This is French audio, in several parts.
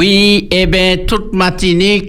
Oui, eh bien, toute matinée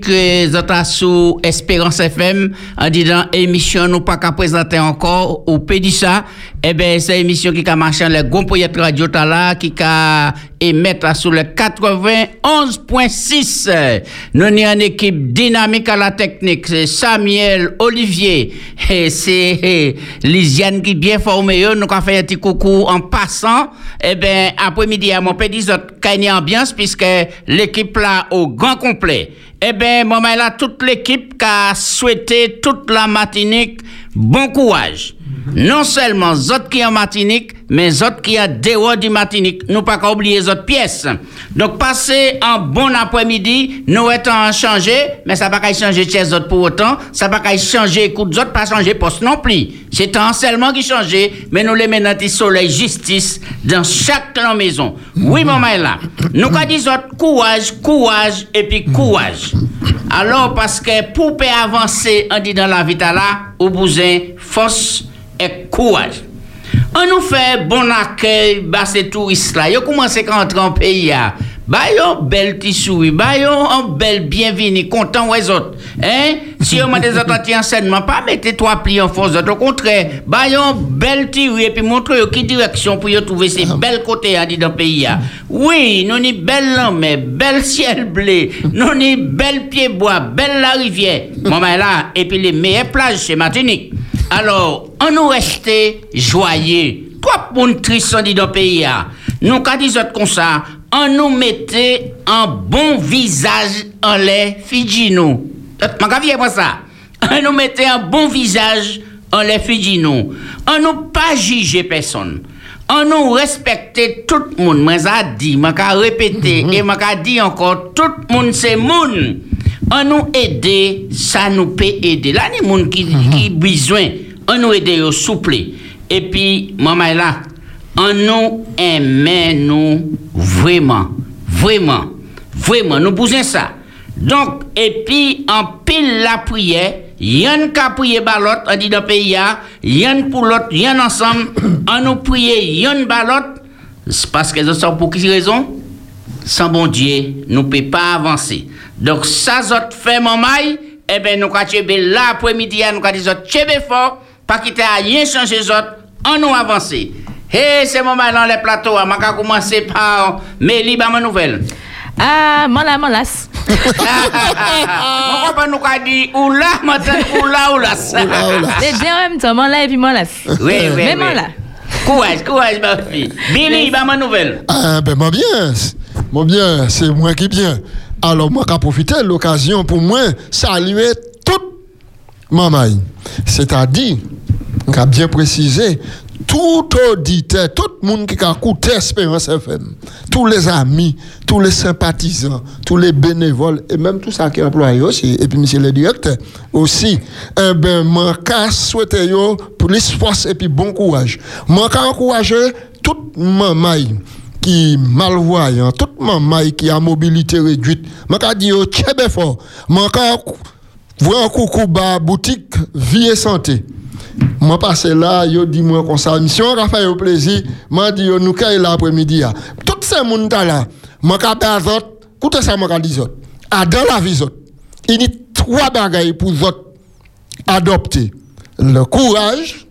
sous Espérance FM, en disant émission nous pas qu'à présenter encore, ou Pédissa, eh bien, c'est émission qui a marché le grand projet radio là, qui a émettre sur le 91.6. Nous avons une équipe dynamique à la technique. C'est Samuel, Olivier, et c'est Lisiane qui est bien formée. Nous avons fait un petit coucou en passant. Eh bien, après-midi, à mon petit, une ambiance puisque l'équipe là au grand complet. Eh bien, moment là, toute l'équipe qui a souhaité toute la matinée bon courage. Non seulement autres qui en Martinique, mais autres qui en dehors du Martinique. Nous pas oublier les autres pièces. Donc, passez un bon après-midi, nous étant changé, mais ça pas changer chez autres pour autant, ça pas changer écoute autres, pas changer poste non plus. C'est un seulement qui change, mais nous les mettons du soleil justice dans chaque maison. Oui, maman là. Nous disons courage, courage et puis courage. Alors, parce que pour avancer, on dit dans la vie là, au besoin force et courage. On nous fait bon accueil, bah ces touristes là. Ils commencent à rentrer en pays. Bah yo bel tissu, bah yo un bel bienvenue, content aux autres. Hein? Si on m'a des autres enseignements, pas mettez trois plis en force, au contraire, bah yo bel tiré et puis montre qui direction pour y trouver ces belles côtés à dans le pays. Oui, nous ni belle mais bel ciel bleu, nous ni bel pied bois, belle la rivière. Maman là, et puis les meilleures plages chez Martinique. Alors, on nous reste joyeux. Quoi pour une triste dit dans le pays Nous, quand disons comme ça, on nous mettait un bon visage en les Fidjinou. Je pas ça. On nous mettait un bon visage en les Fidjinou. On nous pas juger personne. On nous respectait tout le monde. Moi, j'ai dit, j'ai répété, et moi, j'ai dit encore, tout le monde, c'est monde. On nous aider, ça nous peut aider. Là, il y a des gens qui, qui besoin. On nous aider au souple. Et puis, maman là, on nous aime nous vraiment, vraiment, vraiment, nous besoin ça. Donc, et puis, en pile la prière, y'en qu'à prier balot, on dit dans le pays, y'en pour l'autre, y'en ensemble, on nous prier, y'en balot, parce que ça pour quelle raison? Sans bon Dieu, nous ne pouvons pas avancer. Donc, ça, zot fait mon maille, eh bien, nous avons là après-midi, nous avons zot fort, pas quitter à rien changer zot, on nous avancer. Hey, c'est mon maille dans les plateaux, on va commencer par Mélie, bah, ma nouvelle. Ah, mola, molas. Pourquoi pas nous avons dit oula, matin, oula, oula. Les deux en même temps, mola et puis molas. Oui, oui, Mais oui. mola. Courage, courage, ma fille. Billy, bah, ma nouvelle. Ah, ben, moi bien. Moi bien, c'est moi qui bien. Alors, moi, qui profiter de l'occasion pour moi saluer toute maman. C'est-à-dire, qui a bien précisé, tout auditeur, tout le monde qui a écouté Espérance FM, tous les amis, tous les sympathisants, tous les bénévoles, et même tout ça qui est employé aussi, et puis monsieur le directeur aussi, eh ben, je souhaite plus force et puis bon courage. Je encourager toute maman qui malvoyant, toute maman qui a mobilité réduite, je dis yo, tchèbe fort. Je vois un coucou bas boutique vie et santé. Moi, passé là, yo dit moi comme ça, mission on fait au plaisir, dit yo nous kay l'après-midi. Tout ces monde là, ka ba autres, écoutez ça dit autres. À dans la vie il y a trois bagailles pour autres adopter. Le courage,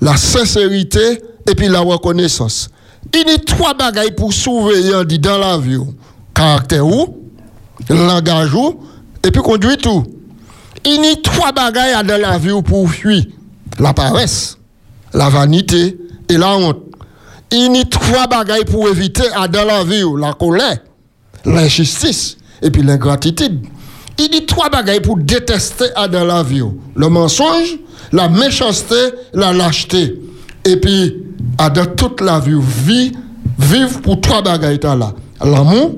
la sincérité et puis la reconnaissance. Il y a trois bagailles pour surveiller dans la vie. Caractère ou, langage ou, et puis conduite tout. Il y a trois bagailles dans la vie pour fuir. La paresse, la vanité et la honte. Il y a trois bagailles pour éviter dans la la colère, l'injustice et puis l'ingratitude. Il y a trois bagailles pour détester dans la le mensonge, la méchanceté, la lâcheté. Et puis, à dans toute la vie, vie vivre pour trois bagailles là. L'amour,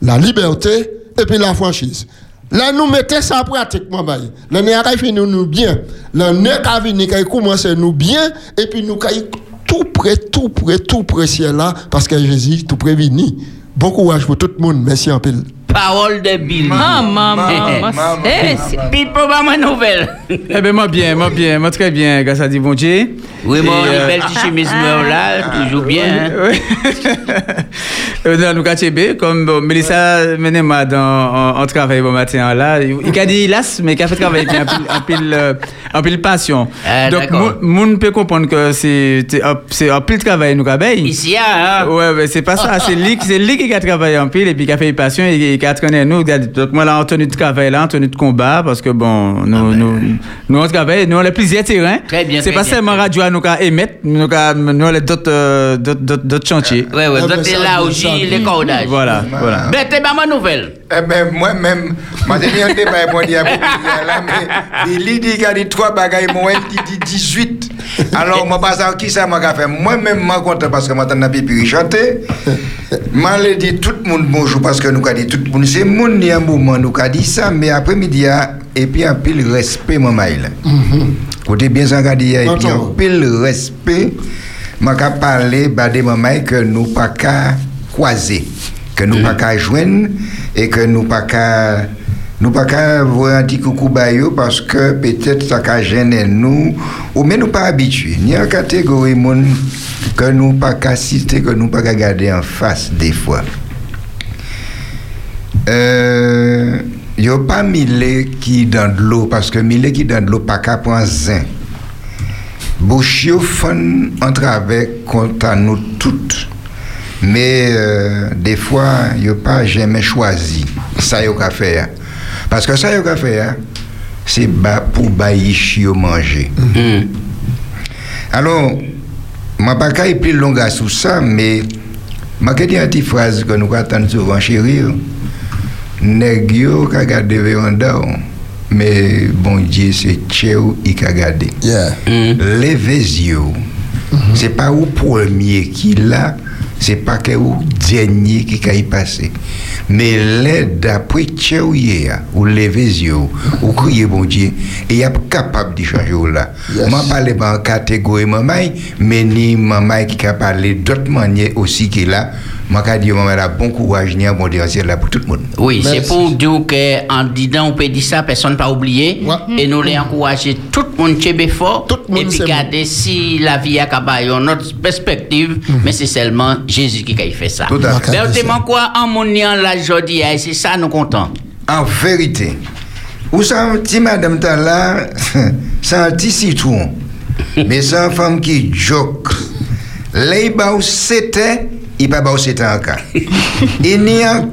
la liberté et puis la franchise. Là, nous mettons ça en pratique, mon bail. Là, nous avons nous bien. Là, nous avons commencé nous bien. Et puis, nous avons tout près, tout près, tout près, là. Parce que Jésus, tout prévenu. Bon courage pour tout le monde. Merci en pile. Parole de Billy. Maman, maman. Maman, Eh, maman. c'est- Pipo, pas ma nouvelle. Eh bien, moi bien, moi bien, moi très bien, grâce à Dieu, bon Dieu. Oui, Et, mon euh, belle petit chemise noire là, toujours bien. hein. Oui. Euh, Dans nous KTB, comme Mélissa moi dans en, en travail bon matin là, il il a dit las mais qui a fait travailler pile euh, un pile passion. Ah, Donc moun peut comprendre que c'est un pile travail nous gabeille. Ici, hein. Ouais, mais c'est pas ça. C'est lui, qui- c'est lui qui a travaillé en pile et puis qui a fait passion et nous. Donc, moi, là, en tenue de travail, là, en tenue de combat, parce que bon, nous, nous, nous, on travaille, nous, on a plusieurs terrains. Ah, ben. Très bien, C'est pas bien, seulement radio à nous qu'à émettre, nous, nous, on a d'autres, euh, d'autres, d'autres, d'autres chantiers. Ouais, ouais, Ah, ben, ça, là ça, aussi, les cordages. Voilà, voilà. Ben, t'es pas ma nouvelle. Eh ben, moi-même, moi, j'ai bien débat dire là, mais il dit qu'il y a dit trois bagailles, moi, il dit 18. Alors, moi, pas ça, qui ça m'a fait Moi-même, moi, content parce que moi, t'en as pu chanter. Moi, je dit tout le monde bonjour parce que nous, a dit tout le monde, c'est a un moment, nous, a dit ça, mais après-midi, et puis un pile respect, mon mail. Côté bien dit, et puis un pile respect, moi, qu'a parlé, bah, des moments que nous, pas qu'à croiser, que nous, pas qu'à joindre, et que nous, pas qu'à nous pas qu'à voir un petit coucou bayo parce que peut-être ça qu'à gêner nous ou mais nous pas habitués. Ni en catégorie monde que nous pas qu'à citer que nous pas qu'à garder en face des fois. Euh y a pas mille qui dans de l'eau parce que mille qui dans de l'eau pas qu'à point zin. Bouchio fun entre avec contre nous toutes mais euh, des fois il a pas jamais choisi ça yo qu'a faire parce que ça yo qu'a faire c'est pour chio manger Hmm. alors ma pas qu'à plus long à sous ça mais ma que dit une petite phrase que nous attendons souvent chérie nèg yo gardé véranda mais bon Dieu c'est Tchéou qui qu'a gardé Yeah. Hmm. levez yeux. C'est pas au premier qui l'a, c'est pas que au dernier qui y passé. Mais là, d'après Tchéouye, ou levez yeux, ou criez bon Dieu, et y a capable de changer ou là. Yes. Moi, parle pas en catégorie maman, mais ni maman qui a parlé d'autres manières aussi qui là. Moi, je dis, bon courage, ni un bon Dieu, c'est là pour tout le monde. Oui, c'est pour dire qu'en disant, on peut dire ça, personne pas oublié. Ouais. Et nous les encourager tout le monde chez fort. Tout le monde, Et puis garder si la vie a cabaye, notre perspective, mais c'est seulement Jésus qui a fait ça. Tout à fait. Mais on quoi en mon journée, et c'est ça nous comptons. En vérité, ça, petit madame là, c'est un petit citron. Mais c'est une femme qui joke. Là, c'était, il va où c'était encore. Il n'y a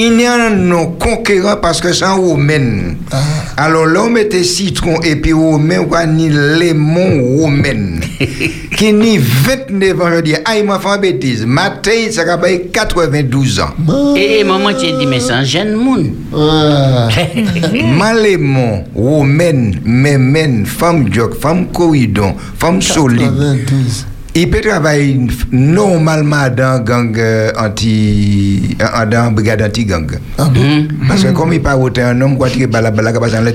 il n'y a un conquérant parce que c'est un romain. Alors là, on mettait citron et puis romain, on a ni lemon romain. qui ni 29 ans, je dis, ah, il m'a fait une bêtise. Matin, ça faire 92 ans. Et, et maman, tu dit, mais c'est un jeune monde. Ouais. Malémon, romaine, mémène, femme jock, femme corridon, femme solide. 92. Il peut travailler normalement dans gang euh, anti euh, dans brigade anti-gang. Ah bon? Parce que comme il pas autant un homme quoi tirer bala bala pas dans le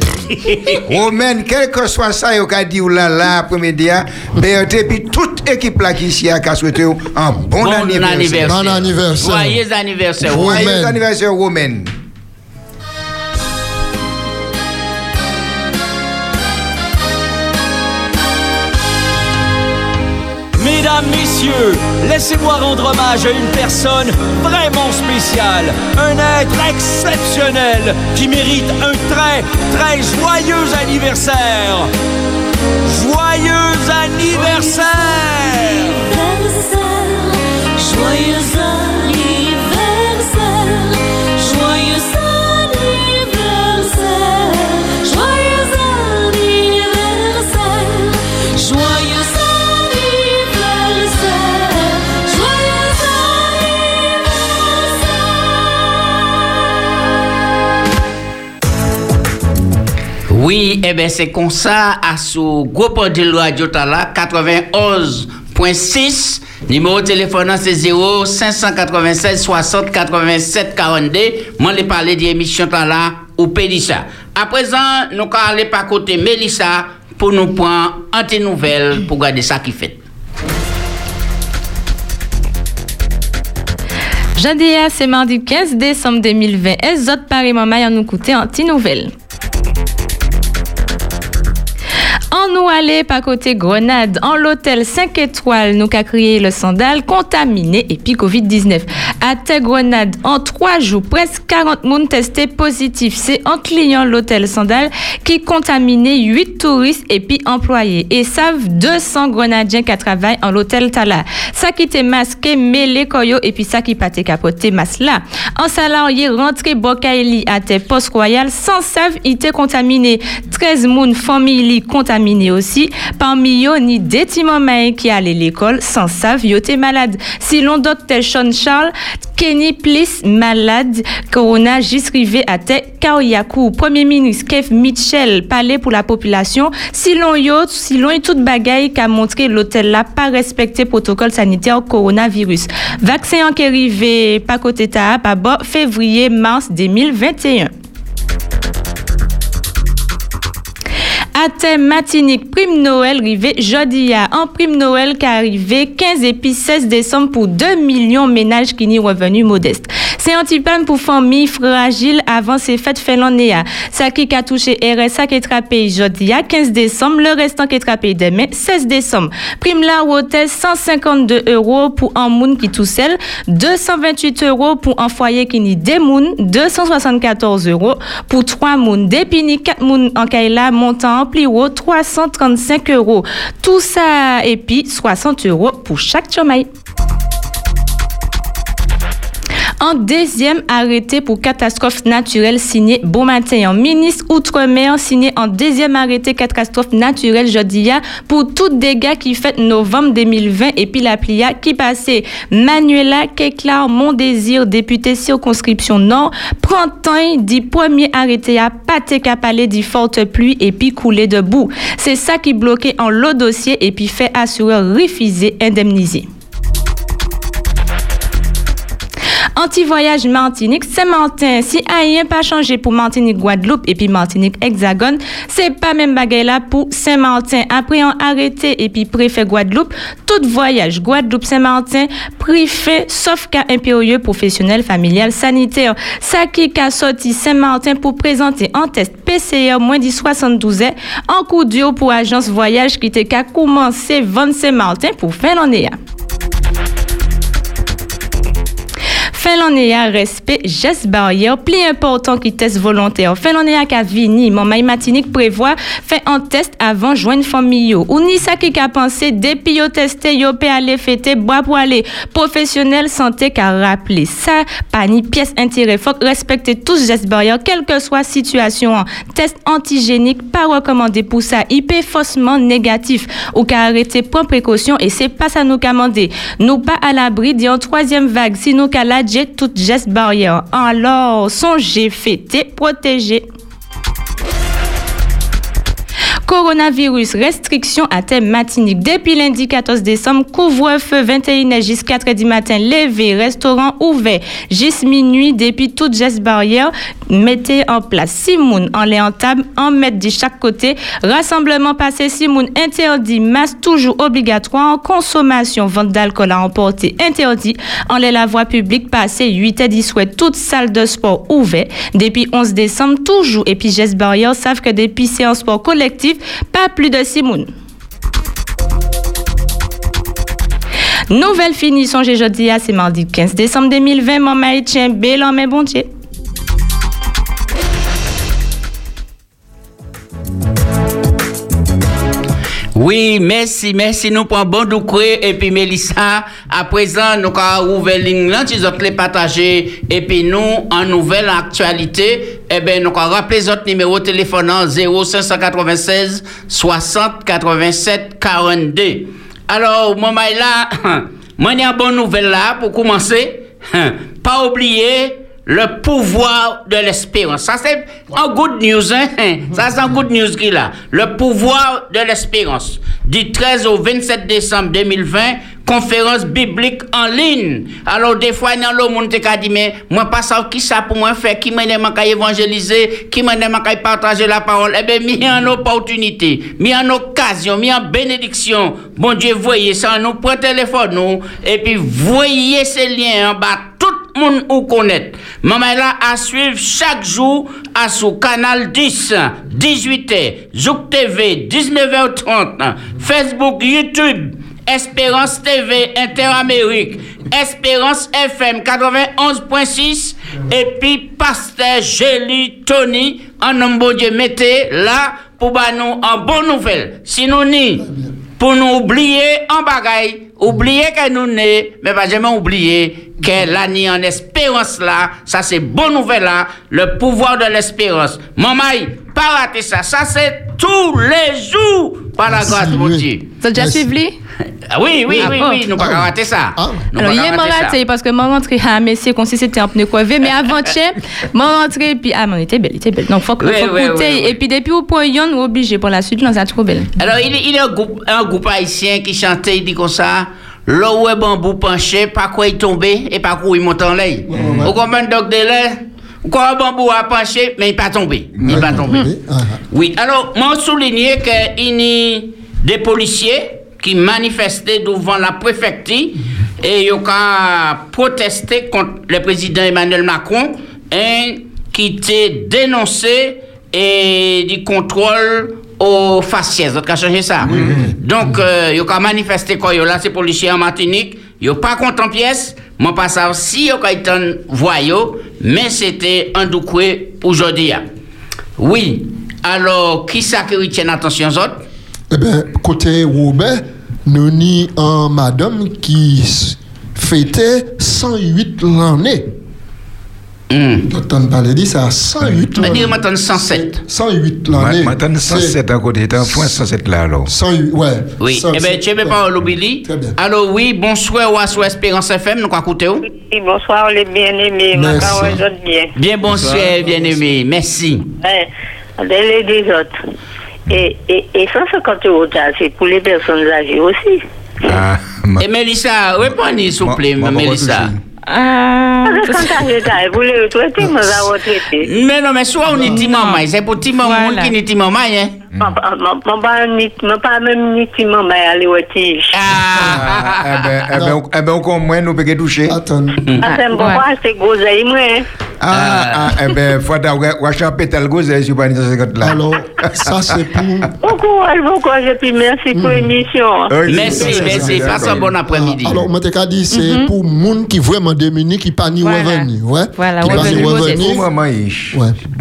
Romaine, quel que soit ça, il a dit ou là là après-midi, BRT puis toute équipe là qui ici a qu'à souhaiter un bon, Bon anniversaire. anniversaire. Bon anniversaire. Joyeux anniversaire. Joyeux anniversaire Romaine. Mesdames, Messieurs, laissez-moi rendre hommage à une personne vraiment spéciale, un être exceptionnel qui mérite un très, très joyeux anniversaire. Joyeux anniversaire Joyeux anniversaire, Oui, eh bien, c'est comme ça, à ce groupe de radio Tala, 91.6. Numéro de téléphone, c'est 0 596 60 87 42. Moi, je parler de l'émission Tala ou Pédissa. À présent, nous allons par côté Mélissa pour nous prendre anti nouvelles pour garder ça qui fait. Jeudi, c'est mardi 15 décembre 2020. Et autres Paris Maman nous coûté en En nous aller par côté Grenade, en l'hôtel 5 étoiles, nous qu'a crié le sandal contaminé et puis Covid-19. À terre Grenade, en trois jours, presque 40 moun testés positifs. C'est en client l'hôtel sandal qui contaminé 8 touristes et puis employés. Et savent 200 grenadiens qui travaillent en l'hôtel Tala. Ça qui était masqué, mêlé koyo et puis ça qui pâté capoté mas là. En salarié rentré Bokaili à terre poste royal sans savent il était contaminé. 13 moun famille contaminé aussi. Parmi eux, ni des Timomay qui allaient l'école sans savent yo était malade. Selon docteur Sean Charles, Kenny Plis malade, Corona arrivé à tête Kaoyaku. Premier ministre Kev Mitchell parlait pour la population. Selon yo, selon toute bagaille qu'a montré l'hôtel là pas respecté protocole sanitaire coronavirus. Vaccin qui est arrivé pas côté ta, pas bon, février, mars 2021. À thème matinique, prime Noël rivé jeudi à en prime Noël qui arrivé 15 et puis 16 décembre pour 2 millions de ménages qui n'y revenus modestes. C'est un petit peu pour famille fragile avant ces fêtes félanéa. Ça qui a touché RSA qui est trappé jeudi à 15 décembre, le restant qui est trappé demain 16 décembre. Prime la hôtel 152 euros pour un moun qui tout seul, 228 euros pour un foyer qui n'y des moun, 274 euros pour 3 moun, dépini 4 moun en Kaila montant en plus haut 335 euros. Tout ça et puis 60 euros pour chaque chômage. En deuxième arrêté pour catastrophe naturelle signé Bon Matin. En ministre Outre-mer signé en deuxième arrêté catastrophe naturelle jeudi pour tout dégâts qui fait novembre 2020 et puis la plia qui passait. Manuela Keklar, mon désir, député circonscription Nord, prend temps du premier arrêté à pâté capalé du forte pluie et puis couler debout. C'est ça qui bloquait en lot dossier et puis fait assureur refuser indemniser. Anti-voyage Martinique, Saint-Martin. Si rien pas changé pour Martinique, Guadeloupe et puis Martinique Hexagone, c'est pas même bagaille là pour Saint-Martin. Après un arrêté et puis préfet Guadeloupe, tout voyage Guadeloupe Saint-Martin, préfet sauf cas impérieux professionnel familial sanitaire. Ça qui a sorti Saint-Martin pour présenter un test PCR moins de 72 heures en coup dur pour agence voyage qui était qu'à commencer 20 Saint-Martin pour fin l'année. Finlandais respect geste barrière plus important qui test volontaire. Finlandais a vini, mon maï matinique prévoit fait un test avant joindre famille. Ou ni ça qui a pensé depuis yo testé yo peut aller fêter bois pour aller professionnel santé qu'a rappelé ça pas ni pièce intérêt faut respecter tous gestes barrières quelle que soit situation. Test antigénique pas recommandé pour ça IP faussement négatif ou qu'a arrêté prendre précaution et c'est pas ça nous commander. Nous pas à l'abri d'une troisième vague si qu'à la toute geste barrière. Alors, songez, fêter, protéger. Coronavirus, restriction à thème matinique. Depuis lundi 14 décembre, couvre-feu 21h jusqu'à 4h du matin, levé, restaurant ouvert, jusqu'à minuit, depuis toute geste barrière, mettez en place. Simoun en les en table, en mètre de chaque côté, rassemblement passé Simoun interdit, masse toujours obligatoire, consommation, vente d'alcool à emporter interdit, en les la voie publique passé 8 h 10 souhait toute salle de sport ouverte. Depuis 11 décembre, toujours, et puis geste barrière savent que depuis séance sport collectif, pas plus de Simoun. Nouvelle finition, j'ai jeudi, c'est mardi 15 décembre 2020, mon maï tient bel en mes bon Dieu. Oui, merci, merci. Nous prenons bon doucré et puis Mélissa, à présent, nous avons ouvert ligne là, tu les partager et puis nous, en nouvelle actualité, eh bien, nous avons rappelé notre numéro de téléphone 0596 60 87 42. Alors, moi, là, moi, a une bonne nouvelle là pour commencer. Pas oublier le pouvoir de l'espérance. Ça, c'est un good news, hein? Ça, c'est un good news qu'il a. Le pouvoir de l'espérance. Du 13 au 27 décembre 2020, conférence biblique en ligne. Alors, des fois, dans le monde, tu dit, mais moi, pas ça, qui ça pour moi faire, qui m'a demandé à évangéliser, qui m'a demandé à partager la parole. Eh bien, mis en opportunité, mis en occasion, mis en bénédiction. Bon Dieu, voyez ça, nous prenons téléphone, nous, et puis voyez ces liens en bas, tout moun ou connaître. Maman là à suivre chaque jour à sous canal 10, 18h, Zouk TV, 19h30, Facebook, YouTube, Espérance TV Interamérique, Espérance FM 91.6 et puis Pasteur Gély Tony en nom bon Dieu mettez là pour bah nous en bonne nouvelle. Si nous ni pour nous oublier en bagaille, oublier que nous n'est, mais pas jamais oublier que l'année en espérance là, ça c'est bonne nouvelle là, le pouvoir de l'espérance. Maman, pas rater ça, ça c'est tous les jours par la grâce de. Dieu. Tu as déjà suivi? Ah oui, oui, Ah oui, oui, nous pas Ah. rater ça. Ah. Alors, hier, ça. raté parce que m'a rentré à Messie, comme si c'était un pneu crevé, mais avant-hier, m'a rentré, puis ah, mais il était belle, il était belle. Donc, faut que Oui, faut oui, goûter. Et puis, depuis, au point, yon, ou obligé pour la suite, non, c'est trop belle. Alors, il, il y a un groupe, haïtien qui chantait, il dit comme ça, l'eau est bambou penché, pas quoi il tombé et pas quoi il monte en l'air. Au combien donc de l'air, quoi bambou a penché, mais il pas tombé. Il pas tombé. Oui, alors, moi, souligner qu'il y a des policiers qui manifestaient devant la préfecture et ils ont protesté contre le président Emmanuel Macron hein, qui était dénoncé et du contrôle aux faciès. Avez changé ça? Donc, euh, ils ont manifesté quoi? Là, ces policiers en Martinique. Ils n'ont pas content pièce. Moi, pas ça aussi, ils ont été un voyou, mais c'était un doucoué aujourd'hui. Oui. Alors, qui ça qui retient attention aux autres? Eh bien, côté Robert, nous ni un madame qui fêtait 108 l'année. Hmm. T'entends parler de ça, 108 Je veux dire, l'année. maintenant 107. 108 l'année. Maintenant, 107 à côté, t'as un point 107 là, alors. 108, ouais. Oui. 107, Eh bien, tu ouais. pas l'oublier? Très bien. Alors, oui, bonsoir, ou à sous Espérance FM, nous quoi écouter où? Oui, bonsoir les bien-aimés. Merci. Bien. Bien, bonsoir, bien-aimé. Merci. Ouais, les des autres. Et, et, et 150 euros, ça, c'est pour les personnes âgées aussi. Ah, ma- Et Mélissa, répondez, s'il vous plaît, Mélissa. Ah, quand ça, vous les retraiter, moi, ça retraiter. Mais non, mais soit on est petit maman, c'est pour petit maman Voilà. qui est petit maman, hein? Moi, pas ni- moi, pas même ni petit maman aller au tige. Ah, Ah, eh ben, eh ben, on- eh ben, on comprend, nous peut toucher. Attends. Ah, c'est bon, Ouais. moi, c'est gros aïe, moi. hein. Ah, ah, eh ben, faut d'avoir, ou acheter un pétale gauze, eh, sur pas une 150 là. Alors, ça c'est pour. Bon courage, bon courage, et puis merci pour l'émission. Oui, merci, c'est- merci. c'est- Passe un bon après-midi. Ah, Alors, moi, t'ai dit, c'est pour moun qui vraiment démunis, qui pas ni Voilà. revenu. Ouais. Voilà, qui pas revenu ni modeste. revenu. Pour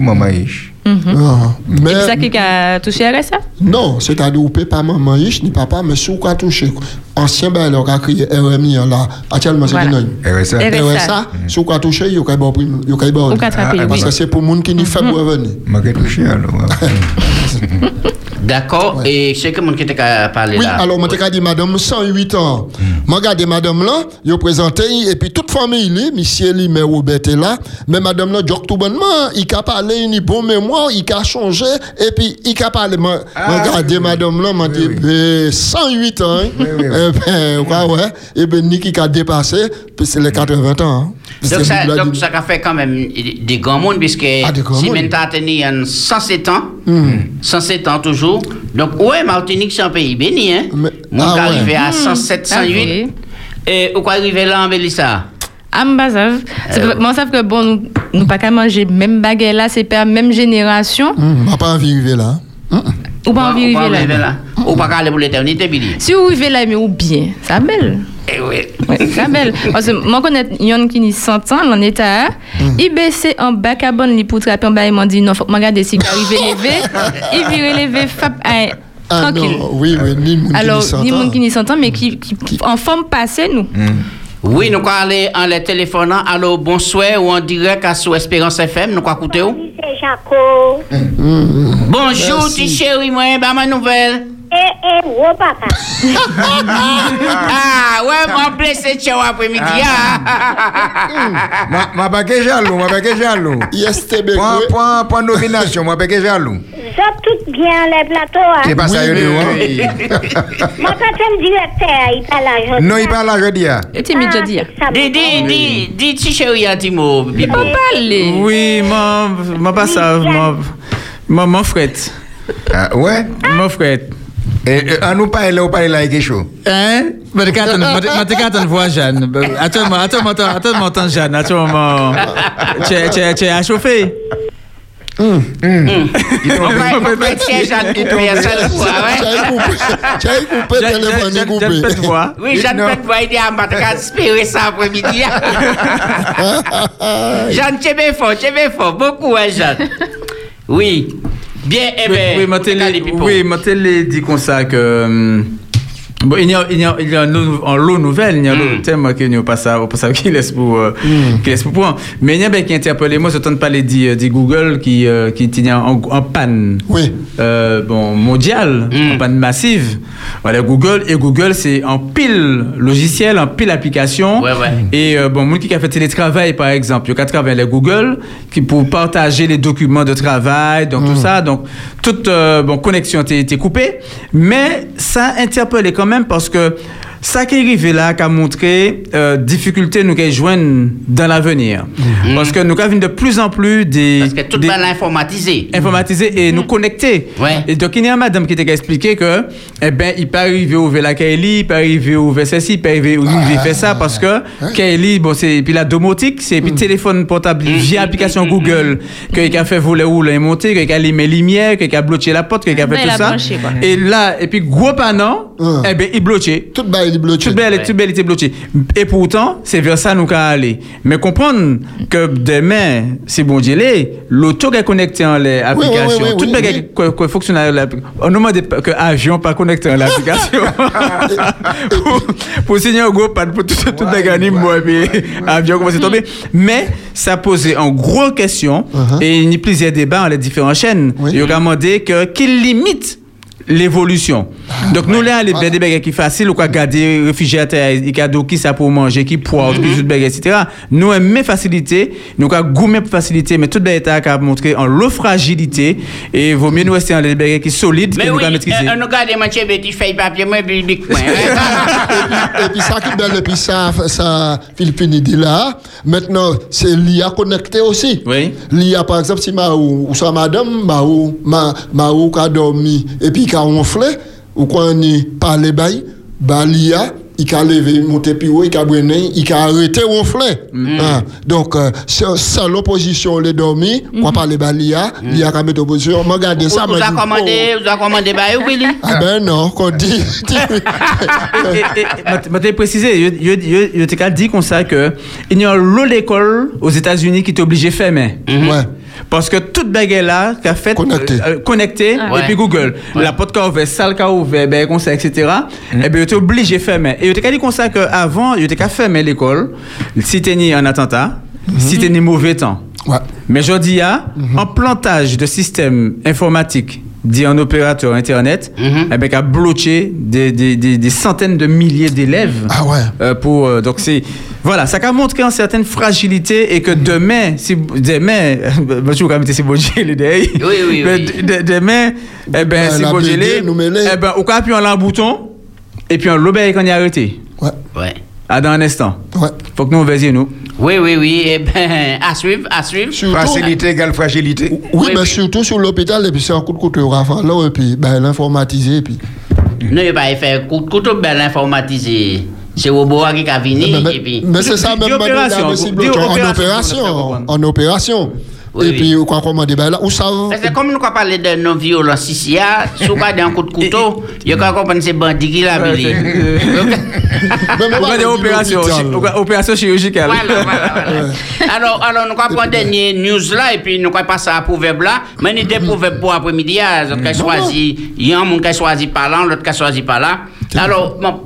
maman ish. Ah, puis ça Mais qui a touché à ça? non, c'est-à-dire, peut pas maman riche ni papa, mais si ou quoi toucher. Ancien ben, alors, a crié RMI là, actuellement, c'est Voilà. qui si ou quoi toucher, il y a bon prime, il y a bon. Ah, oui. Parce que c'est pour moun qui ni faible revenu. M'a qu'à toucher, alors. D'accord. Et sais que mon qui qu'à parler Oui, là. alors, moi, t'ai dit, madame, 108 ans. Moi, regardez, madame là, il a présenté, et puis toute famille, là, monsieur, lui, mais Robert est là. Mais madame là, Jock tout bonnement, il a parlé, il a bon mémoire, il a changé, et puis il a parlé. Moi, Ah, regardez, madame là, m'a dit, oui. ben, 108 ans, hein. Oui, oui, oui. Eh ben, ouais, ouais. Et ben, Niki qui a dépassé, puis c'est les 80 ans. hein. Donc C'est ça, donc ça a fait quand même des grands mondes, puisque Ah, si maintenant a tenu en 107 ans, Hmm. 107 ans toujours. Donc, ouais, Martinique, c'est un pays béni, hein? Mais- Mon ah, ouais. arrivé à 107, Ah 108. oui. Et où quoi arriver là en Mélissa? Ah, Euh, Moi, savent que bon, nous, nous pas qu'à manger même baguette là, c'est pas même génération. Hum, m'a pas envie d'arriver là. Hum, hum. Ou pas envie Ou pas d'arriver arriver là. Ou pas aller pour l'éternité, Billy. Si vous vivez là, mais ou bien, ça belle. Eh oui. Ouais, ça belle. Parce que moi, connais yon qui ni 100 ans, l'en état, il baissait en bas cabane, li pour trapper en bas, il m'a dit non, faut que je regarde si il arrive levé, il vire levé, fap, ah, Ah tranquille. non, oui, oui, ni moun qui Alors, ni monde qui ni 100 ans, mais qui, qui, en forme passée, nous. Oui, nous allons aller en les téléphonant. Allô, bonsoir ou en direct à sous Espérance FM. Nous allons écouter où? C'est Jaco. Bonjour, Merci. petit chéri, moi, bah ma nouvelle. Eh, eh, gros papa. Ah, ouais, mon blessé de après-midi. Ah. Ma, ma pas que jaloux, ma pas que jaloux. ISTB, Point, oui. point, point nomination, ma pas que jaloux. Ça tout bien les plateaux. Hein. C'est pas ça, Oui, oui, hein. Moi, quand je me directeur, il parle à Non, il parle là, je dis. ah. Et tu m'as déjà dit. Dis, dis, dis, dis, petit chéri, un petit mot. Bibo. Pas parler. Oui, mon pas ça, mon, mon, mon frère. Ah, ouais? Mon frère. Et, et, on nous parle là, on parle là, quelque chose? Hein? Mais de attends, mais de- mais de attends, voir Jeanne. Ben, Attends, attends, attends, attends, attends, Jeanne. Attends, moment. Tu es- tu es- tu es à chauffer. On va on va essayer Jeanne Coupé un seul fois, ouais. J'ai coupé le téléphone, j'ai coupé. Jeanne, faites voir. Oui, idée à matin, espérer ça après-midi. Jeanne, tu es bien fort, tu es bien fort. Beaucoup, hein, Jeanne. Oui. Bien, eh Oui, bien. oui, ma télé, oui, Bon, il y a, il y a, il y a un lot- nouvelle, il y a un lot thème que nous pas ça, pas ça qui laisse pour, euh, qui laisse pour point. Mais il y a bien qui interpellé moi, je ne pas les dire, dit Google qui, euh, qui était en, en panne. Oui. Euh, bon, mondiale, en panne massive. Voilà, Google, et Google, c'est en pile logiciel, en pile application. Ouais, ouais. Et euh, bon, moi qui a fait télétravail, par exemple, il y a travailler avec Google, qui pour partager les documents de travail, donc tout ça, donc toute euh, bon, connexion était, coupée. Mais ça interpellait quand même parce que ça qui est arrivé là, qui a montré euh, difficulté nous qui joindre dans l'avenir. Parce que nous avons de plus en plus des. Parce que tout des- va l'informatiser. informatisé et nous connecter. Ouais. Et donc, il y a une madame qui t'a expliqué que, eh ben, il peut arriver au la Kaili, il peut arriver au ceci, il peut arriver au il fait ça parce que Kaili, bon, c'est, puis la domotique, c'est, puis téléphone portable via application Google, qu'il a fait voler ou le monter, qu'il a allumé lumière, qu'il a bloqué la porte, qu'il a fait tout ça. branché. Et là, et puis, gros panneau, eh ben, il bloqué. Tout est bloqué. Toute belle, toute belle était bloquée. Et pourtant, c'est vers ça nous qu'à aller. Mais comprendre que demain, c'est bon Dieu, l'auto est connecté en l'application. oui, oui, oui, Toute oui, belle oui. qui- qui fonctionne à l'application. On nous demande pas que avion pas connecté à l'application. pour, signer un gros pas pour tout, tout le moi, et puis avion commence à tomber. Mais ça posait en gros question et il y a plusieurs débats dans les différentes chaînes. Il y a demandé que, qu'il limite l'évolution. Donc, nous, là, les des bagages qui facile, ou quoi, garder réfrigérateur, et cadeau qui ça pour manger, qui poivre, puis tout bagages, etc. Nous, aimons facilité, nous, quoi, gourmet pour facilité, mais tout le état qui a montré en fragilité, et il vaut mieux nous rester dans les bagages qui solides, Mais que nous, oui, maîtriser. euh, nous regardons mon chébé, tu fais papier, moi, puis big point. hein. Et puis ça qui belle, et puis ça, ça Philippine dit là, maintenant, c'est l'IA connecté aussi. Oui. L'IA, par exemple, si ma ou, ou ça madame, ma ou, ma, ma ou qui a dormi, et puis qui a ronflé, ou qu'on y parle bail, bah l'IA, il a levé, monté plus haut, il a brûlé, il a arrêté ronfler. Hein. Donc, euh, c'est ça l'opposition, les dormi, quoi parler bah l'IA, l'IA a mis opposition, moi regardez ça, avez dis, commandé, vous avez commandé, bah, Willy. oh, Ah ben non, qu'on dit. et, et, je t'ai précisé, je t'ai dit comme ça que il y a l'école aux États-Unis qui de fermer. Ouais. Parce que toute baguette là, qu'a fait Connecté. euh, euh, connecté, et puis Google, la porte qu'a ouvert, salle qu'a ouvert, ben, etc. Et bien, tu es obligé de fermer. Et tu dit comme ça qu'avant, tu qu'à fermer l'école, si tu un attentat, si tu mauvais temps. Ouais. Mais je dis, ah, en plantage de systèmes informatiques, dit en opérateur Internet, ben, qu'a bloqué des, des, des, des centaines de milliers d'élèves. Ah ouais. Euh, pour, euh, donc c'est voilà, ça a montré une certaine fragilité et que demain, si demain, je c'est beau gelé d'ailleurs. Oui, oui, oui. de- de- Demain, eh ben Euh, mêler. Eh ben, on a un bouton et puis on l'obéit quand il est arrêté. Ouais. Ouais. À dans un instant. Ouais. Faut que nous versions nous. Oui, oui, oui. Eh ben, à suivre, à suivre. Surtout- Facilité égale fragilité. Oui, Oui, mais oui. surtout sur l'hôpital, et puis c'est un coup de couteau rafale, là, et puis ben, l'informatiser, et puis. Nous, il va faire coup de couteau bel informatisé. C'est robot qui a venu, mais mais- et puis. mais c'est ça, même opération, en opération, en opération. Oui, et oui. puis, quoi commander, ben là, où ça que comme nous avons parlé de non-violence ici, si on parle d'un coup de couteau, il y a qu'à comprendre que c'est bandit qui l'a mis. On va je des opérations, l'hôpital. chi- opé- opération chirurgicale. Voilà, voilà, voilà. Alors, alors, nous allons prendre dernier news là, et puis nous allons passer à proverbe là. Mais nous avons proverbe pour après-midi, ah, l'autre qui a choisi, il y a un monde qui a choisi par là, l'autre qui a choisi par là. Alors, bon,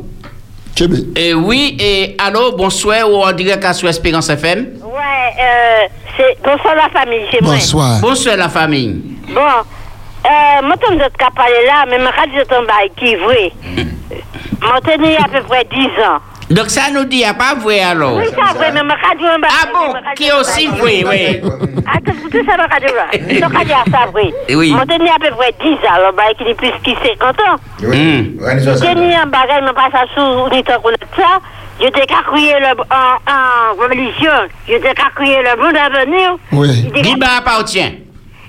et oui, et allô, bonsoir, ou on dirait qu'à sur Espérance FM. Ouais, euh, c'est bonsoir la famille, c'est moi. Bonsoir. Bonsoir la famille. Bon, euh, moi, je ne pas parler là, mais je suis tombé qui est vrai. Moi, tenu à peu près 10 ans. Donc ça nous dit, à pas vrai alors. Oui, c'est vrai, mais je suis Ah bon, qui est aussi vrai, oui. Attends, tout ça, je suis là. Je suis ça vrai. Oui. Moi, tenu à peu près 10 ans, alors, bah, qui est plus qu'il 50 ans. Hmm. Ouais, ça, ça. Tenu un bagage, mais pas ça sous, ni tant qu'on a ça. Je t'ai qu'à crier le, en, en religion. Je t'ai qu'à crier le bon avenir. Oui. Il dit Libre appartient.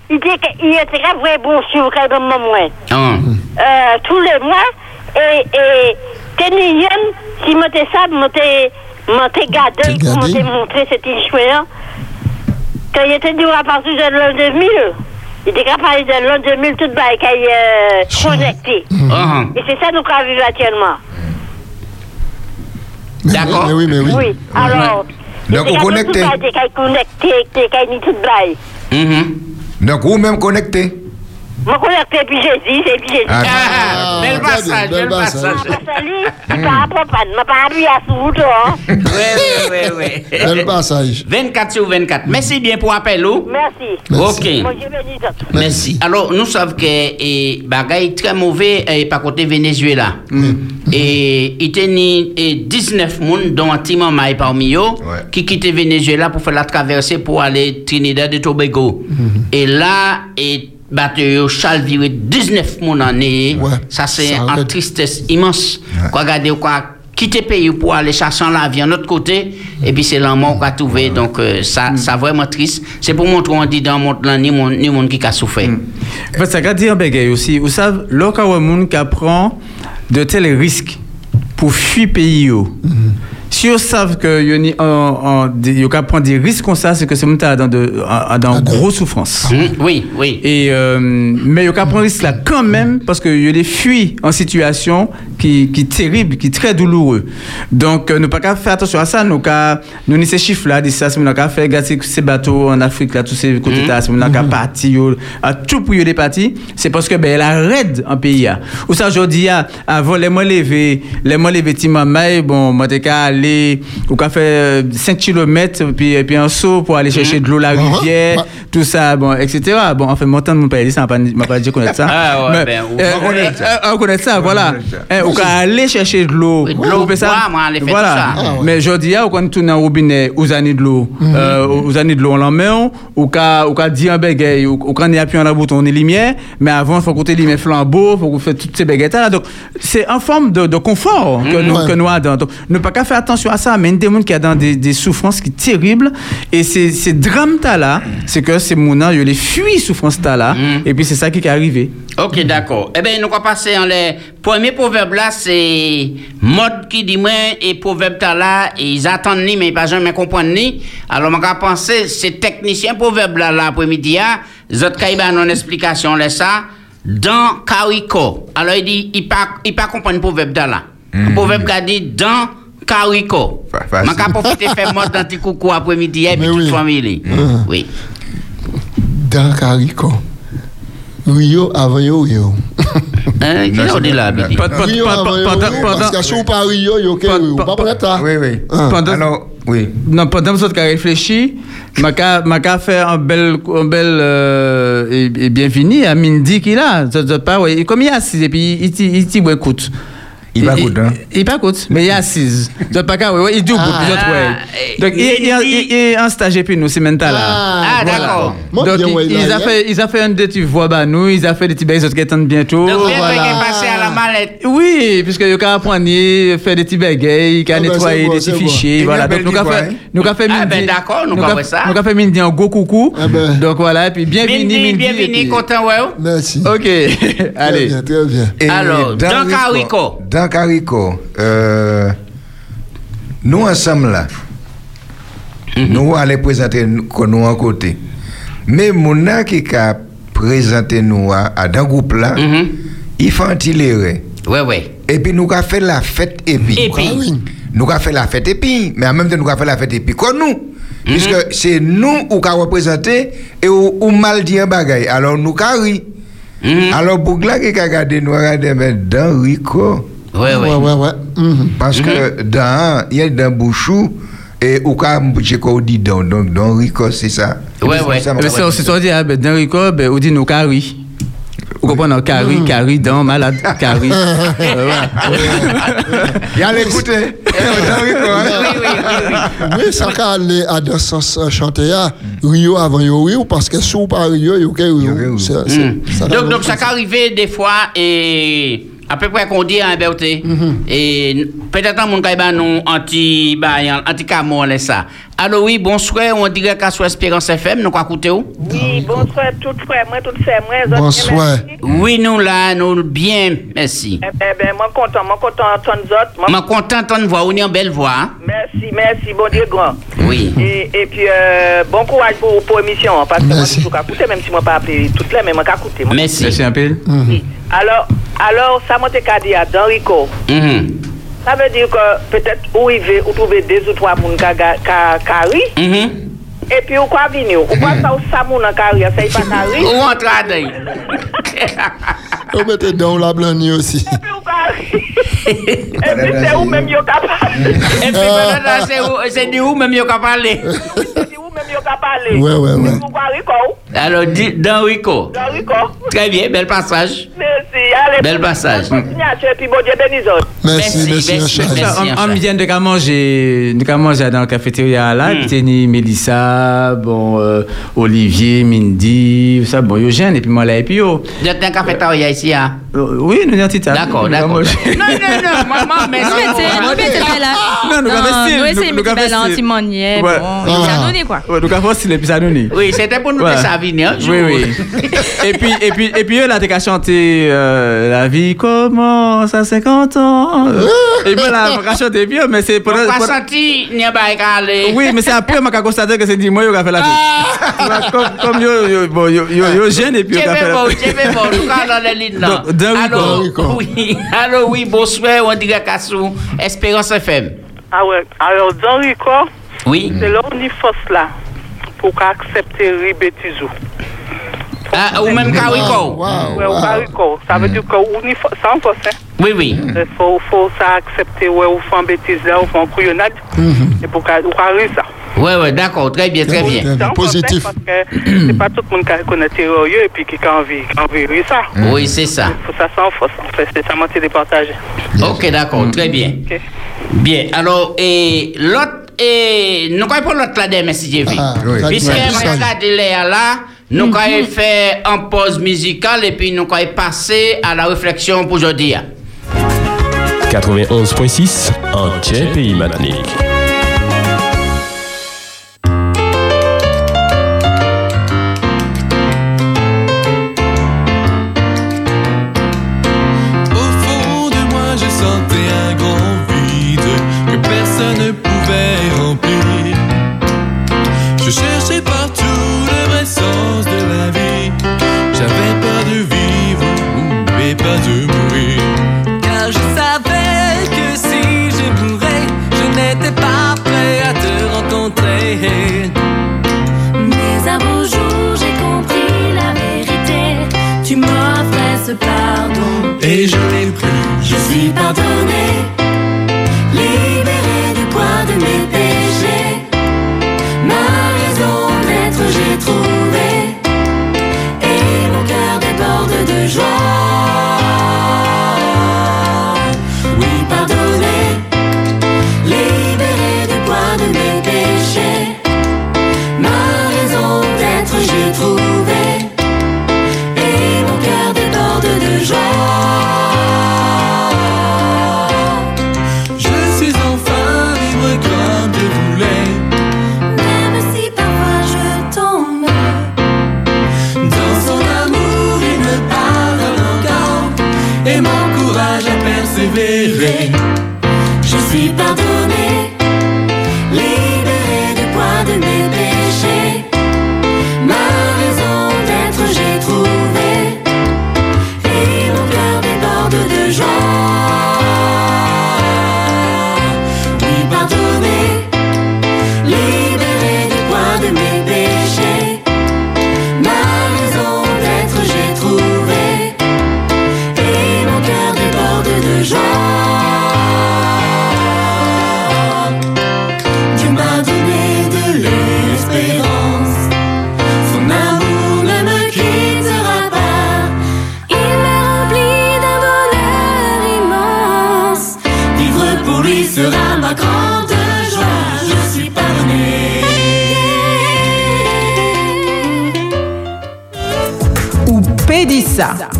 Il dit qu'il était qu'à vrai bon sur. Ah. euh, tous les mois et, et si moi t'es ça, moi t'es gardé, gardé. t'es montré cet échoué, quand il était dur à partir de l'an 2000, il était capable de l'an 2000, tout bas, qu'il euh, connecté. Ah, Et c'est ça nous qu'on vivre actuellement. D'accord. oui, Mais oui, mais oui. Oui. Alors, Donc, on connecté. Tout bas, qu'il connecté, qu'il ni tout bas. mhm. Donc, vous même connecté. Dit. Ah, Ah, bel passage, bien, bel bel passage. Ah, hein. Oui, oui, oui. Bel passage. 24 sur 24. Merci bien pour l'appel, ou? Merci. Merci. Ok. Alors, nous savons que et, bagay très mauvais et par côté Venezuela. Et il y a ni- et 19 personnes, dont un petit maman parmi eux, qui quittent Venezuela pour faire la traversée pour aller Trinidad et Tobago. Et là, et bateau Charles viré 19 personnes en année. Ouais. Ça, c'est une tristesse immense. Ouais. Quoi, regardez, quoi, quitter le pays pour aller chercher la vie de notre côté, et puis c'est l'amour qu'on a trouvé. Donc, euh, ça, ça vraiment triste. C'est pour montrer qu'on dit dans le monde, là, ni monde, ni monde qui a souffert. Fait, ça veut dire bagay aussi. Vous savez, lorsqu'il y a un monde qui prend de tels risques pour fuir pays, yo, si vous savez que vous avez prendre des risques comme ça, c'est que c'est monde dans de en- dans grosse souffrance. Oui, oui. Et euh, mais il prendre risque là quand même parce que il les fuit en situation qui qui terrible, qui très douloureux. Donc euh, nous pas qu'à faire attention à ça, nous qu'à nous ni ces chiffres là, ça c'est nous qu'à faire gâter ces bateaux en Afrique là tous ces côtés là, c'est nous qu'à partir yo, à tout pour y aller parti, c'est parce que ben elle a raide en pays là. Ou ça aujourd'hui ah, avant les mois levé, les mois levé ti maman bon moi t'es aller ou qu'à faire 5 km puis et puis un saut pour aller chercher de l'eau la Mhm. rivière, tout ça bon etc. Bon enfin montant de mon pays ça m'a pas dit connaître ça. Ah ouais, ben, euh, on connaît euh, euh, on connaît ça voilà. connaît. Hein, ou qu'à aller chercher de l'eau. De l'eau, ça? faire voilà. tout. Ah. Mais je dis, on tourne au robinet, aux années de l'eau, euh, aux années de l'eau, on l'en met, ou qu'à, dire un bégay, ou ou quand on est appuyé en la bouton, on est lumière, mais avant, il faut compter les flambeaux, il faut qu'on fasse toutes ces béguettes là. Donc, c'est en forme de, confort que nous, Ouais. que nous avons. Donc, ne pas qu'à faire attention à ça, mais une des gens qui a dans des, des souffrances qui terribles, et ces, ces drames là, c'est que ces gens ils les fuient souffrances là, et puis c'est ça qui est arrivé. Ok, d'accord. Eh bien, nous allons passer en les premiers proverbes là, c'est mode qui dit moi et proverbe t'as là, et ils attendent ni, mais ils pas jamais comprendre ni. Alors, je vais penser, c'est technicien proverbe là, là, après-midi, ah, zot kaïba non explication là, ça, dans Carico. Alors, il dit, il pas, il pas comprendre proverbe t'as là. Le proverbe qui dit dans Carico. Je vais profiter faire mode dans petit coucou après-midi, et Mais toute oui. famille. Oui. Dans Carico. Rio avant yo Rio. Hein, qui l'a dit là, Rio yo pendant- parce que si pas Rio, yo Pas- Rio. pas- Pas pour ça. Oui, oui. Ah. Pendant- Alors, oui. Non, pendant que vous avez réfléchi, m'a faire un bel, un bel euh, et, et bienvenue à Mindy qui là. Comme il est assis et puis il t'y- il écoute. Il pas écoute, hein? Il pas écoute, mais il est assis. Ça pas qu'à ouais, il dit au bout plusieurs ouais. Ah, Donc il est un stagiaire puis nous c'est mental là. Ah, d'accord. Donc ils, ils hein. fait ils a fait un des petits voix bah nous, ils a fait des petits bails qui attendent bientôt. Donc, voilà. passé à mallette. Oui, puisque il a apprendre, faire des petits bagailles, il a nettoyer des petits fichiers, Il voilà. y Donc nous avons fait, hein? nous fait Ah, ben, d'accord, nous avons avons- ça. Nous avons fait en go coucou. Ah ben. Donc voilà, et puis bienvenue, Bienvenue, content, ouais. Merci. Ok, Très allez. bien, très bien. Alors, dans Carico. Dans Carico, euh, nous ensemble là, nous allons présenter nous en côté. Mais mon qui a présenté nous à, à dans groupe là, Mhm. il fait un tirer. Ouais, ouais. Et puis nous avons fait la fête et puis. Et puis. Oui. Nous avons fait la fête et puis, mais en même temps nous avons fait la fête et puis comme nous. Puisque c'est nous qui avons représenté et ou, ou mal dit un bagaille. Alors nous avons ri. Mhm. Alors pour là qui a regardé, nous avons regardé mais dans Rico. Ouais, Ouais, ouais. ouais, ouais. Mhm. Parce que dans, il y a dans Bouchou, et au cas où dit dans, donc dans Rico, c'est ça. Ouais, ouais. Ça, Mais c'est aussi ça dit, ah, ben, dans Rico, ben, on dit nous carry. Vous comprenez, non, carry, carry, dans, malade, voilà. Il y a l'écouter. Oui, oui. Oui, ça ka aller à dans sens euh, chanter à Rio avant yo Rio parce que sous pas Rio ke Yo ke Rio. Mm. Donc, ça peut arriver des fois, et à peu près qu'on dit à Berté, et peut-être un monde qui a nous anti, bah, anti camon, là, ça. Allô, oui, bonsoir. On dirait qu'à sur Espérance FM, nous quoi écouter où? Oui, bonsoir tout frère, moi tout frère, moi. autres, Bonsoir. merci. Oui, nous là, nous bien, merci. Eh ben, ben, moi content, moi content d'entendre les autres. Moi, Je suis content de voir, on est en belle voix. hein? Merci, merci, bon Dieu grand. Oui. Et, et puis, euh, bon courage pour, pour l'émission, hein, parce que moi, Merci. je suis écouter, même si moi pas appelé toutes les, mais moi écouter. moi. Merci. Merci un peu. Oui. Alors, alors, ça m'a été qu'à dire dans Rico. Mhm. Ça veut dire que peut-être où il veut, ou trouver deux ou trois ka ri, Mhm. et puis ou quoi venir, ou quoi ça ou ça ka ri, ça y pas ri. Où entre à d'ailleurs? On mettait dans la blanche aussi. Et puis ou. Et puis c'est où même yo ka parler. Et puis, maintenant, c'est où- c'est de où même il a parlé? C'est où même yo ka parler. Ouais, ouais, ouais. Ou quoi Rico? Alors, dis- dans Rico. Dans Rico. Très bien, bel passage. Merci. Allez. Bel passage. Merci, Merci, merci, merci, Charles. merci. On, vient de manger, de manger dans la cafétéria là, Hmm. puis t'es ni Mélissa, bon, euh, Olivier, Mindy, ça, bon, Eugène, et puis moi là, et puis yo. Vous êtes un cafétéria ici, hein? Euh, Oui, nous sommes tita. D'accord, d'accord. Non, non, non, maman, mais Nous mettons, nous mettons là. Non, nous avons style, nous nous avons là style. Ouais. Bon, ça donne quoi. Ouais, donc à force, c'est puis ça nous dit. Oui, c'était pour nous Ouais. que ça venir un jour. Oui, oui. et puis, et puis, et puis, eux, là, t'es qu'à chanter euh, La vie commence à 50 ans. et là, on va chanter bien, mais c'est On n'y a pas qu'à aller. Oui, mais c'est après, moi, qu'on constaté que c'est dit, moi, il a fait la fête. Comme, comme yo, yo, bon, yo, yo, yo jeune, et puis, a fait la tu bon. Dans les lignes là. Allô, oui, allô, oui, bonsoir, on dirait qu'à sous Espérance FM. Ah ouais. Alors, dans Rico, Oui. c'est on force là pour accepter ribétisou. Ah, ou même qu'à Rico. Wow, au wow. Rico. Ça veut dire que on y force, ça en force, hein. Oui, oui. Il faut, faut ça accepter, ouais, ou faire bêtise là, ou faire un couillonnade. Et pour qu'on arrive ça. Oui, oui, d'accord, très bien, très bien. Force, hein, Positif. Parce que c'est pas tout le monde qui connaît terrorieux et puis qui a envie, qui a envie ça. Oui, c'est ça. Il faut ça sans force, en fait. C'est ça, moi, c'est départager. Ok, d'accord, très bien. Bien, alors, et l'autre, et nous allons prendre l'autre là demain, si j'ai vu. Oui. Puisque bien. je regarde les là, nous allons faire une pause musicale et puis nous allons passer à la réflexion pour aujourd'hui. 91.6 en Pays Matinique. Et je l'ai pris. Je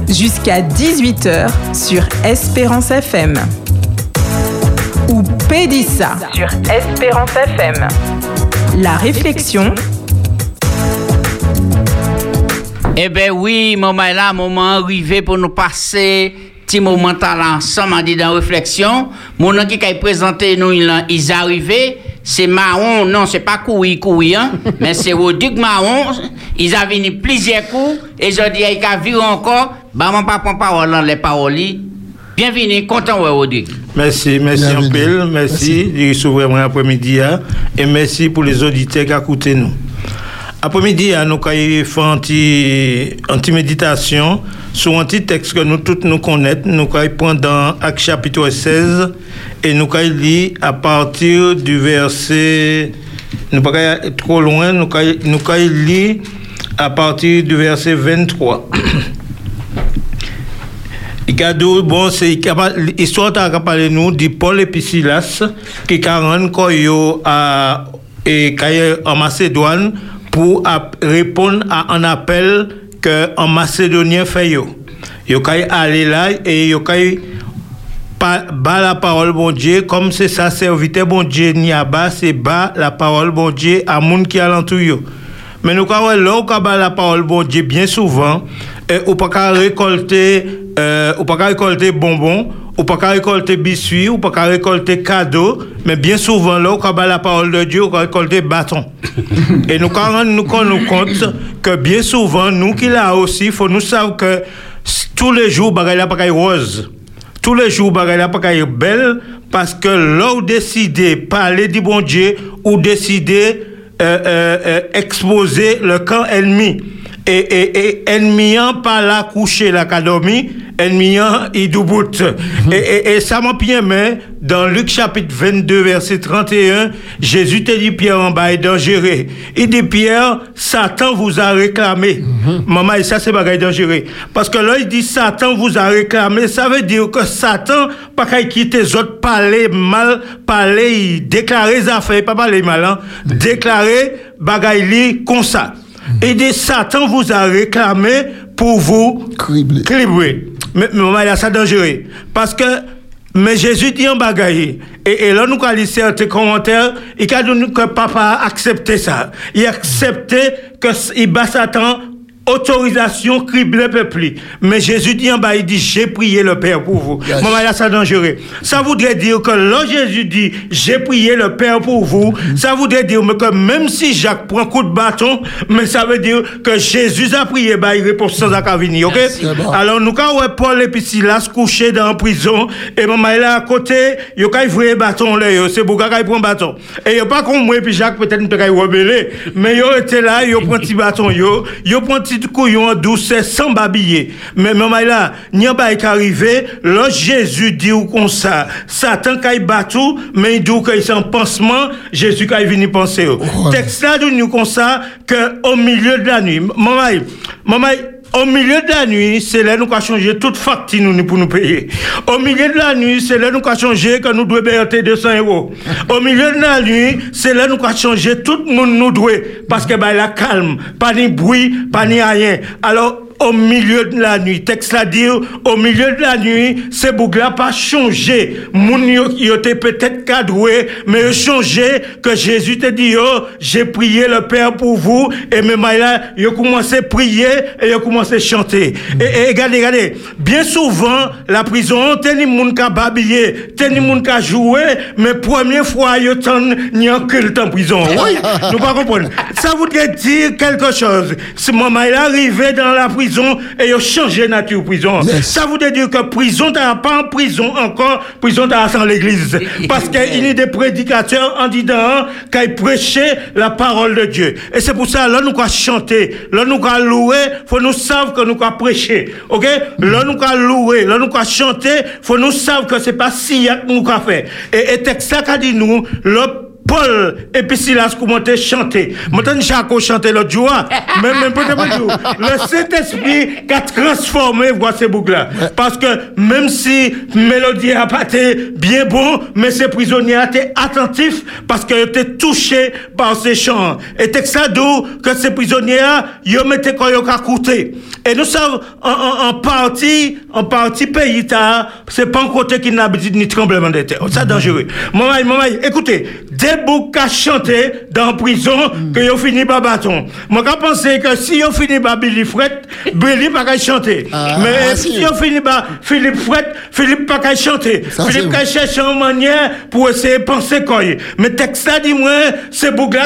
jusqu'à 18h sur Espérance FM. Ou Pédissa sur Espérance FM. La réflexion. Eh ben oui, moment est là, moment arrivé pour nous passer petit moment ensemble on dit dans réflexion. Mon nom qui a présenté nous il ils arrivé, c'est marron, non, c'est pas couille couille hein, mais c'est Rodrigue marron, ils ont venu plusieurs coups et je dis il a vu encore, bah mon pas prendre parole dans les paroles. Bienvenue, content ouais Rodrigue. Merci, merci en pile, merci de s'ouvrir vraiment après-midi hein, et merci pour les auditeurs qui écoutent nous. Après-midi, hein, nous avons fait anti méditation sur un petit texte que nous tous nous connaissons. Nous avons prendre dans Acte chapitre 16 et nous avons lu à partir du verset. Nous ne pouvons pas aller trop loin, nous avons lu à partir du verset 23. Ikadou, bon, c'est l'histoire t'a parlé nous de Paul et Silas qui quand yo à et en Macédoine pour répondre à un appel que en Macédonien fait yo. Yo aller là et yo kay pa, bas la parole bon Dieu comme c'est ça serviteur bon Dieu ni à bas c'est bas la parole bon Dieu à monde qui alentour yo. Mais nous quand là bas la parole bon Dieu bien souvent ou pas qu'à récolter euh, ou pas qu'à récolter bonbons ou pas qu'à récolter biscuits ou pas qu'à récolter cadeaux mais bien souvent là bas la parole de Dieu ka récolter bâton. et nous quand nous nous compte que bien souvent nous qui là aussi faut nous savoir que tous les jours bagay la pas rose tous les jours, bagay la pas belle parce que là où décider parler du bon Dieu ou décider euh, euh, euh, exposer le camp ennemi. Et, et, et ennemi en pas là coucher l'académie, ennemi en il doubout. et, et, et ça m'a bien mais dans Luc chapitre 22 verset 31, Jésus te dit Pierre en bas est dangereux. Il dit Pierre, Satan vous a réclamé. Maman, et ça c'est bagay dangereux. Parce que là il dit Satan vous a réclamé, ça veut dire que Satan pas qu'à quitter les autres parler mal, parler, déclarer les affaires, pas parler mal, hein, déclarer bagay li comme ça. Et dit Satan vous a réclamé pour vous Cribler. cribler. Mais, mais là, ça dangereux. Parce que, mais Jésus dit en bagaille. Et, et là, nous, quand il certains commentaires, il a dit que papa a accepté ça. Il a accepté que il bat Satan autorisation cribler peuple. Mais Jésus dit en bas, il dit, j'ai prié le Père pour vous. Yes. Maman, là, ça dangereux. Ça voudrait dire que là, Jésus dit, j'ai prié le Père pour vous. Ça voudrait dire que même si Jacques prend coup de bâton, mais ça veut dire que Jésus a prié, bah, il répond sans à venir, ok? Bon. Alors, nous, quand ouais, Paul et Silas couchés dans la prison, et maman est là à côté, yo quand il voulait bâton là, c'est pour qu'il prend bâton. Et yo pas comme moi, et puis Jacques peut-être ne peut pas rebeller, mais yo était là, yo prend petit bâton, yo prend petit couillon en douceur sans babiller. Mais maman là, n'y a pas qui arrivé, là, Jésus dit ou comme ça, Satan qu'il batou, mais il dit qu'il c'est un pansement, Jésus qu'il venu penser. Ouais. Texte là, nous comme ça, que au milieu de la nuit, maman, maman, au milieu de la nuit, c'est là nous avons changé toute facture nous, pour nous payer. Au milieu de la nuit, c'est là nous avons changé que nous devons payer 200 euros. Au milieu de la nuit, c'est là nous avons changé tout le monde nous doit parce que bah, la calme, pas ni bruit, pas ni rien. Alors au milieu de la nuit. Texte là dit, au milieu de la nuit, ces boucles-là pas changé. Moun te peut-être cadré, mais changé que Jésus te dit, oh, j'ai prié le Père pour vous, et même là, yo commencé à prier, et yo commencé à chanter. Et, et regardez, regardez, bien souvent, la prison, teni moun ka babiller, teni moun ka jouer, mais première fois, t'en, n'y a culte en prison. Oui, nous pas comprendre. Ça voudrait dire quelque chose. Moment il est arrivé dans la prison et il a changé nature prison. Yes. Ça voudrait dire que prison t'as pas en prison encore, prison t'as sans l'église. Parce qu'il y a des prédicateurs en disant qu'ils prêchaient la parole de Dieu. Et c'est pour ça, là, nous allons chanter, là, nous allons louer, faut nous savoir que nous allons prêcher. OK? Là, nous allons louer, là, nous allons chanter, faut nous savoir que c'est pas si que nous allons faire. Et, et texte ça qu'a dit nous, le Paul et puis Silas commentaient chanter. Maintenant, Jaco chanter l'autre jour. hein. Même, même peut-être jour. Le Saint-Esprit qui a transformé voix ces boucles-là. Parce que même si mélodie a pas été bien bon, mais ces prisonniers étaient attentifs parce qu'ils étaient touchés par ces chants. Et c'est ça d'où que ces prisonniers, ils mettaient quand ils ont coûté. Et nous savons, en, en, en partie, en partie pays, c'est pas un côté qui n'a ni tremblement de terre. C'est dangereux. Maman, maman, écoutez, dès boucs qui chanté dans la prison que yo fini par bâton. Moi, je pense que si yo fini par Billy Fret, Billy pas qu'à chanter. Ah, Mais ah, si yo fini par Philippe Fret, Philippe pas qu'à chanter. Philippe qu'à chercher une manière pour essayer de penser quoi. Mais texte dit moi, c'est qui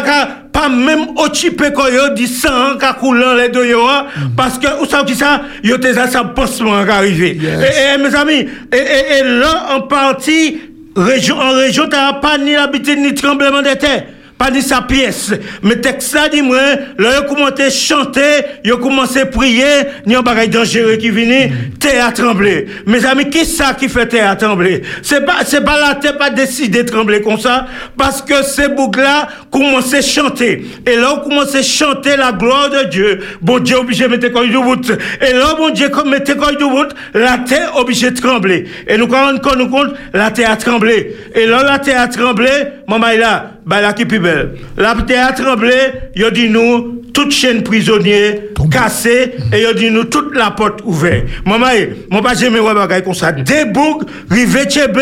pas même occupé quoi yo dit sang coulant les deux yo hein, Mm. parce que où ça qui ça? Yo t'es ça pansement arrivé. Et, mes amis, et là en partie région en région t'as pas ni l'habitude ni tremblement de terre pas ni sa pièce mais texte ça dit moi là yo commencé chanter yo commencé prier ni un bagage dangereux qui vient terre a tremblé. Mes amis qui ça qui fait terre a trembler c'est pas c'est pas la terre pas décidé de trembler comme ça parce que ces boucs là commencé à chanter. Et là on commence à chanter la gloire de Dieu. Bon Dieu obligé de mettre de route et là bon Dieu comme mettre de route la terre obligé de trembler. Et nous quand on nous compte la terre a tremblé. Et là la terre a tremblé maman est là bah là qui plus belle. La terre a tremblé il dit nous toute chaîne prisonnier cassée et il dit nous toute la porte ouverte. Maman mon pas jamais voir bagaille comme ça. Des boucs rivé tchébé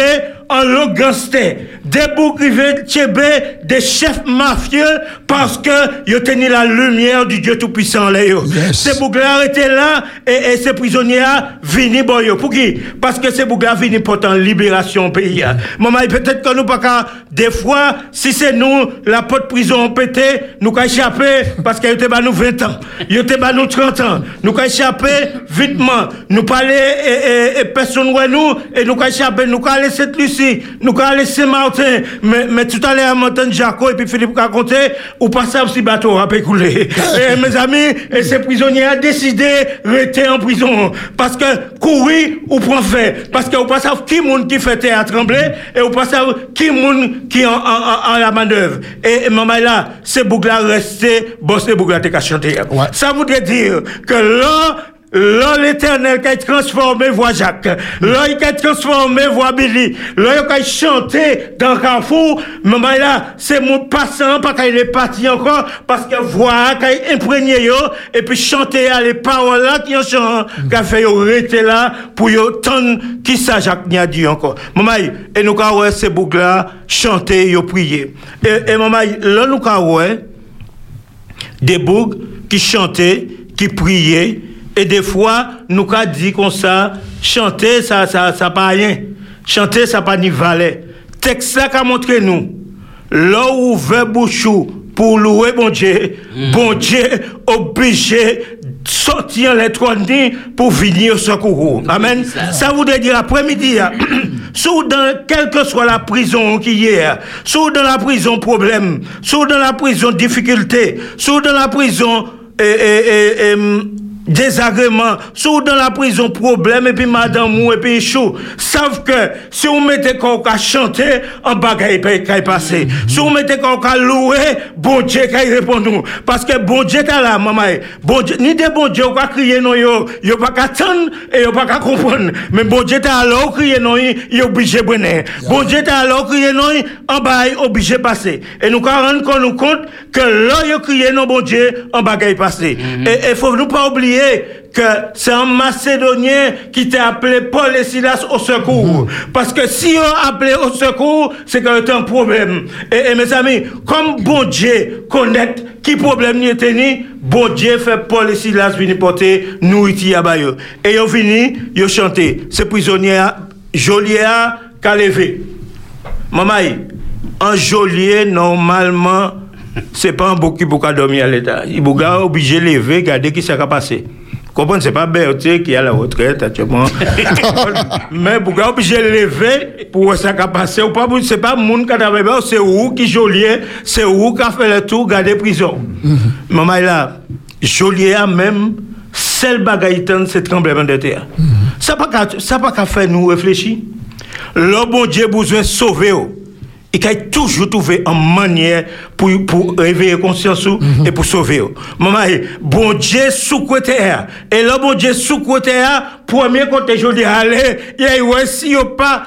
en lo gangster des rivé tchébé des chefs mafieux parce que ils tenu la lumière du Dieu tout-puissant là yo. Ces là arrêté là et, et ces prisonniers bon yo. Pour qui? Parce que ces là vini pour en libération au pays hein. maman peut-être que nous pas qu'à- des fois si c'est nous la porte prison pété nous qu'à échapper parce qu'elle était bah nous 20 ans. Il était bah nous 30 ans. Nous qu'à échapper vitement nous pas aller et, et, et personne ouais nous et nous qu'à échapper nous qu'à aller Sainte-Lucie nous qu'à aller Saint-Martin mais, mais tout à l'heure Montagne Jaco et puis Philippe compté ou passer aussi bateau a écouler et mes amis et ces prisonniers a décidé de rester en prison. Parce que courir ou prendre fait parce que vous pas savez qui monde qui fait terre à trembler et vous pas savez qui monde qui en, en, en, en la manœuvre. Et, et maman là ces boucles là resté bon ces boucles là t'es qu'à chanter. Ça voudrait dire que là L'éternel qui a transformé voix Jacques. Là, il a transformé voix Billy. Là, il a chanté dans le carrefour. Maman, là, c'est mon passant, pas qu'il est parti encore, parce que voix qui a imprégné yo, et puis chanter à les paroles qui ont chanté, qui a fait rester là, pour yo tendre qui ça Jacques n'y a dit encore. Maman, et nous, quand ouais, ces boucles là, chanter, yo prier. Et, et maman, là, nous, quand ouais, des boucs qui chantaient, qui priaient, et des fois, nous avons dit comme ça, chanter, ça ça, ça pas rien. Chanter, ça pas ni valet. Texte ça qu'a montré nous. Là où veut bouchou pour louer bon Dieu, bon Dieu obligé de sortir les trois pour venir au secours. Amen. Ça voudrait dire après-midi, hein, sous dans quelle que soit la prison qui est, sous dans la prison problème, sous dans la prison difficulté, sous dans la prison et, et, et, et, désagrément, sous dans la prison problème et puis madame ou et puis chou, savent que si vous mettez qu'on à chanter, en bagaille peut qu'à passer. Si vous mettez qu'on à louer, bon Dieu qu'à répond nous. Parce que bon Dieu est là, maman. Bon Dieu, ni des bon Dieu ou pas crier non yo, yo pas qu'à attendre et yo pas qu'à comprendre. Mais bon Dieu est là, ou crier non, il obligé bonner. Bon Dieu est là, ou crier non, en bas obligé passer. Et nous quand rendre compte nous compte que là yo crier non bon Dieu, en bagaille passer. Et il faut nous pas oublier que c'est un Macédonien qui t'a appelé Paul et Silas au secours. Parce que si on appelé au secours, c'est qu'il y a un problème. Et, et mes amis, comme bon Dieu connaît qui problème n'y était ni, bon Dieu fait Paul et Silas venir porter nourriture à Bayo. Et ils ont fini, ils ont chanté. Ces prisonniers, Joliet a levé. Maman, un geôlier, normalement, c'est pas un bouc qui peut dormir à l'état. Il peut obligé de lever, regarder qui s'est passé. Comprenez, c'est pas Berthier qui est à la retraite actuellement. Mais pour obligé de lever pour ça qui passé. Ou pas, c'est pas monde qui a travaillé, c'est où qui geôlier, c'est où qui a fait le tour, garder prison. Maman, là, geôlier a même, seul bagaille c'est tremblement de terre. Ça qu'à- ça pas qu'à faire nous réfléchir. Le bon Dieu a besoin de sauver. Il a toujours trouvé une manière pour, pour réveiller conscience ou et pour sauver. Maman, eh, bon Dieu sous côté Et le bon Dieu sous côté premier côté, je dis, allez, il y a si pas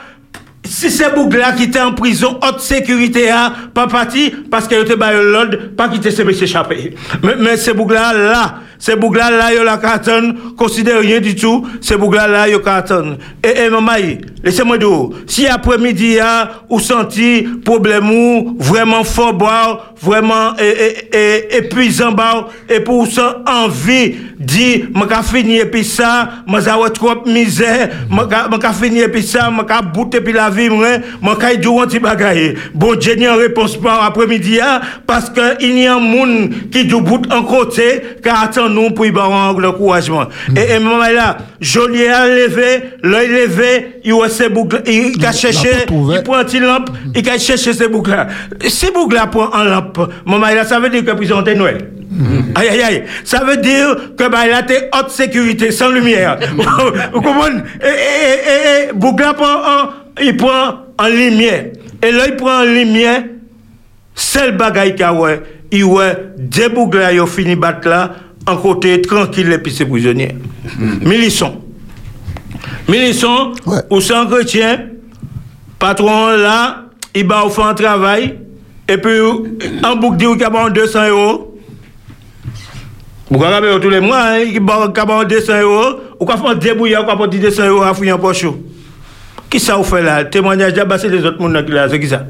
si c'est Bougla qui était en prison, haute sécurité, a pas parti parce qu'il était l'ordre, pas quitter ses s'échapper. Mais, mais c'est Bougla là, ces bougla là, yo la carton, considère rien du tout, ces bougla là, yo carton. Et, et maman, laissez-moi dire, si après-midi, ou senti problème ou, vraiment fort boire, vraiment et, épuisant boire, et pour ça, envie, dit, m'a fini et puis ça, m'a trop misère, m'a fini et puis ça, m'a et puis la vie, m'a m'a ka dou un petit bagaille. Bon Dieu n'y réponse pas après-midi, parce que il y a un monde qui dou bout en côté, qui attend nan nou pou i baran le kouajman. Mm. E mwen la, joli a leve, l'oy leve, i wè se bouk la, i ka chèche, i pwè an ti lamp, i ka chèche se bouk la. Se bouk la pwè an lamp, mwen la, sa vè di ke pwè jante nouèl. Aïe, aïe, aïe. Ça veut dire que bah, il a été haute sécurité, sans lumière. Vous comprenez Et, et, et, Bougla prend en, il prend en lumière. Et là, il prend en lumière, seul bagaille qu'il y a, il y a deux Bougla qui ont fini battre là, en côté tranquille, et puis c'est prisonnier. Milisson. Milisson, ou sans chrétien, patron là, il va faire un travail, et puis, en boucle dit qu'il a 200 euros. Vous regardez tous les mois, hein, il y a 200 euros, ou qu'on fait débrouiller, ou qu'on fait 200 euros à fouiller en poche. Qui ça vous fait là? Témoignage d'abord, c'est les autres monde qui là, c'est qui ça?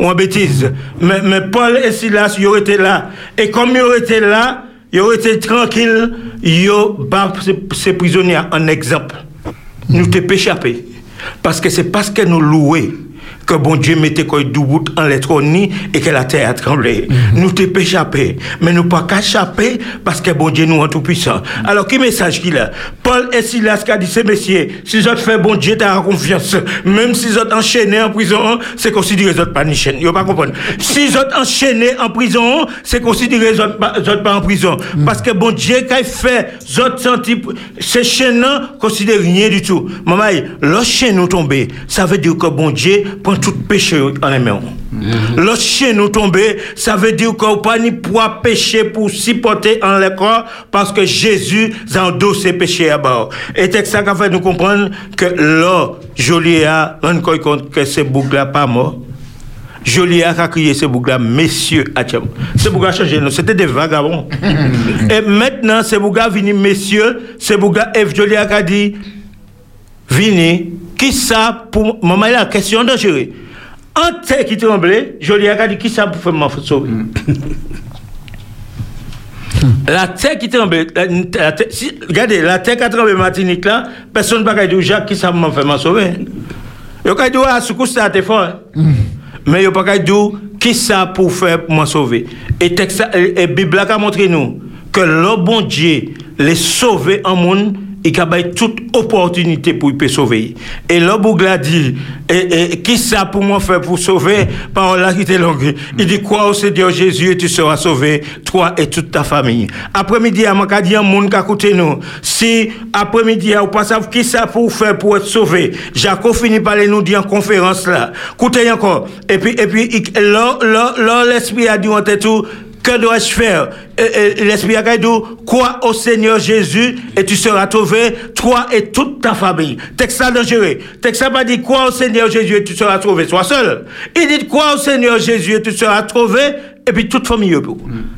Ou en bêtise. Mais, mais Paul et Silas, ils auraient été là. Et comme ils auraient été là, ils auraient été tranquilles, ils auraient ces prisonniers en exemple. Nous t'es échappé. Parce que c'est parce que nous louons que bon Dieu mettait quoi bout en l'électronie et que la terre a tremblé. Nous t'es échappé, mais nous pas qu'à échapper parce que bon Dieu nous est tout puissant. Alors, qui message qu'il a? Paul et Silas qui a dit, ces messieurs, si vous fait bon Dieu, t'as confiance. Même si vous enchaîné en prison, c'est considéré êtes pas une chaîne. Vous pas comprendre. Si vous enchaîné en prison, c'est considéré pas, vous pas en prison. Parce que bon Dieu, quand il fait, vous senti, ces chaînes, considère rien du tout. Maman, chaîne nous tomber, ça veut dire que bon Dieu prend tout péché en aimant. Le chien nous tomber, ça veut dire qu'on n'a pas ni poids péché pour supporter en le corps parce que Jésus a endossé péché à bord. Et c'est ça fait nous comprendre que là, Jolia, on compte que ce bouc-là pas mort. Jolia a crié ce bouc-là, messieurs, Hachem. Ce bouc a changé, c'était des vagabonds. Et maintenant, ce bouc a venu, messieurs, ce bouc a, et Jolia a dit, vini, qui ça pour maman la question dangereuse. En terre qui tremblait, Jolia a dit qui ça pour faire m'en sauver? La terre qui tremble, la, la terre- si- regardez, la terre qui a tremblé Martinique là, personne ne va dire Jacques qui ça m'en fait m'en sauver? Yo ka ah sous ça t'es fort. Mais yo pas ka dire qui ça pour faire pour m'en sauver? Et texte et, et Bible a montré nous que le bon Dieu les sauver en monde il a toute opportunité pour peut sauver. Et bougla dit, et, et, qui ça pour moi faire pour sauver? Parole là qui longue. Il dit, crois au Seigneur Jésus et tu seras sauvé, toi et toute ta famille. Après-midi, à m'a dit un monde qui nous. Si après-midi, ou pas savoir qui ça pour faire pour être sauvé? Jacob finit par nous dire en conférence là. Écoutez encore. Et puis, et puis, l'esprit a dit en tête tout, que dois-je faire? Et- et L'Esprit a dit, crois au Seigneur Jésus et tu seras sauvé, toi et toute ta famille. Texte dangereux. Texte pas dit, crois au Seigneur Jésus et tu seras sauvé, sois seul. Il dit, crois au Seigneur Jésus et tu seras sauvé, et puis toute famille.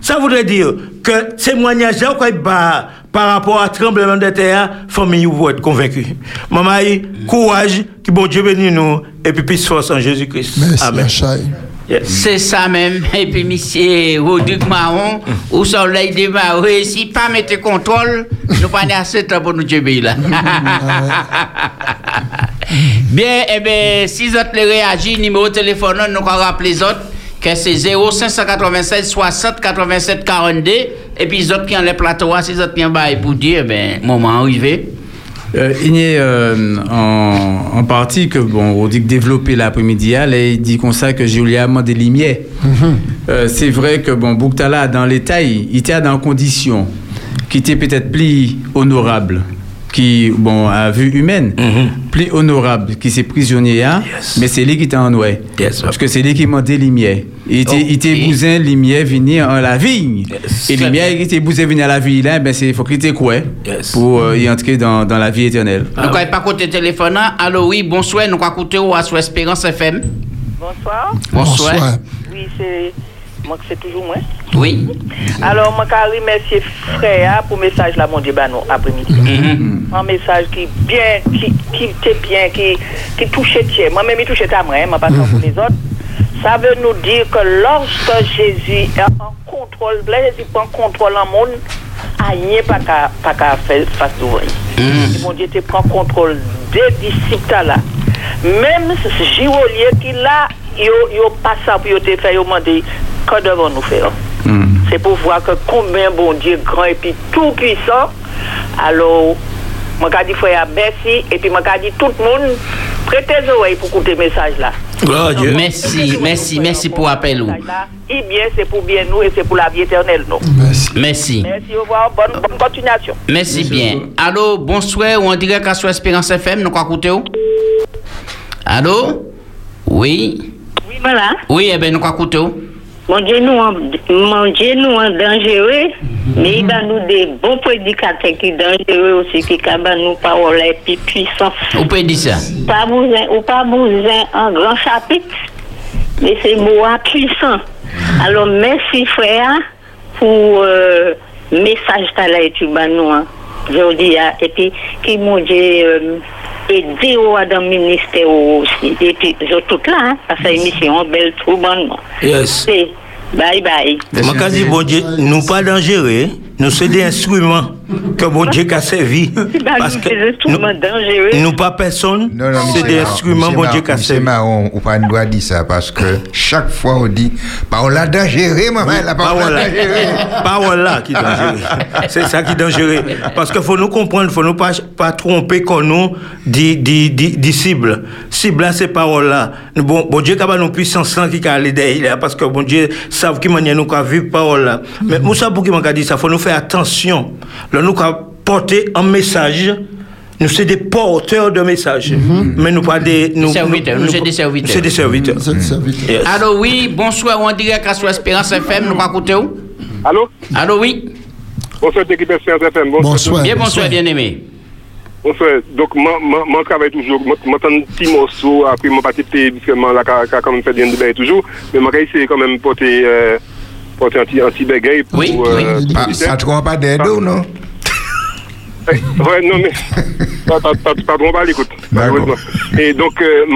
Ça voudrait dire que témoignage bah, par rapport à tremblement de terre, famille vous être convaincue. Maman, courage, que bon Dieu bénisse nous, et puis plus force en Jésus-Christ. Amen. C'est ça même. Et puis, monsieur Rodrigue Marron, au soleil démarré, si pas mettre contrôle, nous pas assez de temps pour nous tuer là. bien, eh bien, si vous avez réagi, numéro de téléphone, nous allons rappeler les autres que c'est 0596 60 87 42. Et puis, les autres qui ont les plateaux, si vous avez un bail pour dire, eh moment arrivé. Euh, il est euh, en, en partie que, bon, on dit que développer l'après-midi, là, il dit comme ça que Julia a des lumières. Euh, c'est vrai que, bon, Bouktala, dans l'état, il il était dans une condition qui était peut-être plus honorable, qui, bon, à vue humaine, plus honorable, qui s'est prisonnier, hein, mais c'est lui qui était en ouais. Parce que c'est lui qui m'a des lumières. Il était, il était bousin, lumière, venir en la vigne. Et lumière, il était bousin, venir à la vie, là, ben, c'est, faut qu'il était quoi pour euh, y entrer dans, dans la vie éternelle. Nous n'avons pas côté téléphone. hein. Allô, oui, bonsoir. Nous au Asso Espérance FM. Bonsoir. Bonsoir. Oui, c'est Moi, c'est toujours moi. Oui. Alors, moi, je remercie frère pour le message là, mon Dieu, bah, non, après-midi. Mhm. Un message qui bien, qui, qui était bien, qui, qui touchait Dieu. Moi-même, il touchait à moi, hein, moi, pas pour les autres. Ça veut nous dire que lorsque Jésus est en contrôle, là, Jésus prend contrôle en monde, rien pas qu'à pas qu'à faire face. Et Mon Dieu te prend contrôle des disciples là. Même ce girolier qui là, yo yo pas ça pour te faire demander que devons nous faire. C'est pour voir que combien bon Dieu grand et puis tout puissant. Alors moi qu'a dit frère merci et puis moi qu'a dit tout le monde prêtez les oreilles pour écouter le message là. Merci, merci, merci pour l'appel. Et bien c'est pour bien nous et c'est pour la vie éternelle nous. Merci. Merci, au revoir, bonne, bonne continuation. Merci bien. Allô, bonsoir, ou en direct à sur Espérance FM, nous quoi écouter ou? Allô? Oui? Oui, voilà. Oui, eh bien, nous quoi écouter ou? Mon Dieu, nous, en- mon Dieu, nous en dangereux, mais il va nous des bons prédicateurs qui dangereux aussi, qui va nous paroles et puis puissants. Vous pouvez dire ça? Pas besoin, ou pas besoin un grand chapitre, mais c'est mot puissant. Alors, merci frère pour euh, message que tu nous, hein. Ah, et puis, qui mon Dieu, euh, aider au dans le ministère aussi. Et puis, je tout là, hein, parce que l'émission belle tout bonnement. Yes. Bye bye. Dis bon Dieu, nous pas dangereux, nous sommes des instruments que bon Dieu a servi. Parce que nous, dangereux. nous pas personne, c'est des instruments bon Dieu a C'est servi. marrant, on pas doit dire ça parce que chaque fois on dit, bah on l'a dangereux, maman, a pas Parole là. dangereux. Parole là qui est dangereux. C'est ça qui est dangereux. Parce qu'il faut nous comprendre, il faut nous pas, pas tromper qu'on nous dit, dit, dit, dit cible. Cible là, c'est parole là. Bon, bon Dieu, qui nous puissance là qui a allé derrière, parce que bon Dieu savent qui manière nous vivre parole là. Mais Moussa, pour qui m'a dit ça, faut nous faire attention. Là, nous porter un message. Nous sommes des porteurs de messages, mais nous pas des nous, Serviteurs, nous, c'est des serviteurs. C'est des serviteurs. Yes. Allô, oui, bonsoir, ou en direct à sur Espérance FM, nous quoi écouter ou? Allô? Allô, oui? Bonsoir, équipe Espérance FM. Bonsoir. Bien, bonsoir, bien aimé. Bonsoir. Donc, moi, moi, moi, travaille toujours. T'en petit morceau, après, moi, pas tête, parce que qu'a- qu'a quand même fait bien de toujours. Mais moi, essayer quand même porter, euh, porter un petit, un petit bégaye pour, euh, pour Pas- éviter. Ça te rend pas d'aide, non Eh, Ouais, non, mais. pas, pas, pas, pas trop mal, écoute. malheureusement. Et donc, euh,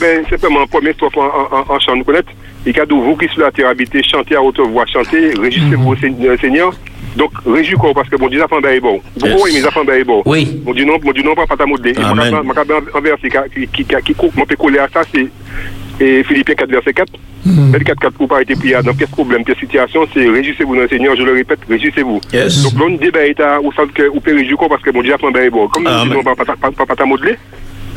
ben, simplement, première fois en, en, en chant, nous connaître. Et qu'à vous qui sur la terre habitez, chantez à haute voix, chantez, réjouissez-vous, Seigneur- Seigneur. Donc, réjouis quoi, parce que mon Dieu, ça fait un bon. Pourquoi oui, ça fait un bon. Oui. Mon Dieu, non, mon Dieu, non, pas ta modelé. Et Amen. un verset qui, qui, qui, qui, coupe, mon coller à ça, c'est et Philippiens 4, verset 4. Le 4, 4, pour pas été prié dans quel problème, quelle situation, c'est réjouissez-vous dans le Seigneur, je le répète, réjouissez-vous. Yes. Donc, l'on débat est à, au sens que, vous pouvez réjouir quoi, parce que mon Dieu a fait un bon. Comme nous Amen. disons, pas, pas, pas, pas, pas ta modelé,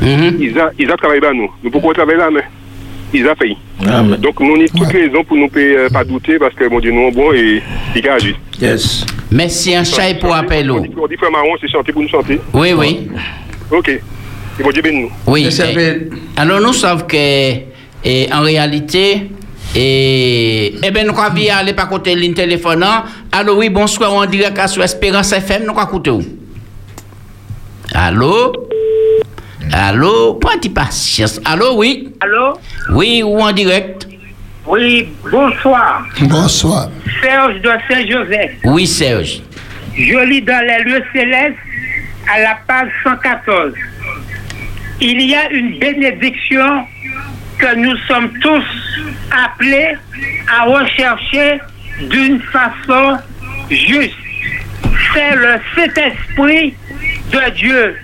ils a, ils a travaillé là, nous. Nous pourquoi travailler là, mais ils a failli. Amen. Donc, nous avons toutes les raisons pour nous euh, pas douter, parce que mon Dieu, nous sommes bons et il a agi. Yes. Merci, un chat pour appel ou? On dit frère Marron, c'est chanter pour nous chanter. Oui, oui. Ok. Et mon Dieu bénisse nous. Oui. Eh, alors, nous savons que, eh, en réalité, et, eh ben, nous avons vu aller par côté de ligne téléphone. hein. Allô, oui, bonsoir, on direct à sur Espérance FM, nous avons écouté où? Allô? Allô? Pas de patience. Allô, oui? Allô? Oui, ou en direct? Oui, bonsoir. Bonsoir. Serge de Saint-Joseph. Oui, Serge. Je lis dans les lieux célestes à la page 114. Il y a une bénédiction que nous sommes tous appelés à rechercher d'une façon juste. C'est le Saint-Esprit de Dieu.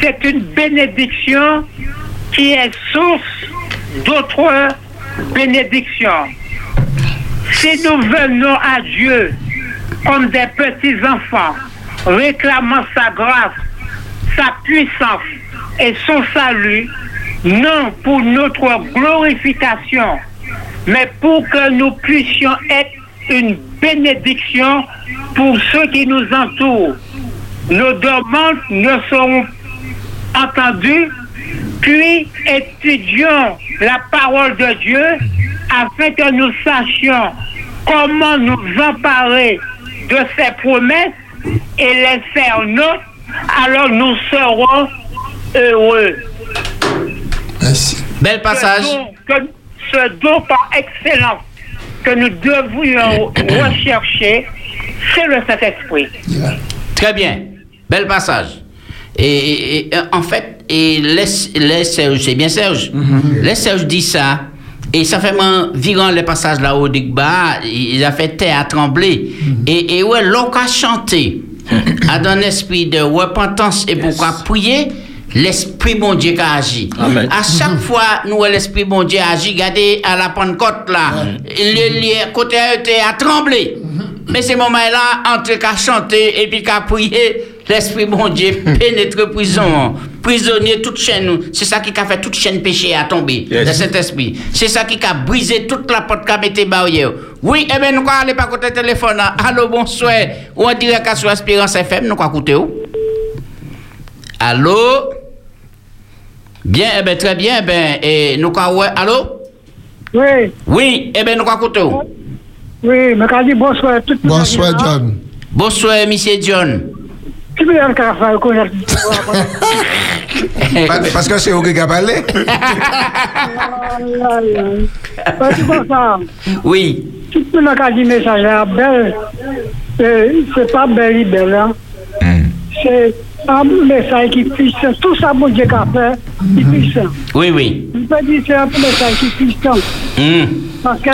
C'est une bénédiction qui est source d'autres bénédictions. Si nous venons à Dieu comme des petits-enfants, réclamant sa grâce, sa puissance et son salut, non pour notre glorification, mais pour que nous puissions être une bénédiction pour ceux qui nous entourent. Nos demandes ne seront entendues, puis étudions la parole de Dieu afin que nous sachions comment nous emparer de ses promesses et les faire nôtres, alors nous serons heureux. Merci. Bel passage. Ce don, que- ce don par excellence que nous devrions rechercher, c'est le Saint-Esprit. Très bien. Bel passage. Et, et- et, en fait, et laisse, laisse Serge, c'est bien Serge. Laisse Serge dit ça. Et ça fait man, virant le passage là-haut du bas, il a fait terre à trembler. Et, et ouais, l'on a chanté à un esprit de repentance et pourquoi prier, l'esprit bon Dieu qui a agi. Amen. À chaque fois, nous, l'esprit bon Dieu agit, regardez à la Pentecôte là, le le côté a été à trembler. Mais ces moments-là, entre qu'à chanter et puis qu'à prier, l'Esprit bon Dieu pénètre prison. Prisonnier toute chaîne. C'est ça qui a fait toute chaîne péché à tomber. Yes. De cet esprit. C'est ça qui a brisé toute la porte qui a mis barrière. Oui, eh bien, nous allons aller par côté téléphone. là. Allô, bonsoir. Ou en direct à sur Espérance FM, nous allons écouter où? Allô? Bien, eh bien, très bien. Eh bien, et nous allons. ouais, Allô? Oui, Oui, eh bien, nous écouter où? oui, mais quand dit bonsoir, tout le monde. Bonsoir, John. Bonsoir, monsieur John. Tu peux dire qu'à faire connaître. Parce que c'est vous qui a parlé. Comme ça, Oui. tout le monde a dit message là, belle, euh, c'est pas belle, belle, hein. C'est un message qui puissant. Tout ça, mon Dieu, qu'a fait, puissant. Oui, oui. Je peux dire c'est un qui puissant. Hum. Parce que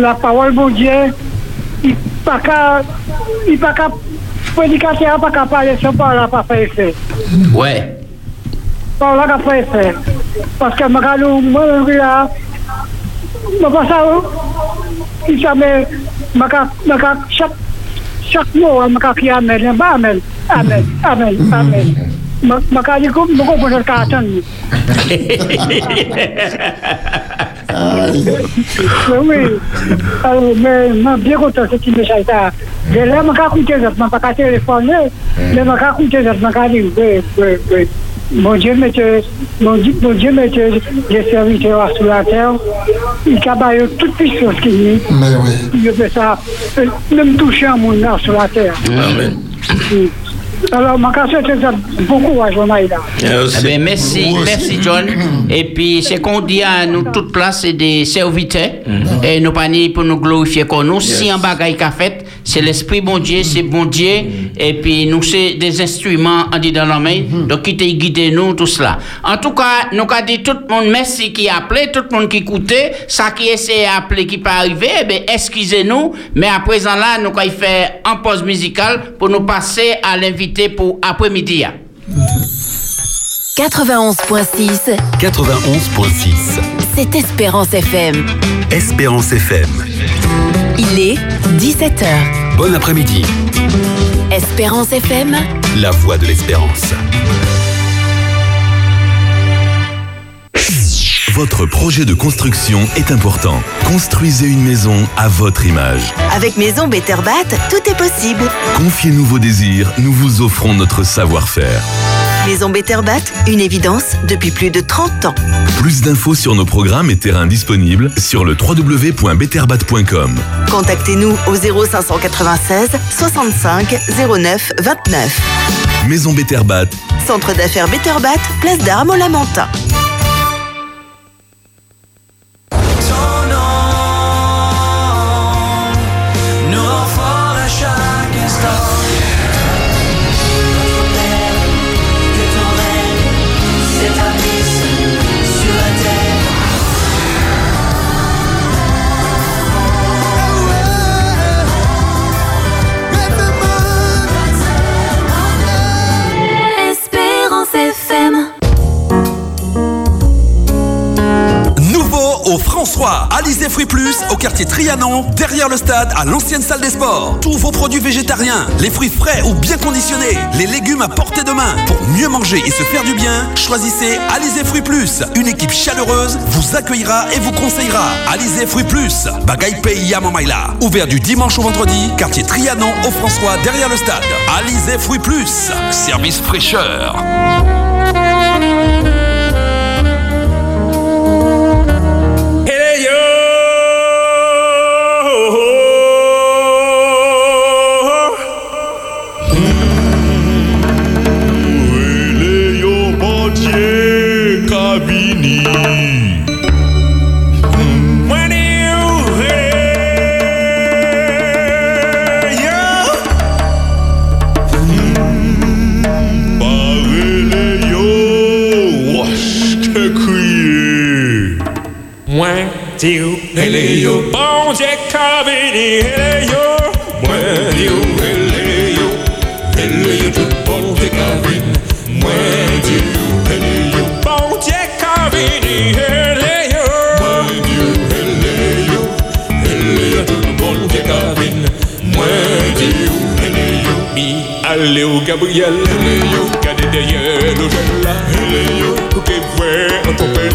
la parole Dieu, il pas qu'à, il pas qu'à, prédicateur pas qu'à parler sans parole n'a pas effet. Ouais. N'a pas fait effet. Parce que moi, je là, moi, quand- moi, quand chak yo an maka ki amel, an ba amel, amel, amel, amel. Maka li koum, mou koum jor ka atan li. Oui, mwen biye kontan se ti me chayta. De la maka koute zot, mwen paka telefon le, le maka koute zot, maka li, we, we, we. Oui, oui. Mon Dieu, monsieur, mon Dieu, mon Dieu, j'ai servi sur la terre. Il a toute puissance qui est. Mais oui. Il fait ça, euh, même toucher un monde là sur la terre. Amen. Oui. Alors, ma question, c'est beaucoup à là. Eh ben, merci, merci John. Et puis, c'est qu'on dit à nous toute place, c'est des serviteurs. Et nous pas pour nous glorifier comme nous. Si un bagage qu'a fait, c'est l'esprit bon Dieu, c'est bon Dieu. Et puis, nous, c'est des instruments en dit dans la main. Donc, qui t'a guidé nous, tout cela. En tout cas, nous avons dit tout le monde merci qui a appelé, tout le monde qui écoutait. Ça qui essaie d'appeler qui pas arrivé, eh ben, excusez-nous. Mais à présent là, nous allons faire en pause musicale pour nous passer à l'invité pour après-midi. 91.6, 91.6. c'est Espérance FM. Espérance FM. Il est 17h. Bon après-midi. Espérance FM, La voix de l'espérance. Votre projet de construction est important. Construisez une maison à votre image. Avec Maison Better Bat, tout est possible. Confiez-nous vos désirs, nous vous offrons notre savoir-faire. Maison Better Bat, une évidence depuis plus de 30 ans. Plus d'infos sur nos programmes et terrains disponibles sur le www.betterbat.com. Contactez-nous au 0596 65 09 29. Maison Betterbat, Centre d'affaires Better Bat, place d'Armes au Lamentin. Au François, Alizé Fruits Plus, au quartier Trianon, derrière le stade, à l'ancienne salle des sports. Tous vos produits végétariens, les fruits frais ou bien conditionnés, les légumes à portée de main. Pour mieux manger et se faire du bien, choisissez Alizé Fruits Plus. Une équipe chaleureuse vous accueillera et vous conseillera. Alizé Fruits Plus, Bagaille Pays à. Ouvert du dimanche au vendredi, quartier Trianon, au François, derrière le stade. Alizé Fruits Plus, service fraîcheur. Dieu, hele yo. Bon Dieu ka vini, hele yo. Moi Dieu, hele yo. Hele yo, tout bon Dieu ka vini. Moi Dieu, hele yo. Bon Dieu ka vini, hele yo. Moi Dieu, hele yo. Hele yo, tout bon Dieu ka vini. Moi Dieu, hele yo. Mi allez au Gabriel, hele yo. Gardez derrière le gel là, hele yo. Pour que voix en tempête,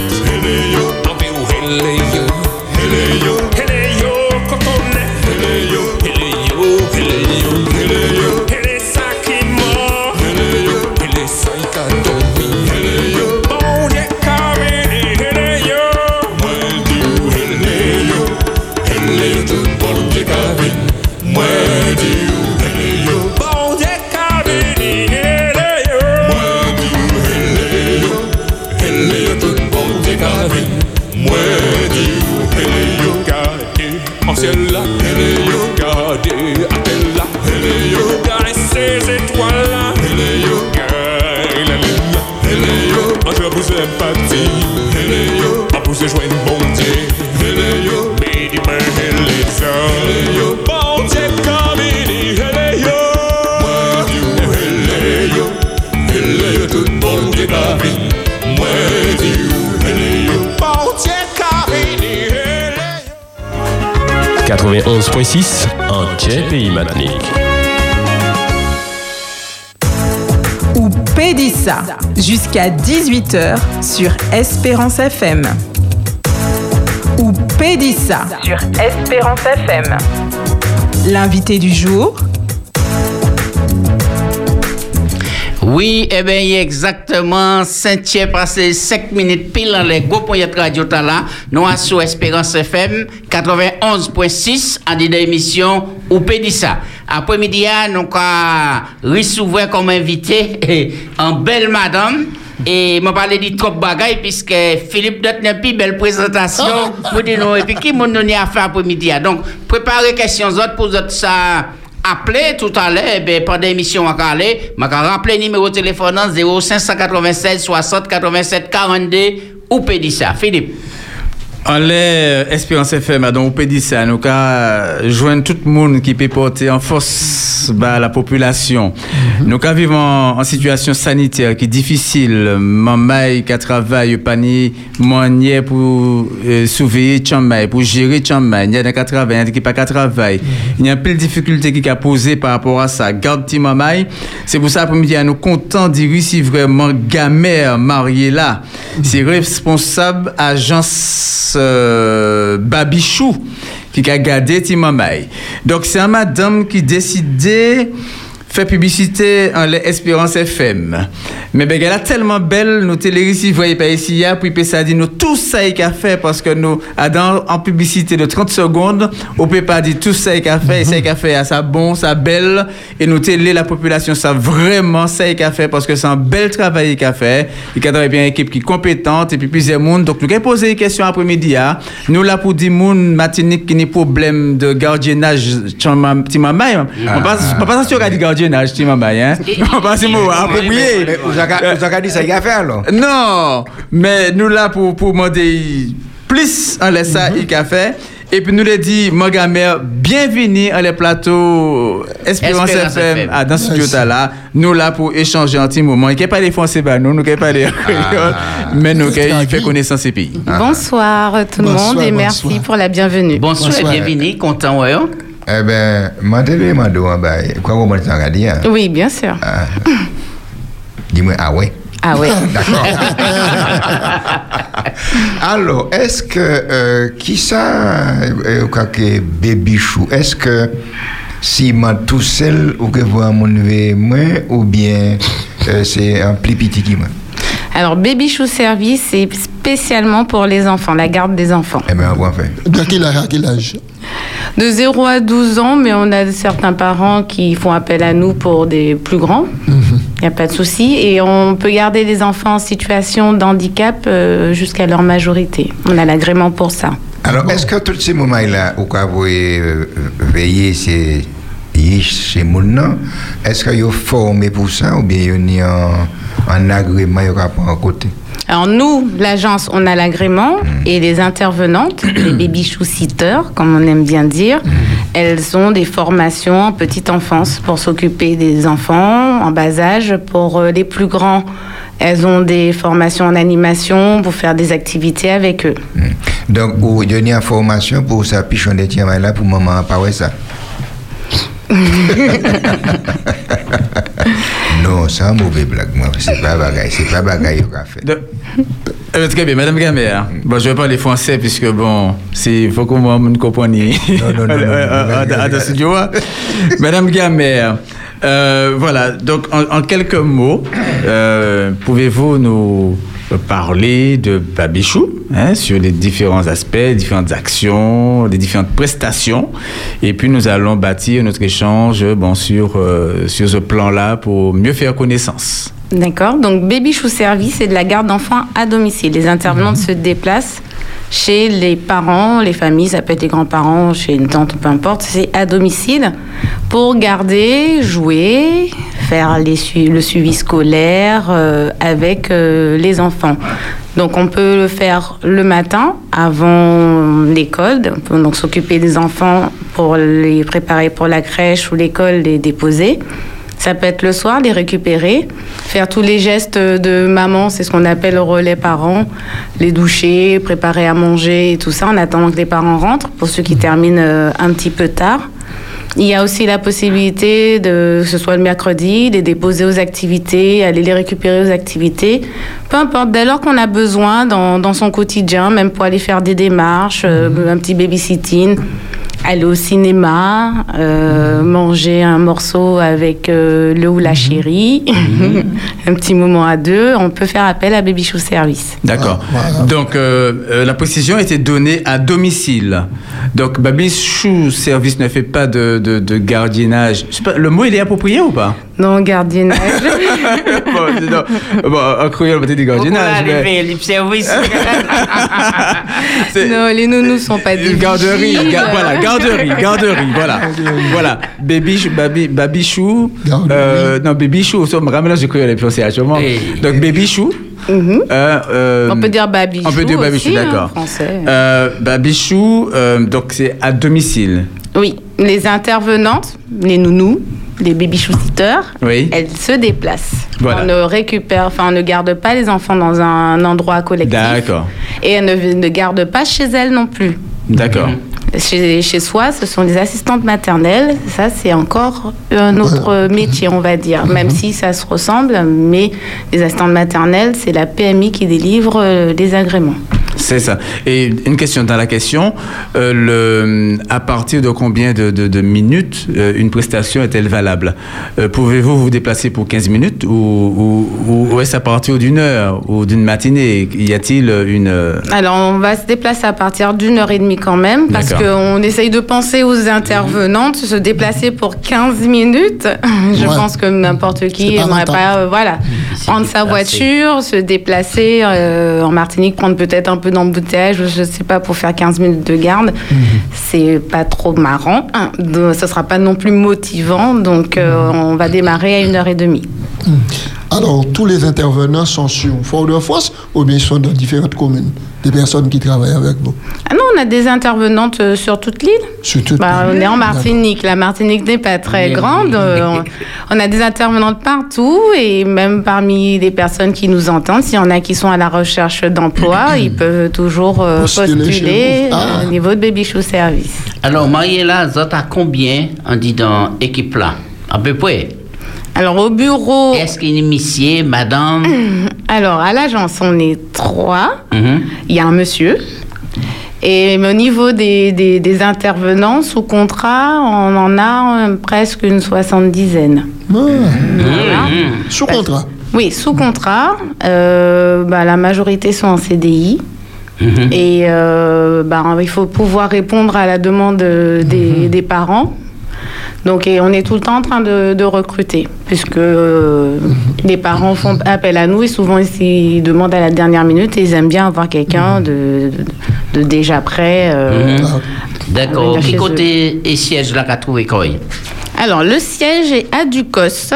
91.6 en Jet Pays Matinique. ou Pédissa jusqu'à 18h sur Espérance FM. Ou Pédissa sur Espérance FM. L'invité du jour, Oui, eh bien, il y a exactement 5 tiers passé 5 minutes pile dans les gros points de radio là. Nous sommes sur Espérance FM 91.6 en dit d'émission ou Pédissa. Après-midi, nous avons comme invité en belle madame. Et m'a parlé de trop bagaille puisque Philippe Dot n'a plus belle présentation. Pour nous, et puis qui m'a donné à faire après-midi. Donc, préparez questions autres pour autres ça appelé tout à l'heure, ben, pendant l'émission, on va je rappeler le numéro de téléphone 0596 60 87 42 ou Pédissa. Philippe. En l'air, Espérance FM, donc, on peut dire ça, nous, avons joindre tout le monde qui peut porter en force bah, la population. Nous, avons vivre en, en situation sanitaire qui est difficile. Maman qui travaille, pani, moyen pour euh, surveiller Chamay, pour gérer Chamay. Il y a des qui travaillent, il y a des qui pas travaillent. Il y a plein de difficultés qui a posé par rapport à ça. Garde petit maman. C'est pour ça, pour me dire, nous contents de réussir vraiment gamère mariée là. C'est responsable agence euh, Babichou qui a gardé Timamay. Donc c'est un madame qui décidait faire publicité en l'Espérance FM. Mais ben, elle a tellement belle, nous télé voyez pas ici, puis ça dit nous tout ça qu'il a fait parce que nous, dans, en publicité de 30 secondes, on peut pas dire tout ça qu'il a fait, et ça qu'il a fait, ça bon, ça belle, et nous télé la population, ça vraiment ça qu'il a fait parce que c'est un bel travail a fait, il a travaillé bien une équipe qui est compétente, et puis plusieurs monde. Donc, nous avons posé des questions après-midi, hein. nous là pour dire monde matinique qui n'a problème de gardiennage, petit maman, on passe, pas pas sûr a dit gardiennage, petit maman, hein. On passe le mot approprié. Vous avez dit ça, il a fait alors Non, mais nous là pour, pour demander plus en laisse ça, il a fait. Et puis nous l'a dit, mon gamin, bienvenue à les plateaux Espérance, Espérance FM, dans ce studio là. Nous là pour échanger un petit moment. Il n'y a pas les français, bah, nous, nous ne pas les créoles, mais nous, il fait connaissance ces pays. Bonsoir tout le Bonsoir, monde et bonsoir. merci pour la bienvenue. Bonsoir, et bienvenue, content, ouais. Hein? Eh ben, mandez-le, mando, bah, quoi m'a dit, regardez, hein. Oui, bien sûr. Ah. Dis-moi, ah ouais. Ah ouais. D'accord. Alors, est-ce que, euh, qui ça, euh, quoi que baby chou, est-ce que si moi tout seul ou que moi, ou bien euh, c'est un plus petit qui Alors, Baby Chou Service, c'est spécialement pour les enfants, la garde des enfants. Eh bien, on. De quel âge, à quel âge? De 0 à 12 ans, mais on a certains parents qui font appel à nous pour des plus grands. Il n'y a pas de souci. Et on peut garder des enfants en situation de handicap euh, jusqu'à leur majorité. On a l'agrément pour ça. Alors, est-ce que tous ces moments-là, où vous euh, veillez chez mon nom, est-ce que vous formé pour ça ou bien vous avez un, un agrément vous à côté? Alors nous, l'agence, on a l'agrément et les intervenantes, les baby sitters, comme on aime bien dire, elles ont des formations en petite enfance pour s'occuper des enfants en bas âge. Pour euh, les plus grands, elles ont des formations en animation pour faire des activités avec eux. Donc, vous donnez information pour ça, de tiens là pour maman, pas ça. Non, c'est un mauvais blague, moi. C'est pas bagaille, c'est pas bagaille qu'on a fait. Euh, très bien, Madame Gamère. Bon, je vais parler français puisque bon, c'est faut que moi me compreniez. Non, non, non, non, hein. Madame Gamère. euh, voilà. Donc, en, en quelques mots, euh, pouvez-vous nous parler de Babichou hein, sur les différents aspects, différentes actions, les différentes prestations, et puis nous allons bâtir notre échange bon sur euh, sur ce plan-là pour mieux faire connaissance. D'accord. Donc, Baby Chou Service, c'est de la garde d'enfants à domicile. Les intervenantes se déplacent chez les parents, les familles, ça peut être les grands-parents, chez une tante, peu importe. C'est à domicile pour garder, jouer, faire le suivi scolaire euh, avec euh, les enfants. Donc, on peut le faire le matin avant l'école. On peut donc s'occuper des enfants pour les préparer pour la crèche ou l'école, les déposer. Ça peut être le soir, les récupérer, faire tous les gestes de maman, c'est ce qu'on appelle le relais parents, les doucher, préparer à manger et tout ça en attendant que les parents rentrent, pour ceux qui terminent euh, un petit peu tard. Il y a aussi la possibilité de, que ce soit le mercredi, de les déposer aux activités, aller les récupérer aux activités. Peu importe, dès lors qu'on a besoin dans, dans son quotidien, même pour aller faire des démarches, euh, un petit babysitting, aller au cinéma, euh, manger un morceau avec euh, le ou la chérie, un petit moment à deux, on peut faire appel à Baby Show Service. D'accord. Donc, euh, euh, la précision était donnée à domicile. Donc, Baby Chou Service ne fait pas de, de, de gardiennage. Pas, le mot, il est approprié ou pas? Non, gardiennage. bon, non. Bon, en créole, on va dire du gardiennage. mais- service. non, les nounous sont pas des Garderie, voilà, garderie, garderie, voilà. voilà. Baby, chou- baby, baby chou, euh, non, baby chou, ça me ramène, j'ai cru à la prononciation. Donc, baby chou. euh, euh, On peut dire babichou On peut dire babichou, hein, d'accord. Euh, babichou, euh, donc c'est à domicile. Oui, les intervenantes, les nounous, les baby sitters, Oui. elles se déplacent. Voilà. On ne récupère, enfin, on ne garde pas les enfants dans un endroit collectif. D'accord, Et elles ne, ne gardent pas chez elles non plus. d'accord. Chez, chez soi, ce sont des assistantes maternelles. Ça, c'est encore un autre métier, on va dire. Même si ça se ressemble, mais les assistantes maternelles, c'est la PMI qui délivre euh, les agréments. C'est ça. Et une question dans la question, euh, le, à partir de combien de, de- de minutes euh, une prestation est-elle valable? Euh, Pouvez-vous vous déplacer pour 15 minutes ou, ou- ou- ou est-ce à partir d'une heure ou d'une matinée? Y a-t-il une... Alors, on va se déplacer à partir d'une heure et demie quand même, parce qu'on essaye de penser aux intervenantes, se déplacer pour 15 minutes. Je Ouais. pense que n'importe qui n'aimerait pas, euh, voilà, prendre sa voiture, se déplacer euh, en Martinique, prendre peut-être un peu d'embouteillage, ou je ne sais pas, pour faire 15 minutes de garde. C'est pas trop marrant. Ce sera pas non plus motivant, donc euh, on va démarrer à une heure et demie. Alors, tous les intervenants sont sur Fort-de-France ou bien ils sont dans différentes communes? Des personnes qui travaillent avec vous? Ah non, on a des intervenantes euh, sur toute l'île. Sur toute Bah, l'île. on est en Martinique. La Martinique n'est pas très grande. Euh, on, on a des intervenantes partout et même parmi les personnes qui nous entendent, s'il y en a qui sont à la recherche d'emploi, ils peuvent toujours euh, Postuler. Ah. au niveau de Baby Show Service. Alors, Mariella, vous êtes à combien, on dit, dans l'équipe là À peu près Alors, au bureau. Est-ce qu'il y a une monsieur, madame Alors, à l'agence, on est trois. Mhm. Il y a un monsieur. Et au niveau des, des- des intervenants sous contrat, on en a euh, presque une soixante-dizaine. Voilà. Sous contrat Oui, sous contrat. Euh, bah, la majorité sont en CDI. Et euh, bah, il faut pouvoir répondre à la demande des, des parents. Donc, et on est tout le temps en train de, de recruter, puisque euh, les parents font appel à nous et souvent ils, ils demandent à la dernière minute et ils aiment bien avoir quelqu'un de, de- de déjà prêt. euh, Mhm. D'accord. Qui côté et siège là qu'a trouvé alors, le siège est à Ducos.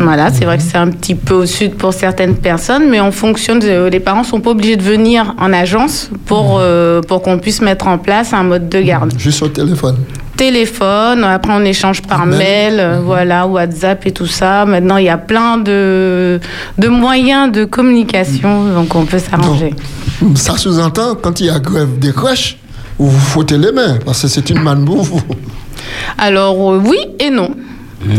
Voilà, c'est vrai que c'est un petit peu au sud pour certaines personnes, mais on fonctionne. de- les parents sont pas obligés de venir en agence pour euh, pour qu'on puisse mettre en place un mode de garde. Juste au téléphone. Téléphone, après on échange par mail, euh, voilà, WhatsApp et tout ça. Maintenant, il y a plein de de moyens de communication, donc on peut s'arranger. Ça sous-entend, quand il y a grève des crèches, vous vous frottez les mains, parce que c'est une manne pour vous. Alors euh, oui et non.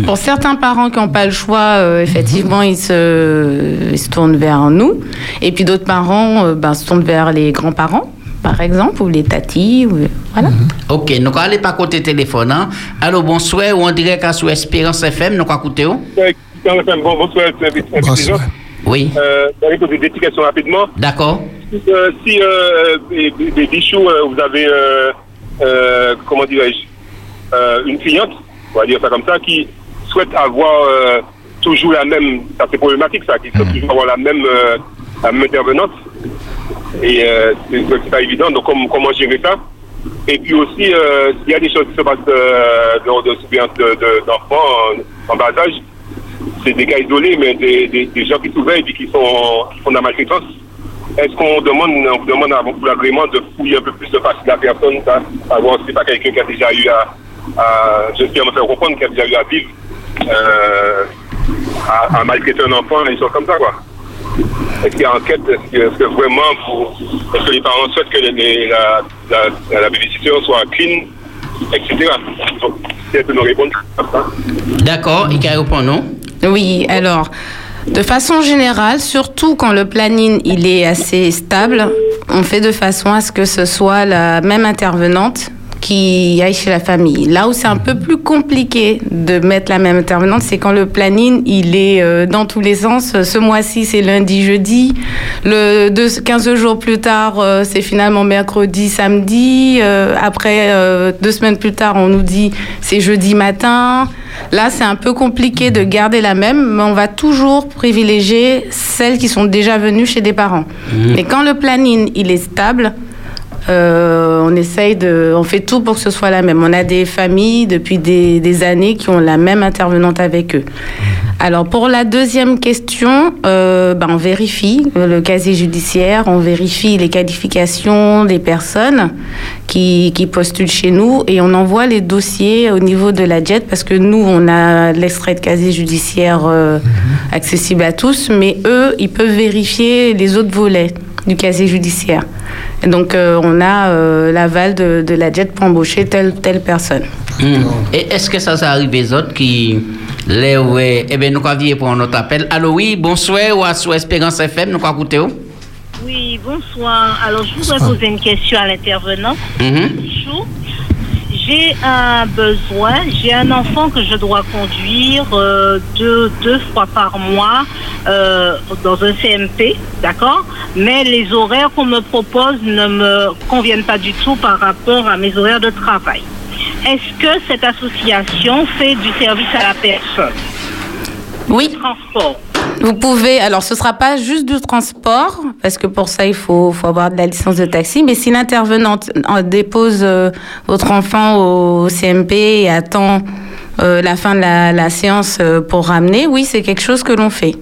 Pour certains parents qui n'ont pas le choix, euh, effectivement, ils se, ils se tournent vers nous. Et puis d'autres parents euh, ben, se tournent vers les grands-parents, par exemple, ou les tatis. Ou, voilà. Ok, nous allons aller par côté téléphone. Hein. Allô, bonsoir, ou en direct à sur Espérance FM, nous écouter. où? Bon, bonsoir, bonsoir. Oui. Euh, poser des petites questions rapidement. D'accord. Euh, si euh, euh, vous avez, euh, euh, comment dirais-je, euh, une cliente, on va dire ça comme ça, qui souhaite avoir euh, toujours la même, ça c'est problématique ça, qui souhaite toujours avoir la même, euh, la même intervenante. Et euh, c'est pas évident, donc comment, comment gérer ça? Et puis aussi, s'il y a des choses qui se passent lors de surveillance de- de- d'enfants en, en bas âge, c'est des cas isolés, mais des, des, des gens qui surveillent et qui, sont, qui font de la maltraitance. Est-ce qu'on demande, on vous demande avant l'agrément de fouiller un peu plus de la personne, ça, savoir si c'est pas quelqu'un qui a déjà eu à j'espère me faire comprendre, qui a déjà eu à vivre, euh, à, à maltraiter un enfant, et choses comme ça, quoi. Est-ce qu'il y a enquête, est-ce que, vraiment, pour, est-ce que les parents souhaitent que les- les- la, la, la babysitter soit clean, etc. Donc, si elle peut nous répondre comme ça. D'accord, il can répondre, non? Oui, alors, de façon générale, surtout quand le planning il est assez stable, on fait de façon à ce que ce soit la même intervenante qui aille chez la famille. Là où c'est un peu plus compliqué de mettre la même intervenante, c'est quand le planning il est euh, dans tous les sens. Ce mois-ci c'est lundi, jeudi. Le deux, 15 jours plus tard euh, c'est finalement mercredi, samedi. Euh, après deux semaines plus tard on nous dit c'est jeudi matin. Là, c'est un peu compliqué de garder la même, mais on va toujours privilégier celles qui sont déjà venues chez des parents. Mhm. Et quand le planning il est stable, on essaye de, on fait tout pour que ce soit la même. On a des familles depuis des, années qui ont la même intervenante avec eux. Alors pour la deuxième question, euh, ben, on vérifie le casier judiciaire, on vérifie les qualifications des personnes qui, qui postulent chez nous et on envoie les dossiers au niveau de la JET parce que nous on a l'extrait de casier judiciaire euh, accessible à tous, mais eux ils peuvent vérifier les autres volets du casier judiciaire. Et donc euh, on a euh, l'aval de, de la JET pour embaucher telle telle personne. Hmm. Et est-ce que ça, ça arrive les autres qui. Les, ouais, eh bien, nous allons pour un autre appel? Allô, oui, bonsoir, ou à sur Espérance FM, nous allons écouter. où? Oui, bonsoir. Alors, je voudrais poser une question à l'intervenant. Mhm. Bonjour. J'ai un besoin, j'ai un enfant que je dois conduire euh, deux, deux fois par mois euh, dans un CMP, d'accord? Mais les horaires qu'on me propose ne me conviennent pas du tout par rapport à mes horaires de travail. Est-ce que cette association fait du service à la personne? Oui. Transport. Vous pouvez, alors ce sera pas juste du transport, parce que pour ça il faut, avoir de la licence de taxi, mais si l'intervenante euh, dépose euh, votre enfant au CMP et attend euh, la fin de la, séance pour ramener, oui, c'est quelque chose que l'on fait.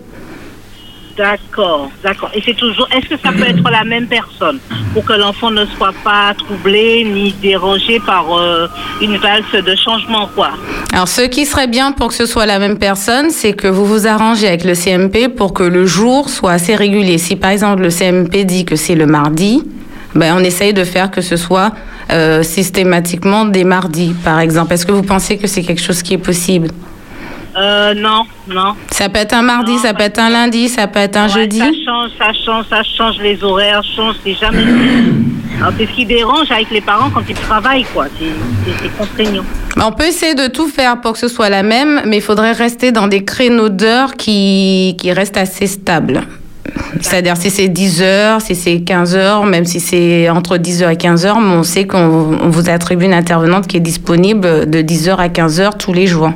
D'accord, d'accord. Et c'est toujours. Est-ce que ça peut être la même personne pour que l'enfant ne soit pas troublé ni dérangé par euh, une valse de changement, quoi? Alors ce qui serait bien pour que ce soit la même personne, c'est que vous vous arrangez avec le CMP pour que le jour soit assez régulier. Si par exemple le CMP dit que c'est le mardi, ben, on essaye de faire que ce soit euh, systématiquement des mardis, par exemple. Est-ce que vous pensez que c'est quelque chose qui est possible? Euh, non, non. Ça peut être un mardi, ça peut être un lundi, ça peut être un jeudi. Ça change, ça change, ça change, les horaires changent, c'est jamais. Alors, c'est ce qui dérange avec les parents quand ils travaillent, quoi. C'est- contraignant. Ben, On peut essayer de tout faire pour que ce soit la même, mais il faudrait rester dans des créneaux d'heures qui, qui restent assez stables. C'est-à-dire si c'est 10 heures, si c'est 15 heures, même si c'est entre 10 heures et 15 heures, mais on sait qu'on on vous attribue une intervenante qui est disponible de 10 heures à 15 heures tous les jours.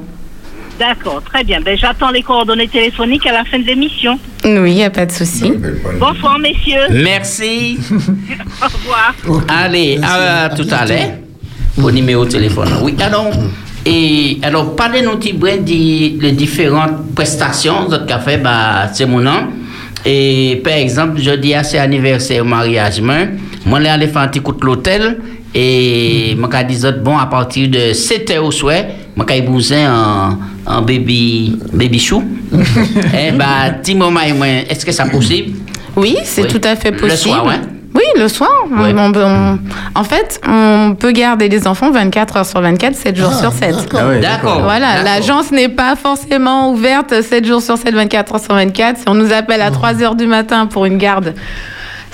D'accord, très bien. Ben, j'attends les coordonnées téléphoniques à la fin de l'émission. Oui, il n'y a pas de souci. Bonsoir, messieurs. Merci. Au revoir. Allez, à, tout à l'heure. Vos numéros de téléphone. Oui, alors. Et alors, parlez-nous un petit des différentes prestations que vous avez fait, bah, c'est mon nom. Et par exemple, je dis à c'est anniversaire mariage, moi, je allé faire un petit coup de l'hôtel. Et moi, je dis, bon, à partir de 7 h au soir, moi, je épouser un, un baby, baby chou. eh bah, dis-moi, est-ce que c'est possible? Oui, c'est Oui. tout à fait Le possible. soir, ouais. Oui, le soir. On- Ouais. on peut- on- en fait, on peut garder les enfants 24 heures sur 24, 7 jours sur 7. Ah ouais, d'accord. Voilà, D'accord. l'agence n'est pas forcément ouverte 7 jours sur 7, 24 heures sur 24. Si on nous appelle à 3 heures du matin pour une garde,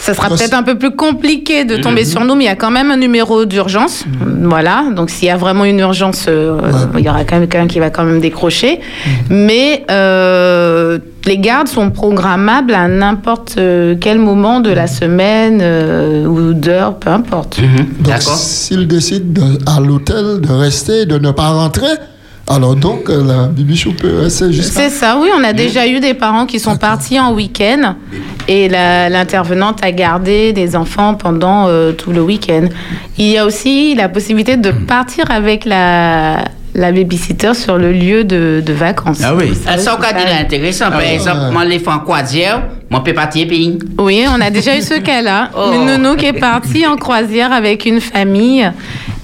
ça sera Parce- peut-être un peu plus compliqué de tomber sur nous, mais il y a quand même un numéro d'urgence. Voilà, donc s'il y a vraiment une urgence, euh, il y aura quand même quelqu'un qui va quand même décrocher. Mais euh, les gardes sont programmables à n'importe euh, quel moment de la semaine euh, ou d'heure, peu importe. Donc, s'il décide de- à l'hôtel de rester, de ne pas rentrer, alors donc euh, la bibichou peut rester jusqu'à... C'est ça, oui. On a déjà eu des parents qui sont partis en week-end et l'intervenante a gardé des enfants pendant euh, tout le week-end. Il y a aussi la possibilité de partir avec la, la babysitter sur le lieu de, de vacances. Ah oui. Ça, on a dit là, intéressant. Par exemple, moi, les en croisière, moi, je peux partir pays. Oui, on a déjà eu ce cas-là. Oh. Une nounou qui est partie en croisière avec une famille.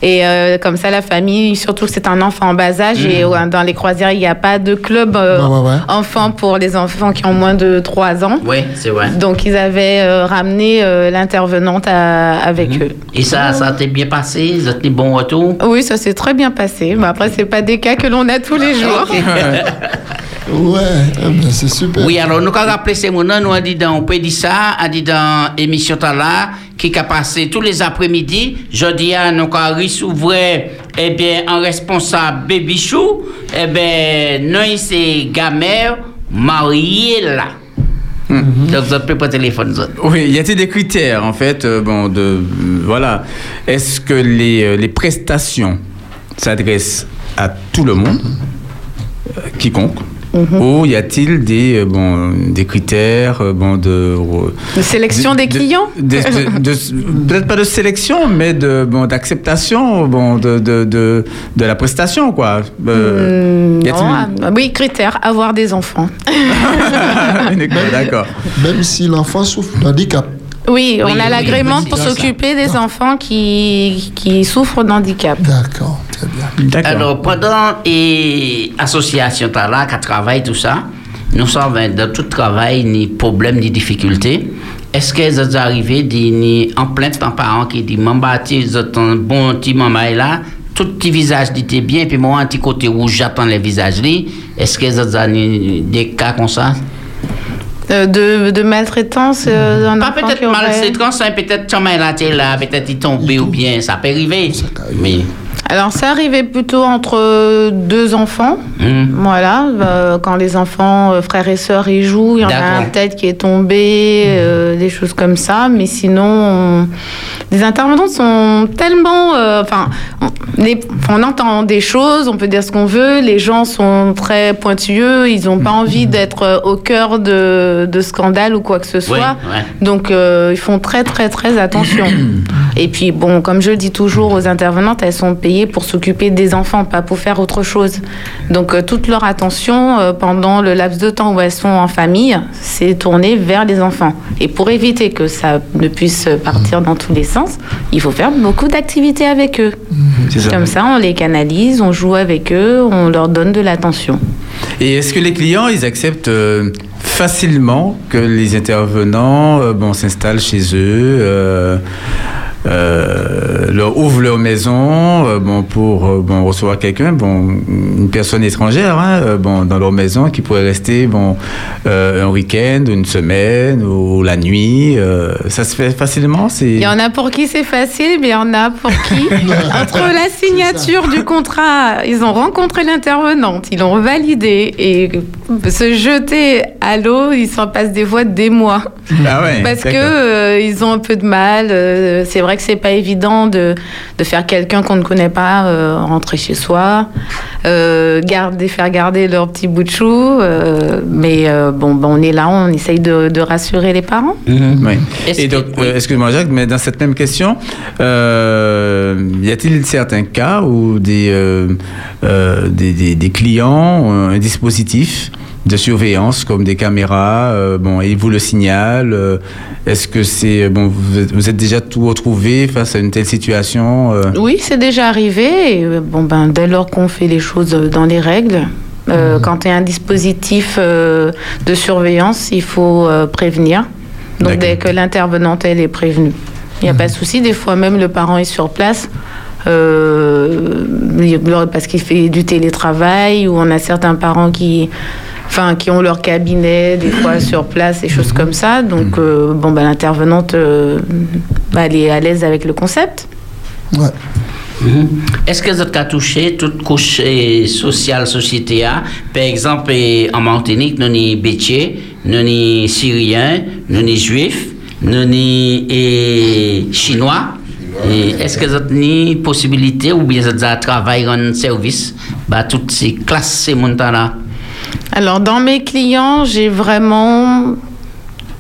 Et euh, comme ça, la famille, surtout que c'est un enfant en bas âge, et Mhm. euh, dans les croisières, il n'y a pas de club euh, Ouais, ouais, ouais. enfant pour les enfants qui ont moins de 3 ans. Oui, c'est vrai. Donc, ils avaient euh, ramené l'intervenante avec eux. Et ça, ça t'est bien passé? Vous êtes des bons retours? Oui, ça s'est très bien passé. Mais après, c'est pas des cas que l'on a tous les jours. Ouais, eh ben, c'est super. Oui, alors nous avons rappelé ces mots nous avons dit dans, on peut dire ça, a dit dans l'émission là, qui a passé tous les après-midi. Jeudi, à nous avons ressouvert, eh bien, un responsable baby chou, eh bien, nous, c'est gamère mariée là. Donc, vous avez pas téléphone. Oui, y a-t-il des critères en fait euh, bon, de, euh, voilà. Est-ce que les, euh, les prestations s'adressent à tout le monde, euh, quiconque Ou y a-t-il des, euh, bon, des critères euh, bon, de, De sélection des clients de- de- de- Peut-être pas de sélection, mais de, bon, d'acceptation bon, de, de, de, de la prestation, quoi. Euh, y a-t-il- non, ah, oui, critère, avoir des enfants. D'accord. Même si l'enfant souffre d'handicap. Oui, on Oui, a oui, l'agrément oui, pour s'occuper des enfants qui, qui souffrent d'handicap. D'accord, très bien. Alors, pendant et association là, qui travaille tout ça, nous sommes dans tout travail, ni problème, ni difficulté. Est-ce que vous di- ni en plainte par parent qui dit Maman, un bon petit maman est là, tout petit visage dit t'es bien, puis moi, un petit côté rouge, j'attends les visages là. Est-ce que vous arrivé des cas comme ça? Euh, de, de maltraitance euh, d'un Pas enfant qui peut-être aurait- maltraitance, hein, peut-être chemin là, là, peut-être il tombé ou bien, ça peut arriver. Mais. Alors, ça arrivait plutôt entre deux enfants. Hmm. Voilà, euh, quand les enfants, euh, frères et sœurs, ils jouent, il y en a un peut-être qui est tombé, euh, des choses comme ça. Mais sinon, on- les intervenants sont tellement. euh, Enfin, on, les- on entend des choses, on peut dire ce qu'on veut. Les gens sont très pointilleux, ils n'ont pas envie d'être euh, au cœur de, de scandales ou quoi que ce soit. Ouais, ouais. Donc, euh, ils font très, très, très attention. Et puis, bon, comme je le dis toujours aux intervenantes, elles sont payées pour s'occuper des enfants, pas pour faire autre chose. Donc, euh, toute leur attention euh, pendant le laps de temps où elles sont en famille, c'est tourné vers les enfants. Et pour éviter que ça ne puisse partir dans tous les sens, il faut faire beaucoup d'activités avec eux. C'est ça. Comme ça, on les canalise, on joue avec eux, on leur donne de l'attention. Et est-ce que les clients, ils acceptent euh, facilement que les intervenants euh, bon, s'installent chez eux, euh, euh, leur ouvrent leur maison euh, bon, pour euh, bon, recevoir quelqu'un, bon, une personne étrangère hein, euh, bon, dans leur maison qui pourrait rester bon, euh, un week-end, une semaine ou la nuit euh, Ça se fait facilement. Il y en a pour qui c'est facile, mais il y en a pour qui, entre la signature du contrat, ils ont rencontré l'intervenante, ils l'ont validé et se jeter à l'eau, ils s'en passent des fois des mois. Ah ouais, Parce euh, ils ont un peu de mal. euh, c'est vrai vrai que c'est pas évident de, de faire quelqu'un qu'on ne connaît pas euh, rentrer chez soi, euh, garder, faire garder leur petit bout de chou. euh, mais euh, bon, ben, on est là, on essaye de, de rassurer les parents. Oui. Et donc, euh, excuse-moi Jacques, mais dans cette même question, euh, y a-t-il certains cas où des, euh, euh, des, des- des clients ont un dispositif de surveillance comme des caméras, euh, bon, et ils vous le signalent euh, Est-ce que c'est bon, vous êtes, vous êtes déjà tout retrouvé face à une telle situation euh, Oui, c'est déjà arrivé. Et, euh, bon, ben, dès lors qu'on fait les choses euh, dans les règles, euh, quand il y a un dispositif euh, de surveillance, il faut euh, prévenir. Donc, dès que l'intervenante, elle est prévenue. Il n'y a pas de souci. Des fois, même le parent est sur place. euh, parce qu'il fait du télétravail ou on a certains parents qui enfin qui ont leur cabinet des fois sur place et choses comme ça donc euh, bon ben l'intervenante euh, bah, elle est à l'aise avec le concept Mhm. Est-ce que vous avez touché toute couche eh, sociale, société a? Par exemple, eh, en Martinique, nous sommes bétiers, nous sommes syriens, nous sommes juifs, nous sommes eh, chinois. Et Est-ce que vous avez une possibilité ou bien vous avez travaillé en service? Bah, toutes ces classes, ces montants-là? Alors, dans mes clients, j'ai vraiment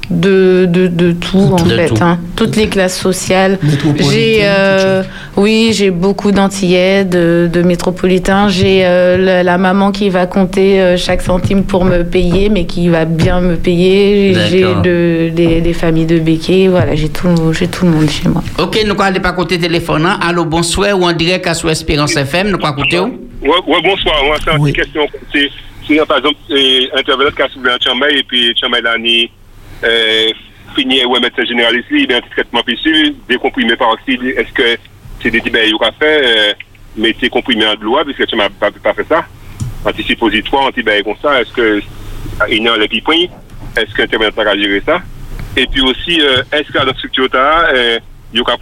de, de, de tout, en fait. tout. hein. Toutes les classes sociales. J'ai, euh, oui, j'ai beaucoup d'antillais, de, de métropolitains. J'ai euh, la, la maman qui va compter euh, chaque centime pour me payer, mais qui va bien me payer. J'ai de, des, des familles de béquets. Voilà, j'ai tout, j'ai tout le monde chez moi. Ok, nous allons aller par côté téléphone. hein. Allô, bonsoir, ou en direct à sous Espérance FM, nous allons écouter. où? Ouais, ouais, bonsoir. Moi, c'est une petite question. Par exemple, intervenant qui a soulevé un Tchamay et puis Tchamay l'année euh, fini ouais, médecin généraliste, il y a un traitement piscine, décomprimé par oxyde. Est-ce que c'est des tibères qu'il a fait, euh, mais c'est comprimé en loi, puisque tu m'as pas, fait ça? Antisuppositoire, antibiotiques comme ça, est-ce que il y a un point Est-ce qu'un intervenant a géré ça? Et puis aussi, euh, est-ce qu'à notre structure, il y a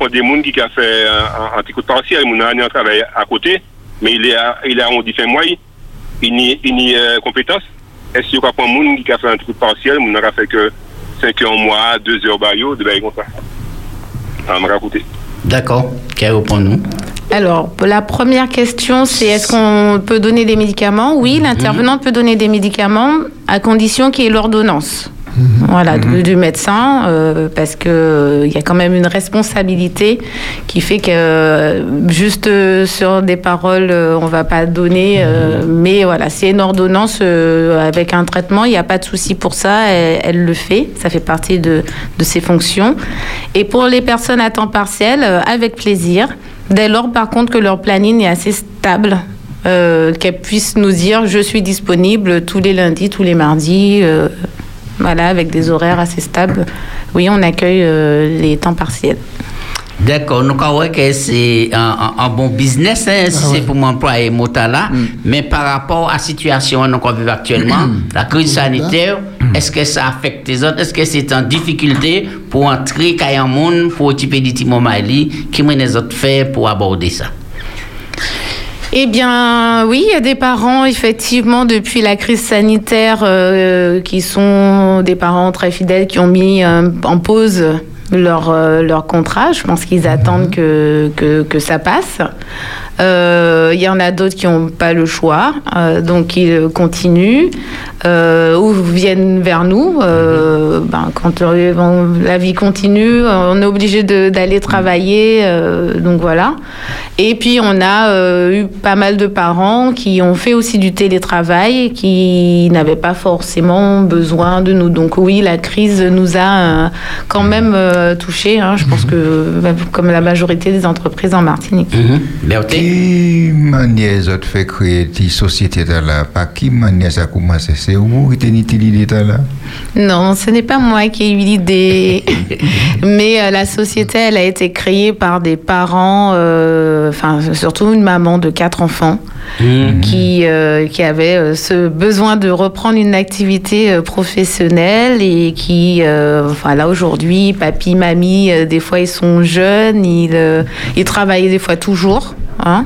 des gens qui a fait un, petit coup de partiel, il a un travail à côté, mais il est dit fin mois, il n'y il n'y euh, compétence. Est-ce qu'il y a pas gens qui a fait un de partiel, il n'a fait que 5 heures mois, 2 heures baillot, de bail comme ça? À me raconter. D'accord, qui répond-nous? Alors, la première question, c'est est-ce qu'on peut donner des médicaments? Oui, l'intervenant peut donner des médicaments à condition qu'il y ait l'ordonnance. Voilà, du, du médecin, euh, parce que euh, il y a quand même une responsabilité qui fait que euh, juste sur des paroles, on va pas donner, euh, mais voilà, c'est une ordonnance avec un traitement, il n'y a pas de souci pour ça, elle, elle le fait, ça fait partie de, de ses fonctions. Et pour les personnes à temps partiel, avec plaisir, dès lors par contre que leur planning est assez stable. euh, qu'elles puissent nous dire je suis disponible tous les lundis, tous les mardis, euh, voilà, avec des horaires assez stables. Oui, on accueille euh, les temps partiels. D'accord, nous croyons que c'est un, un- un bon business hein, si c'est pour m'employer Motala, mais par rapport à la situation que nous vivons actuellement, la crise sanitaire, est-ce que ça affecte les autres? Est-ce que c'est en difficulté pour entrer quand il y a un monde, pour occuper des petits qui mène les autres faire pour aborder ça? Eh bien, oui, il y a des parents, effectivement, depuis la crise sanitaire, euh, qui sont des parents très fidèles, qui ont mis euh, en pause leur, euh, leur contrat. Je pense qu'ils attendent que, que, que ça passe. Euh, Il y en a d'autres qui n'ont pas le choix, euh, donc ils continuent euh, ou viennent vers nous. Euh, ben, quand on- la vie continue, on est obligé d'aller travailler, euh, donc voilà. Et puis on a euh, eu pas mal de parents qui ont fait aussi du télétravail, qui n'avaient pas forcément besoin de nous. Donc oui, la crise nous a euh, quand même euh, touchés. hein. Je pense que euh, comme la majorité des entreprises en Martinique. Qui manière ça fait créer des sociétés là Par qui manière ça commence C'est vous qui tenez l'idée là Non, ce n'est pas moi qui ai eu l'idée, mais euh, la société, elle a été créée par des parents, euh, enfin surtout une maman de quatre enfants, qui euh, qui avait euh, ce besoin de reprendre une activité euh, professionnelle et qui, euh, enfin là aujourd'hui, papy, mamie, euh, des fois ils sont jeunes, ils euh, ils travaillent des fois toujours. Hein.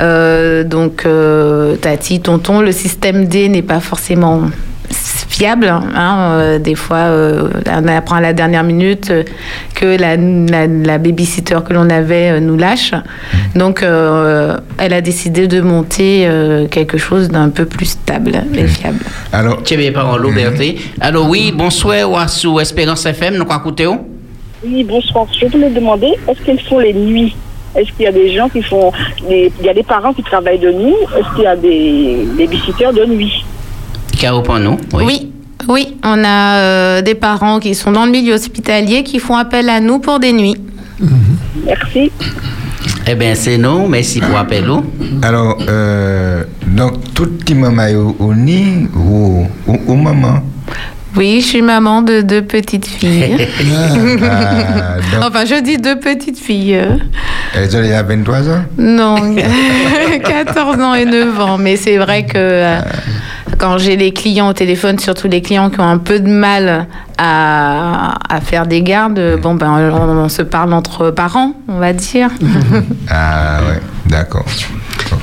Euh, donc, euh, tati, tonton, le système D n'est pas forcément fiable. hein. Euh, des fois, euh, on apprend à la dernière minute euh, que la, la, la babysitter que l'on avait euh, nous lâche. Donc, euh, elle a décidé de monter euh, quelque chose d'un peu plus stable et fiable. Alors, tu bien parole, Berté. Alors, oui, bonsoir, ou à sous Espérance FM, nous quoi écouter où? Oui, bonsoir. Je voulais demander, est-ce qu'ils font les nuits? Est-ce qu'il y a des gens qui font... des- Il y a des parents qui travaillent de nuit Est-ce qu'il y a des, des visiteurs de nuit? Caro pour nous. Oui. oui. on a euh, des parents qui sont dans le milieu hospitalier qui font appel à nous pour des nuits. Merci. Eh bien, c'est nous. Merci pour l'appel. oh. Alors, euh, donc, tout petit maman est au, nid ou maman Oui, je suis maman de deux petites filles. Ah, donc- enfin, je dis deux petites filles. Elles ont déjà 23 ans Non, 14 ans et 9 ans. Mais c'est vrai que euh, quand j'ai les clients au téléphone, surtout les clients qui ont un peu de mal à, à faire des gardes, bon, ben, on, on se parle entre parents, on va dire. Ah, ouais, d'accord.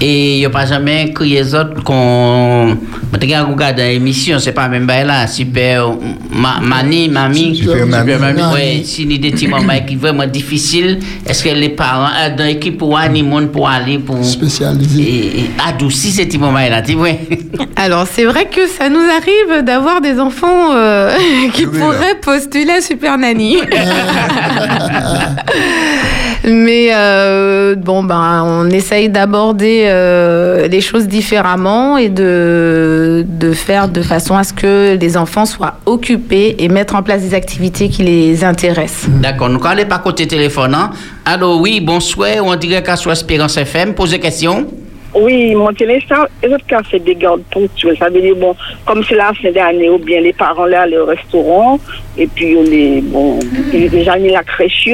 Et il n'y a pas jamais crié les autres qu'on. Regardes l'émission, c'est pas même là, super. Ma, mani, mamie. Super mamie. Oui, si il y a des petits moments qui sont vraiment difficiles, est-ce que les parents, euh, dans l'équipe pour aller, monde pour aller, pour. Spécialiser. Et, et adoucir ces petits moments-là, tu vois. Alors, c'est vrai que ça nous arrive d'avoir des enfants euh, qui pourraient postuler à Super Nanny. Mais euh, bon, ben, on essaye d'aborder euh, les choses différemment et de, de faire de façon à ce que les enfants soient occupés et mettre en place des activités qui les intéressent. D'accord, nous allons pas côté téléphone. Hein? Alors, oui, bonsoir, on dirait qu'à Espérance FM, posez question. Oui, mon téléphone, les autres cas fait des gardes ponctuels. Ça veut dire, bon, comme c'est la fin d'année, ou bien les parents là, au restaurant, et puis on les, bon, déjà mis la crèche,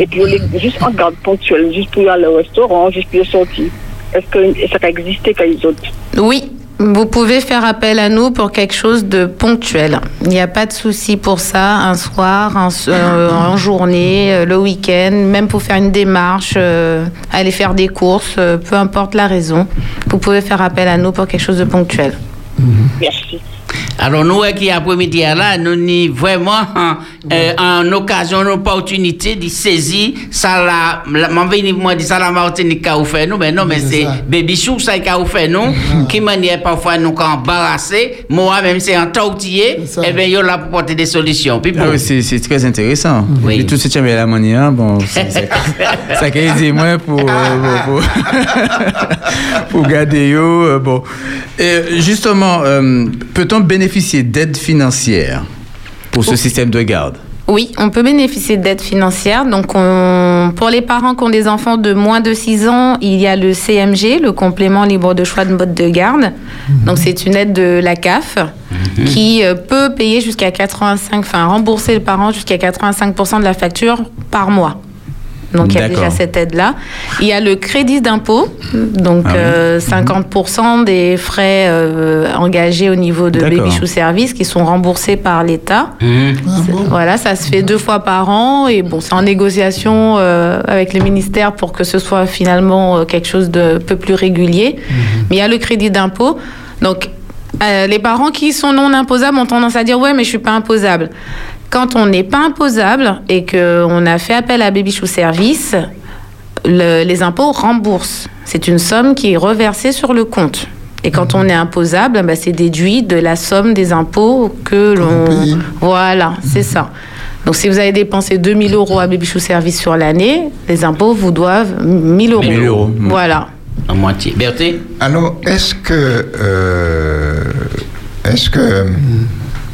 et puis on les juste en garde ponctuelle, juste pour aller au restaurant, juste pour sortir. Est-ce que ça a existé quand ils autres? Oui, vous pouvez faire appel à nous pour quelque chose de ponctuel. Il n'y a pas de souci pour ça, un soir, un, euh, en journée, euh, le week-end, même pour faire une démarche, euh, aller faire des courses, euh, peu importe la raison. Vous pouvez faire appel à nous pour quelque chose de ponctuel. Merci. Alors, nous, qui après-midi là, nous ni vraiment hein, euh, en occasion, une opportunité de saisir ça la, la moi dit ça la Martinique qu'a fait nous, mais non, mais c'est baby chou ça qu'a fait nous, qui manière parfois nous embarrasser, moi même c'est en tortillé, et bien yo là pour porter des solutions. Puis Ah oui, c'est c'est très intéressant. Oui. Et tout ce que tu as la manière, bon, c'est- c'est- ça qui aidé moi pour, euh, pour, pour, pour garder yo, euh, bon. Et justement, euh, peut-on bénéficier d'aide financière pour ce système de garde? Oui, on peut bénéficier d'aide financière. Donc, on- pour les parents qui ont des enfants de moins de 6 ans, il y a le CMG, le complément libre de choix de mode de garde. Donc, c'est une aide de la CAF qui euh, peut payer jusqu'à 85, enfin, rembourser le parent jusqu'à 85% de la facture par mois. Donc, il y a déjà cette aide-là. Il y a le crédit d'impôt, donc Ah oui. euh, 50% des frais euh, engagés au niveau de. Baby Chou Service qui sont remboursés par l'État. C'est- Voilà, ça se fait deux fois par an et bon, c'est en négociation euh, avec le ministère pour que ce soit finalement euh, quelque chose de peu plus régulier. Mais il y a le crédit d'impôt. Donc, euh, les parents qui sont non imposables ont tendance à dire ouais, mais je suis pas imposable. Quand on n'est pas imposable et qu'on a fait appel à Baby Chou Service, le- les impôts remboursent. C'est une somme qui est reversée sur le compte. Et quand on est imposable, bah, c'est déduit de la somme des impôts que l'on... Voilà, c'est ça. Donc si vous avez dépensé 2000 euros à Baby Chou Service sur l'année, les impôts vous doivent 1000 euros. 1000 euros. Voilà. En moitié. Berthe? Alors, est-ce que. euh, est-ce que.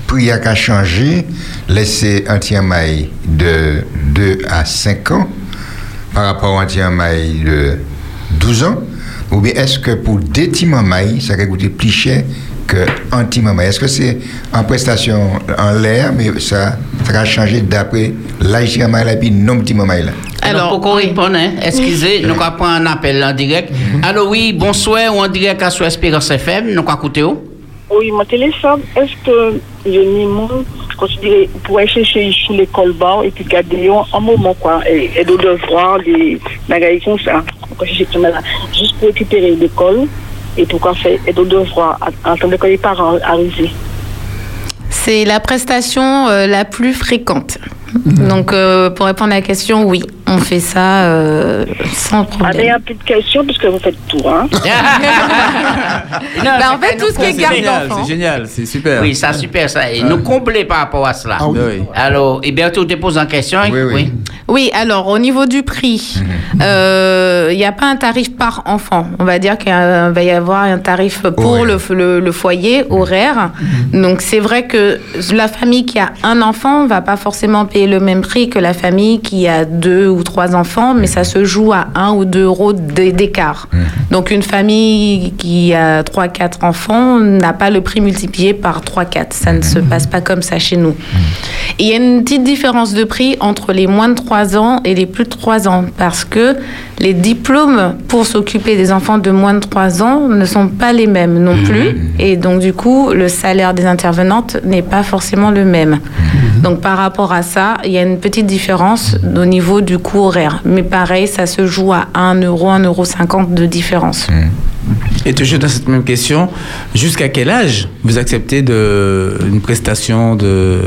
Priac a changé, laisser anti-maille de 2 à 5 ans par rapport à anti-maille de 12 ans. Ou bien est-ce que pour des mamailles, ça va coûter plus cher que anti-mamaille Est-ce que c'est en prestation en l'air, mais ça, ça va changer d'après l'âge de et puis non petit là? Alors, pour qu'on réponde, hein, excusez, nous allons prendre un appel en direct. Alors, oui, bonsoir, ou en direct à sur Espérance FM, nous allons écouter où? Oui, mon téléphone, est-ce que le Nimon, considéré, pourrait chercher sous l'école bas et puis garder un moment, quoi, et, et de devoir des bagailles comme ça, chercher juste pour récupérer l'école et pourquoi faire, et de devoir attendre que les parents arrivent. C'est la prestation euh, la plus fréquente. Donc, euh, pour répondre à la question, oui, on fait ça euh, sans Ah, mais problème. a plus de questions puisque vous faites tout, hein. Bah, en fait, tout ce qui est garde c'est génial, c'est super. Oui, ça super ça. Et nous combler par rapport à cela. Ah oui. Alors, Héberto te pose en question. Oui, Oui, alors au niveau du prix, euh, il n'y a pas un tarif par enfant. On va dire qu'il va y avoir un tarif pour le, le- le foyer horaire. Donc c'est vrai que la famille qui a un enfant va pas forcément payer le même prix que la famille qui a deux ou trois enfants, mais ça se joue à un ou deux euros d'é- d'écart. Donc une famille qui a trois, quatre enfants n'a pas le prix multiplié par 3, 4. Ça ne se passe pas comme ça chez nous. Et il y a une petite différence de prix entre les moins de 3 ans et les plus de 3 ans parce que les diplômes pour s'occuper des enfants de moins de 3 ans ne sont pas les mêmes non plus. Et donc du coup, le salaire des intervenantes n'est pas forcément le même. Donc par rapport à ça, il y a une petite différence au niveau du coût horaire. Mais pareil, ça se joue à 1 euro, 1,50 euro de différence. Et toujours dans cette même question, jusqu'à quel âge vous acceptez de, une prestation de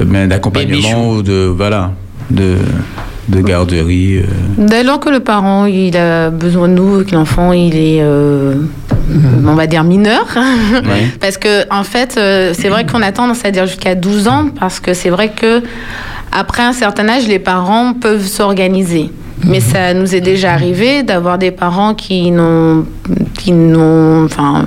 ben, d'accompagnement ou de voilà de, de garderie euh, Dès lors que le parent il a besoin de nous, que l'enfant il est, euh, on va dire mineur, Ouais. parce que en fait euh, c'est vrai qu'on a tendance à dire jusqu'à 12 ans, parce que c'est vrai que après un certain âge les parents peuvent s'organiser. Mais ça nous est déjà arrivé d'avoir des parents qui n'ont, qui n'ont, enfin,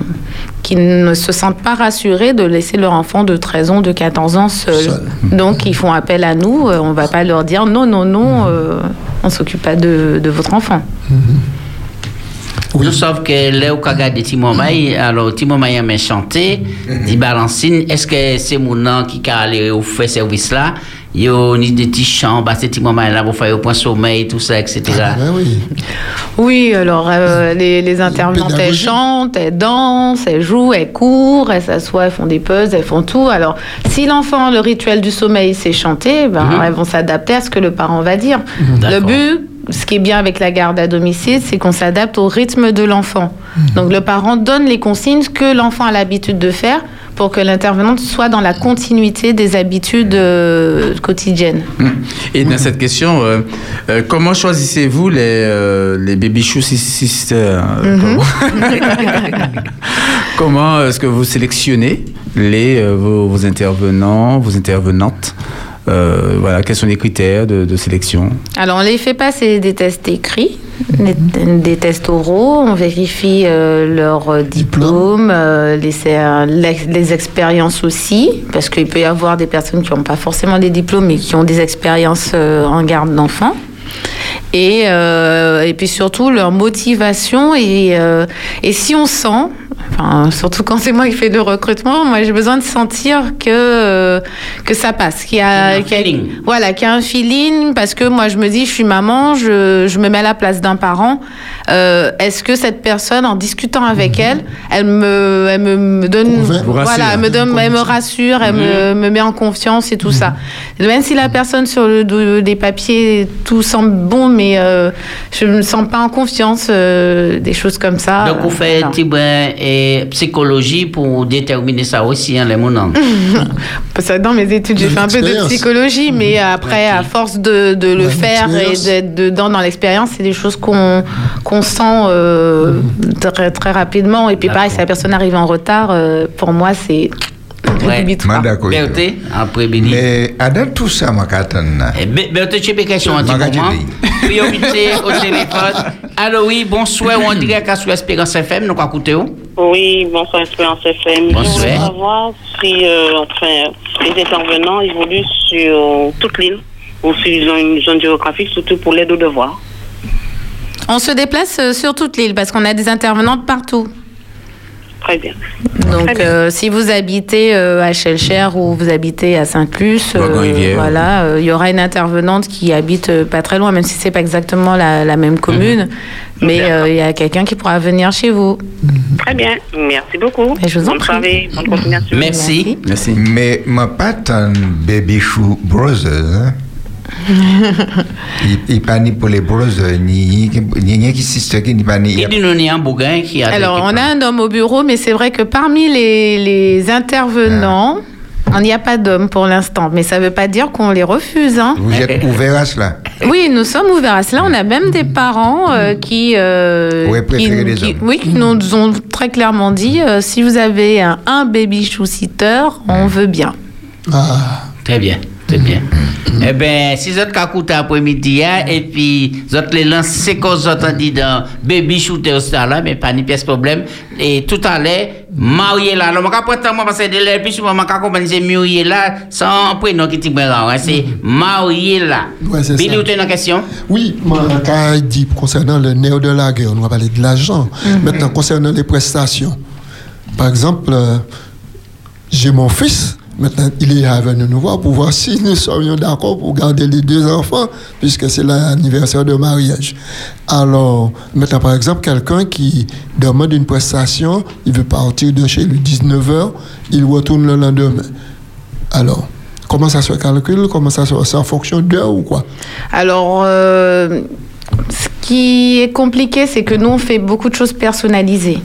qui ne se sentent pas rassurés de laisser leur enfant de 13 ans, de 14 ans seul. Donc ils font appel à nous. euh, On va pas leur dire non, non, non, euh, on s'occupe pas de, de votre enfant. Nous savons que là où regarde Timomai, alors Timomai aime chanter, dit balancine, est-ce que c'est mon nom qui a allé au fait service là Yo ni des petits chants, bah c'est Timomai là pour faire au point sommeil, tout ça, etc. oui. Oui, alors euh, les, les intervenantes, elles chantent, elles dansent, elles jouent, elles courent, elles s'assoient, elles font des pauses, elles font tout. Alors, si l'enfant, le rituel du sommeil, c'est chanter, ben, Mhm. elles vont s'adapter à ce que le parent va dire. Le but, ce qui est bien avec la garde à domicile, c'est qu'on s'adapte au rythme de l'enfant. Donc, le parent donne les consignes que l'enfant a l'habitude de faire pour que l'intervenante soit dans la continuité des habitudes euh, quotidiennes. Et dans cette question, euh, euh, comment choisissez-vous les, les baby shoe sis- sisters Mhm. Comment, est-ce que vous sélectionnez les, vos, vos intervenants, vos intervenantes Euh, Voilà, quels sont les critères de, de sélection Alors, on les fait passer des tests écrits, des, des tests oraux, on vérifie euh, leur euh, diplôme, euh, les, les expériences aussi, parce qu'il peut y avoir des personnes qui n'ont pas forcément des diplômes, mais qui ont des expériences euh, en garde d'enfants. Et, euh, et puis surtout leur motivation et, euh, et si on sent, enfin, surtout quand c'est moi qui fais le recrutement, moi j'ai besoin de sentir que, euh, que ça passe, qu'il y a, y a- voilà, qu'il y a un feeling parce que moi je me dis je suis maman, je, je me mets à la place d'un parent. Euh, Est-ce que cette personne, en discutant avec elle, elle me, elle me, me donne, Vous rassure. voilà, elle me donne, elle me rassure, elle me, me met en confiance et tout ça. Même si la personne sur le dos des papiers, tout semble bon, mais euh, je me sens pas en confiance, euh, des choses comme ça. Donc, vous faites Voilà. Et psychologie pour déterminer ça aussi, hein, les. Parce que dans mes études, j'ai fait un peu de psychologie, mais après, à force de, de le faire et d'être dedans dans l'expérience, c'est des choses qu'on qu'on sent euh, très, très rapidement. Et puis pareil, si la personne arrive en retard, euh, pour moi, c'est d'accord. Berthe, après Billy. Mais à tout ça, ma katana. Berthe, tu as une question un petit moment. Priorité au téléphone. Allô, oui, bonsoir, on dirait qu'à sur Espérance FM, nous avons écouté où Oui, bonsoir Espérance FM. Bonsoir. Je voudrais savoir si euh, enfin, les intervenants évoluent sur toute l'île ou s'ils ont une zone géographique, surtout pour l'aide aux devoirs. On se déplace euh, sur toute l'île parce qu'on a des intervenantes partout. Très bien. Donc, euh, si vous habitez euh, à Chelcher ou vous habitez à Sainte-Luce, euh, voilà, euh, il y aura une intervenante qui habite euh, pas très loin, même si c'est pas exactement la, la même commune, mais euh, il y a quelqu'un qui pourra venir chez vous. Très bien. Merci beaucoup. je vous en prie. soirée, bonne continuation. Merci. Merci. Mais ma patte un baby shoe brothers. Hein? Il, il pas ni pour les brothers, ni ni ni qui sister qui ni pas ni. Il dit nous, il y a un bougain qui a. Alors, on a un homme au bureau, mais c'est vrai que parmi les, les intervenants, On n'y a pas d'hommes pour l'instant, mais ça ne veut pas dire qu'on les refuse. Hein. Vous êtes ouvert à cela? Oui, nous sommes ouverts à cela. On a même des parents euh, qui, euh, Auraient préféré qui- les qui- hommes. oui, qui nous ont très clairement dit euh, si vous avez un, un baby chou sitter, on veut bien. Très bien, très bien. Eh bien, si vous êtes écouté après-midi, hein, et puis vous êtes les lancés qu'on vous entend dit dans Baby Shooter Star là, mais pas ni pièce problème. Et tout à l'heure, marié là. Alors, je vais prendre moi parce que de l'air, puis je vais accompagner c'est marié là, sans prénom qui t'y hein, c'est marié là. Billy, vous avez une question? Oui, moi, quand dit concernant le nerf de la guerre, on va parler de l'argent. Mhm. Maintenant, concernant les prestations, par exemple, euh, j'ai mon fils, maintenant, il est venu nous voir pour voir si nous serions d'accord pour garder les deux enfants, puisque c'est l'anniversaire de mariage. Alors, maintenant, par exemple, quelqu'un qui demande une prestation, il veut partir de chez lui 19h, il retourne le lendemain. Alors, comment ça se calcule? Comment ça se C'est en fonction d'heure ou quoi? Alors, euh, qui est compliqué, c'est que nous, on fait beaucoup de choses personnalisées.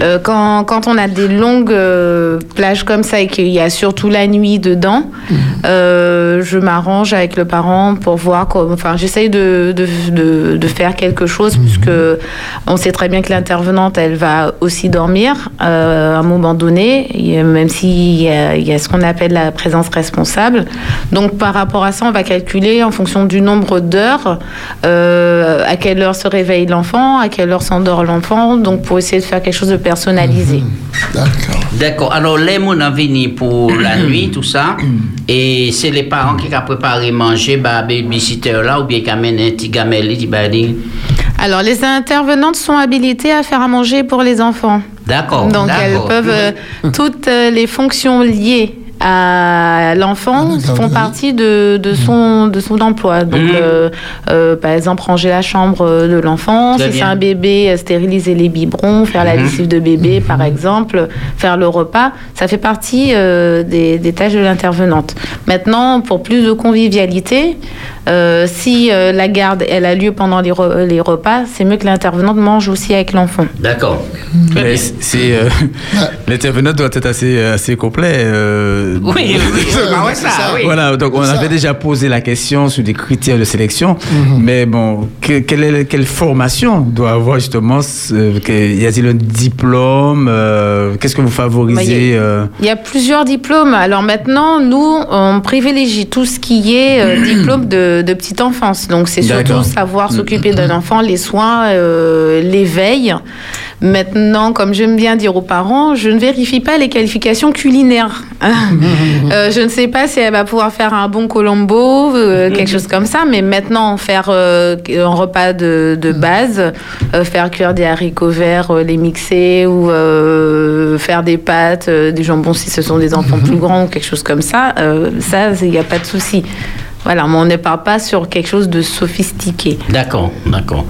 Euh, quand, quand on a des longues euh, plages comme ça et qu'il y a surtout la nuit dedans, euh, je m'arrange avec le parent pour voir. Enfin, j'essaye de, de, de, de faire quelque chose puisque on sait très bien que l'intervenante, elle va aussi dormir à un moment donné, même s'il y a, il y a ce qu'on appelle la présence responsable. Donc, par rapport à ça, on va calculer en fonction du nombre d'heures à quelle heure se réveille l'enfant, à quelle heure s'endort l'enfant, donc pour essayer de faire quelque chose de personnalisé. D'accord. Alors, les gens ont venu pour la nuit, tout ça. Et c'est les parents qui ont préparé manger, bah, babysitter là, ou bien qui amènent un petit gamelle, bah, Alors, les intervenantes sont habilitées à faire à manger pour les enfants. D'accord. Donc, elles d'accord. peuvent. euh, toutes euh, les fonctions liées à l'enfant font partie de, de, son, de son emploi. Donc, Mhm. euh, euh, par exemple, ranger la chambre euh, de l'enfant. Si c'est un bébé, stériliser les biberons, faire la Mhm. lessive de bébé, par exemple, faire le repas. Ça fait partie euh, des, des tâches de l'intervenante. Maintenant, pour plus de convivialité, euh, si euh, la garde elle a lieu pendant les, re- les repas, c'est mieux que l'intervenante mange aussi avec l'enfant. D'accord. Mais c'est euh, l'intervenant doit être assez assez complet. euh, Oui, oui, bah ouais, ça, oui. Voilà, donc on Ça. avait déjà posé la question sur des critères de sélection, mais bon, que- quelle, est- quelle formation doit avoir justement ce- que- Y a-t-il un diplôme euh, Qu'est-ce que vous favorisez euh, Il y a plusieurs diplômes. Alors maintenant, nous, on privilégie tout ce qui est euh, diplôme de, de petite enfance. Donc c'est surtout savoir s'occuper d'un enfant, les soins, euh, l'éveil. Maintenant, comme j'aime bien dire aux parents, je ne vérifie pas les qualifications culinaires. Euh, je ne sais pas si elle va pouvoir faire un bon colombo, euh, quelque chose comme ça, mais maintenant, faire un repas de, de base, faire cuire des haricots verts, les mixer ou faire des pâtes, des jambons si ce sont des enfants plus grands ou quelque chose comme ça, ça, il n'y a pas de souci. Voilà, mais on ne part pas sur quelque chose de sophistiqué. D'accord, d'accord.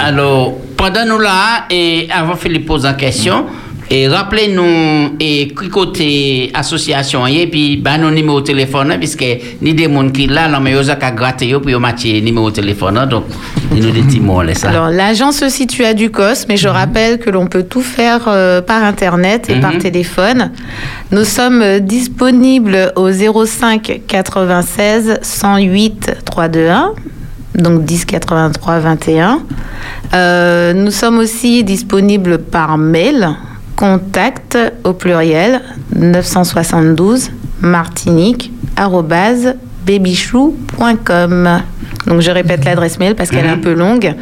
Alors, pendant nous là, et avant Philippe pose en question, et rappelez-nous, et côté association, et puis, bah, nos numéros de téléphone, hein, puisque ni des gens qui là, là, mais ils ont qu'à gratter, yo, puis ils ont matché numéro de téléphone, hein, donc, ils nous des petits mots, là, ça. Alors, l'agence se situe à Ducos, mais je rappelle que l'on peut tout faire euh, par Internet et par Mhm. téléphone. Nous sommes euh, disponibles au 05 96 108 321, donc 10 83 21. Euh, nous sommes aussi disponibles par mail, contact au pluriel 972 martinique babychou.com. Donc je répète l'adresse mail parce qu'elle est un peu longue.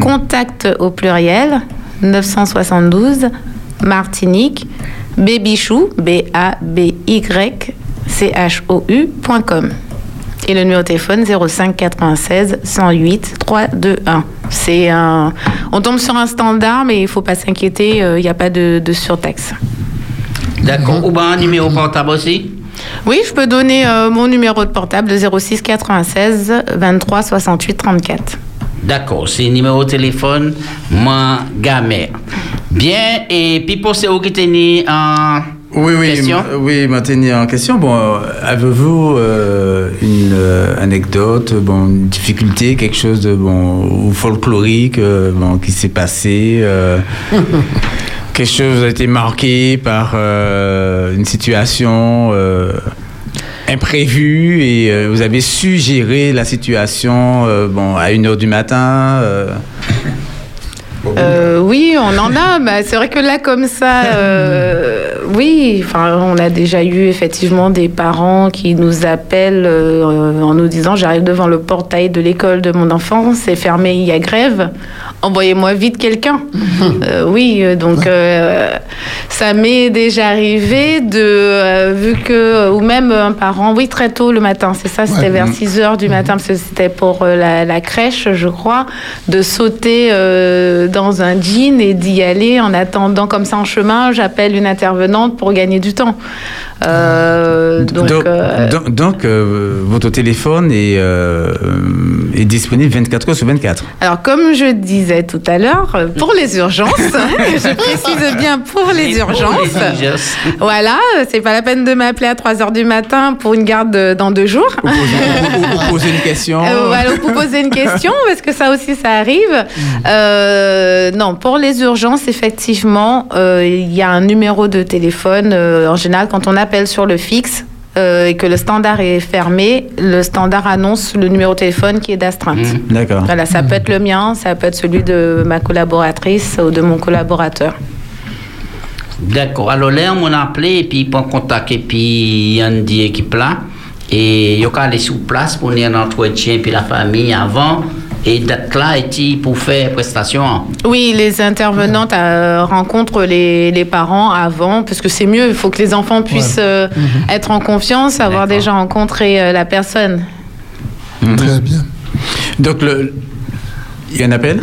Contact au pluriel 972 Martinique babychou b a b y c h o u.com. Et le numéro de téléphone 05 96 108 321. C'est un on tombe sur un standard mais il faut pas s'inquiéter, euh, il n'y a pas de, de surtaxe. D'accord. Ou bien un numéro portable aussi? Oui, je peux donner euh, mon numéro de portable 06 96 23 68 34. D'accord, c'est le numéro de téléphone, moi, gamère. Bien, et puis pour ceux qui tenaient en Oui, oui, question oui, maintenir en question. Bon, euh, avez-vous euh, une euh, anecdote, bon, une difficulté, quelque chose de bon ou folklorique, euh, bon, qui s'est passé euh, quelque chose a été marqué par euh, une situation euh, imprévue et euh, vous avez su gérer la situation euh, bon, à 1h du matin euh, Euh, oui, on en a. Bah, c'est vrai que là, comme ça, euh, oui, enfin, on a déjà eu effectivement des parents qui nous appellent euh, en nous disant j'arrive devant le portail de l'école de mon enfant, c'est fermé, il y a grève. Envoyez-moi vite quelqu'un. Euh, oui, euh, donc euh, ça m'est déjà arrivé de, vu que, ou même un parent, oui, très tôt le matin, c'est ça, c'était Ouais. vers Mhm. 6 heures du matin, parce que c'était pour la, la crèche, je crois, de sauter dans un jean et d'y aller en attendant comme ça en chemin. J'appelle une intervenante pour gagner du temps. Euh, donc, donc, euh, donc, donc, euh, votre téléphone est, euh, est disponible 24 heures sur 24 alors comme je disais tout à l'heure, pour les urgences, je précise bien pour les urgences. Voilà, c'est pas la peine de m'appeler à 3 heures du matin pour une garde dans deux jours. ou, ou poser une question Euh, voilà, vous poser une question, parce que ça aussi, ça arrive. Euh, non, pour les urgences, effectivement, euh, il y a un numéro de téléphone. euh, en général, quand on appelle sur le fixe euh, et que le standard est fermé, le standard annonce le numéro de téléphone qui est d'astreinte. D'accord. Voilà, ça peut être le mien, ça peut être celui de ma collaboratrice ou de mon collaborateur. D'accord. Alors là, on a appelé et puis prend contact et puis il y a une dit équipe là. Et il y a aller sur place pour un entretien puis la famille avant. Et date là, et pour faire prestation. Oui, les intervenantes euh, rencontrent les, les parents avant, parce que c'est mieux, il faut que les enfants puissent euh, être en confiance, avoir déjà rencontré euh, la personne. Très bien. Donc, le, il y a un appel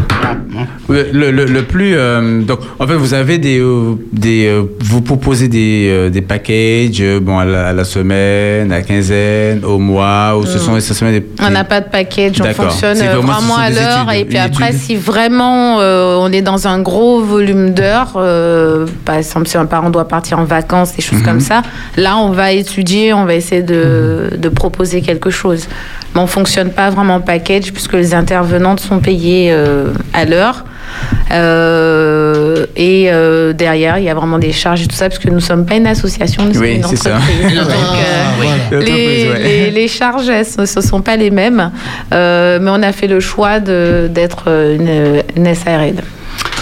le, le, le plus. euh, donc, en fait, vous avez des. euh, des euh, vous proposez des, des packages bon, à, la, à la semaine, à la quinzaine, au mois, ou ce Mm. sont essentiellement des. On n'a pas de package, on fonctionne vraiment- ce sont à l'heure. Et puis après, étude. si vraiment euh, on est dans un gros volume d'heures, euh, par exemple, si un parent doit partir en vacances, des choses Mhm. comme ça, là, on va étudier, on va essayer de, Mhm. de proposer quelque chose. Mais on fonctionne pas vraiment en package puisque les intervenantes sont payées euh, à l'heure. Euh, et euh, derrière, il y a vraiment des charges et tout ça, parce que nous ne sommes pas une association, nous sommes Oui, une entreprise. Donc, euh, les, les- les charges, elles, ce ne sont pas les mêmes, Euh, mais on a fait le choix de- d'être une, une SARL.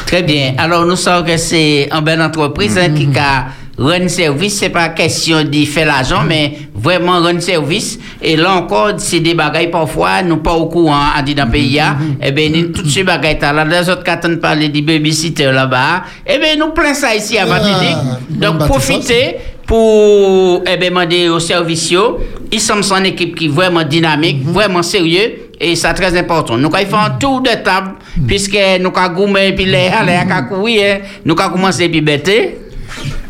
Très bien. Alors, nous savons que c'est une belle entreprise hein, qui a run service. C'est pas question d'y faire l'argent, mais vraiment run service. Et là encore, c'est des bagailles parfois, nous pas au courant, à dire dans le pays. hein. Eh bien, toutes ces bagailles là, les autres qui parler des babysitters là-bas. Eh bien, nous plein ça ici à Martinique. Donc, profitez pour eh ben, demander aux services. Ils sont une équipe qui est vraiment dynamique, vraiment sérieux. Et c'est très important. Nous, ils font un tour de table, puisque nous, quand gourmet, puis les aller à courir, nous, quand commencer, puis bêter.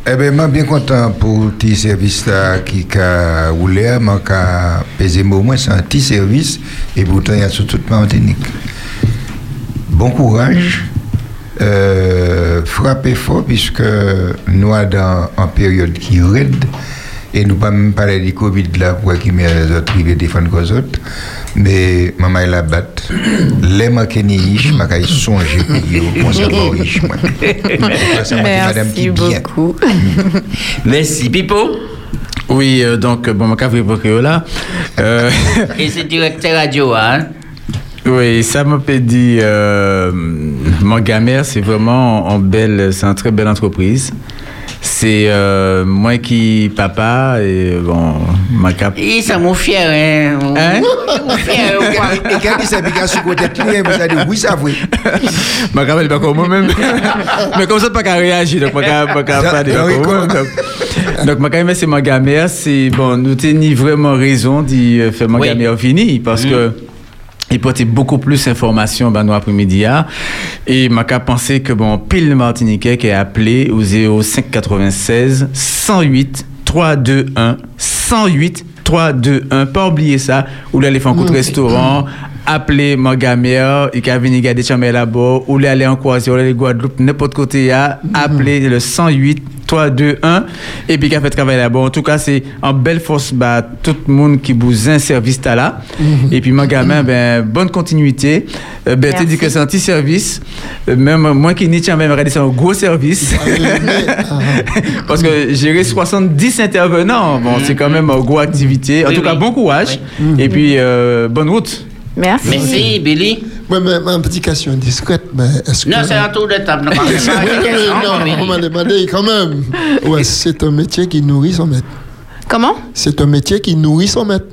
Eh bien, je suis bien content pour petit service là qui a roulé, je pesé au moins c'est un petit service. Et pourtant il y a sur toute Martinique. Bon courage, euh, frappez fort puisque nous sommes dans une période qui est raide et nous ne pas même parler du Covid là pour qui met les autres privés défendre les autres. Mais maman elle a battu. Les manqués ni riches, ma caille songer pour dire qu'on s'est pas riche. moi. Ça m'a dit, madame qui bien. beaucoup. Merci, Pipo. Oui, euh, donc, bon, ma café pour là. Euh, Et c'est directeur radio, hein? Oui, ça m'a fait dit, euh, mon gamère, c'est vraiment en belle, c'est une très belle entreprise. C'est euh, moi qui papa et bon, ma cap. Et ça m'a fier, hein? Hein? Mon fier? Et quand il s'habille sur côté de lui, vous allez dire oui, ça oui. Ma cap, elle est pas comme moi-même. Mais comme ça, pas qu'à réagir, donc ma cap, ma cap, pas moi. Donc, donc ma cap, c'est ma gamère, c'est bon, nous tenons vraiment raison d'y euh, faire ma Oui. gamère fini parce que. Il portait beaucoup plus d'informations ben, nous après-midi. hein. Et m'a penser que bon, pile le Martiniquais qui est appelé au 0596 108 321 108 321. Pas oublier ça. Ou là, les faire un coup de restaurant. Appelez ma gamère, et qu'à venir garder chambre là-bas, ou aller en Croatie, ou aller Guadeloupe, n'importe côté, à appeler le 108 3, 2, 1, et puis qui a fait travail là-bas. En tout cas, c'est en belle force, bah, tout le monde qui vous un service t'as là. Et puis, mon gamin, ben, bonne continuité. Euh, ben, tu dis que c'est un petit service. Euh, même moi qui n'y tiens même, regardez, c'est un gros service. Parce que gérer 70 intervenants, bon, c'est quand même une grosse activité. En Oui, tout cas, oui. bon courage. Et puis, euh, bonne route. Merci. Merci, Billy. Ouais, mais ma petite question indiscrète, mais est-ce que. Non, c'est un tour de table. Non, Oui, oui, non, on m'a demandé quand même. Ouais, c'est un métier qui nourrit son maître. Comment? C'est un métier qui nourrit son maître.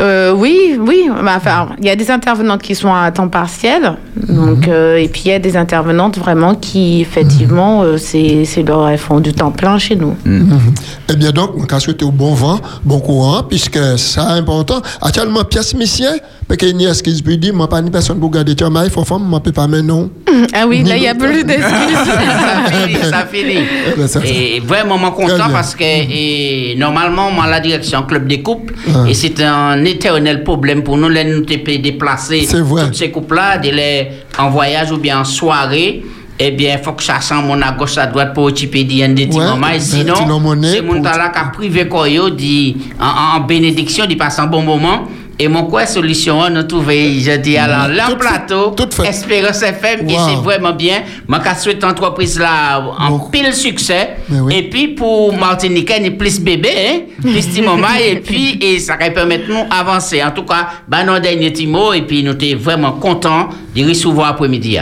Euh, oui, oui. Bah, Enfin, il y a des intervenantes qui sont à temps partiel, donc euh, et puis il y a des intervenantes vraiment qui effectivement, euh, c'est c'est leur elles font du temps plein chez nous. Eh bien donc, on va souhaiter au bon vent, bon courant, puisque ça est important. Actuellement, pièce mission, parce qu'il y a ce qui peut dire, moi, pas ni personne pour garder mais il faut faire, moi, peut pas, mais non. Ah oui, là il y a plus d'excuses. ça finit, ça finit. Ben, ça, ça. Et vraiment moi, content bien. parce que et, normalement, moi, la direction club des couples, Ah. et c'est un éternel problème pour nous, les nous te déplacer tous ces couples-là, de les en voyage ou bien en soirée. Eh bien, il faut que ça sent mon à gauche, à droite pour occuper des Ouais. Et sinon, c'est mon qui a privé Koyo, dit en, en bénédiction, dit passe un bon moment. Et mon quoi solution, on a trouvé, je dis, alors, fait- plateau, Espérance FM, et Wow. c'est vraiment bien. Je souhaite l'entreprise là en pile succès. Oui. Et puis, pour Martinique, il y a plus bébé, hein, plus petit moment, et puis, et ça va permettre nous avancer. En tout cas, ben, nos derniers petits mots, et puis, nous sommes vraiment contents de recevoir après-midi.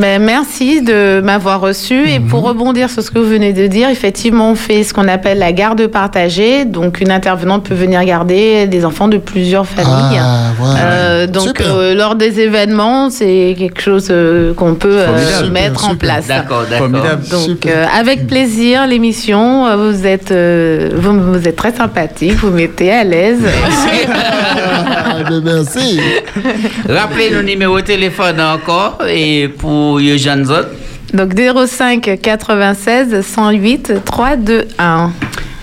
Ben, merci de m'avoir reçu. Et pour rebondir sur ce que vous venez de dire, effectivement, on fait ce qu'on appelle la garde partagée. Donc, une intervenante peut venir garder des enfants de plusieurs familles. Ah. Euh, donc, euh, lors des événements, c'est quelque chose euh, qu'on peut euh, mettre en place. D'accord, d'accord. Formidable. Donc, euh, avec plaisir, l'émission. Vous êtes, euh, vous, vous êtes très sympathique. Vous mettez à l'aise. Merci. Rappelez nos numéros de téléphone encore, et pour les jeunes autres. Donc, 05 96 108 321.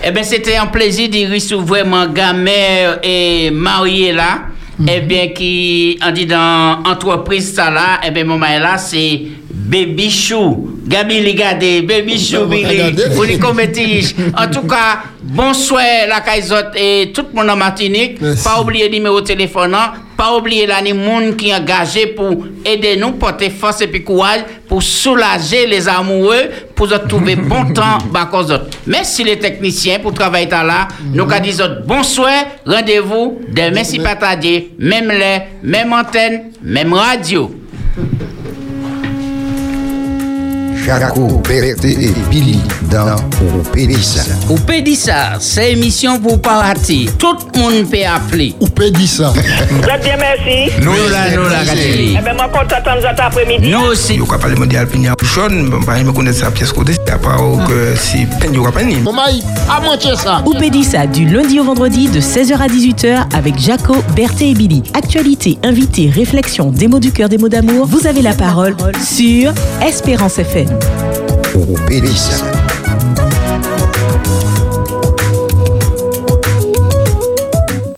Eh bien, c'était un plaisir de recevoir mon gamin et marié là. Eh bien, qui, on dit dans entreprise ça là, eh bien, mon mari là, c'est Baby Chou. Gabi, regardez, Baby Chou, Billy. Les commettez. En tout cas, bonsoir la Kaizotte et tout le monde en Martinique. Merci. Pas oublier le numéro de téléphone, hein. pas oublier les monde qui est engagé pour aider nous, porter force et puis courage, pour soulager les amoureux, pour trouver bon temps, bah. Merci les techniciens pour travailler là. Nous, qu'à dire autres, bonsoir, rendez-vous demain si pas tardé, même les, même antenne, même radio. Jaco, Berté et Billy dans Pédissa. Ou peut dire ça, c'est émission pour parati. Tout le monde peut appeler. Ou peut dire ça. Très bien, merci. Nous là, nous là, Gateli. Eh bien, moi, content d'entendre cet après-midi. Nous aussi. Yo ka pale mondial pinya jaune, pa me connaître sa pièce côté, à part que si pen yo ka pas ni. Mon maï, à ça. Oupédissa du lundi au vendredi de 16h à 18h avec Jaco, Berthé et Billy. Actualité, invité, réflexion, des mots du cœur, des mots d'amour. Vous avez la parole sur Espérance FM. Pédissa.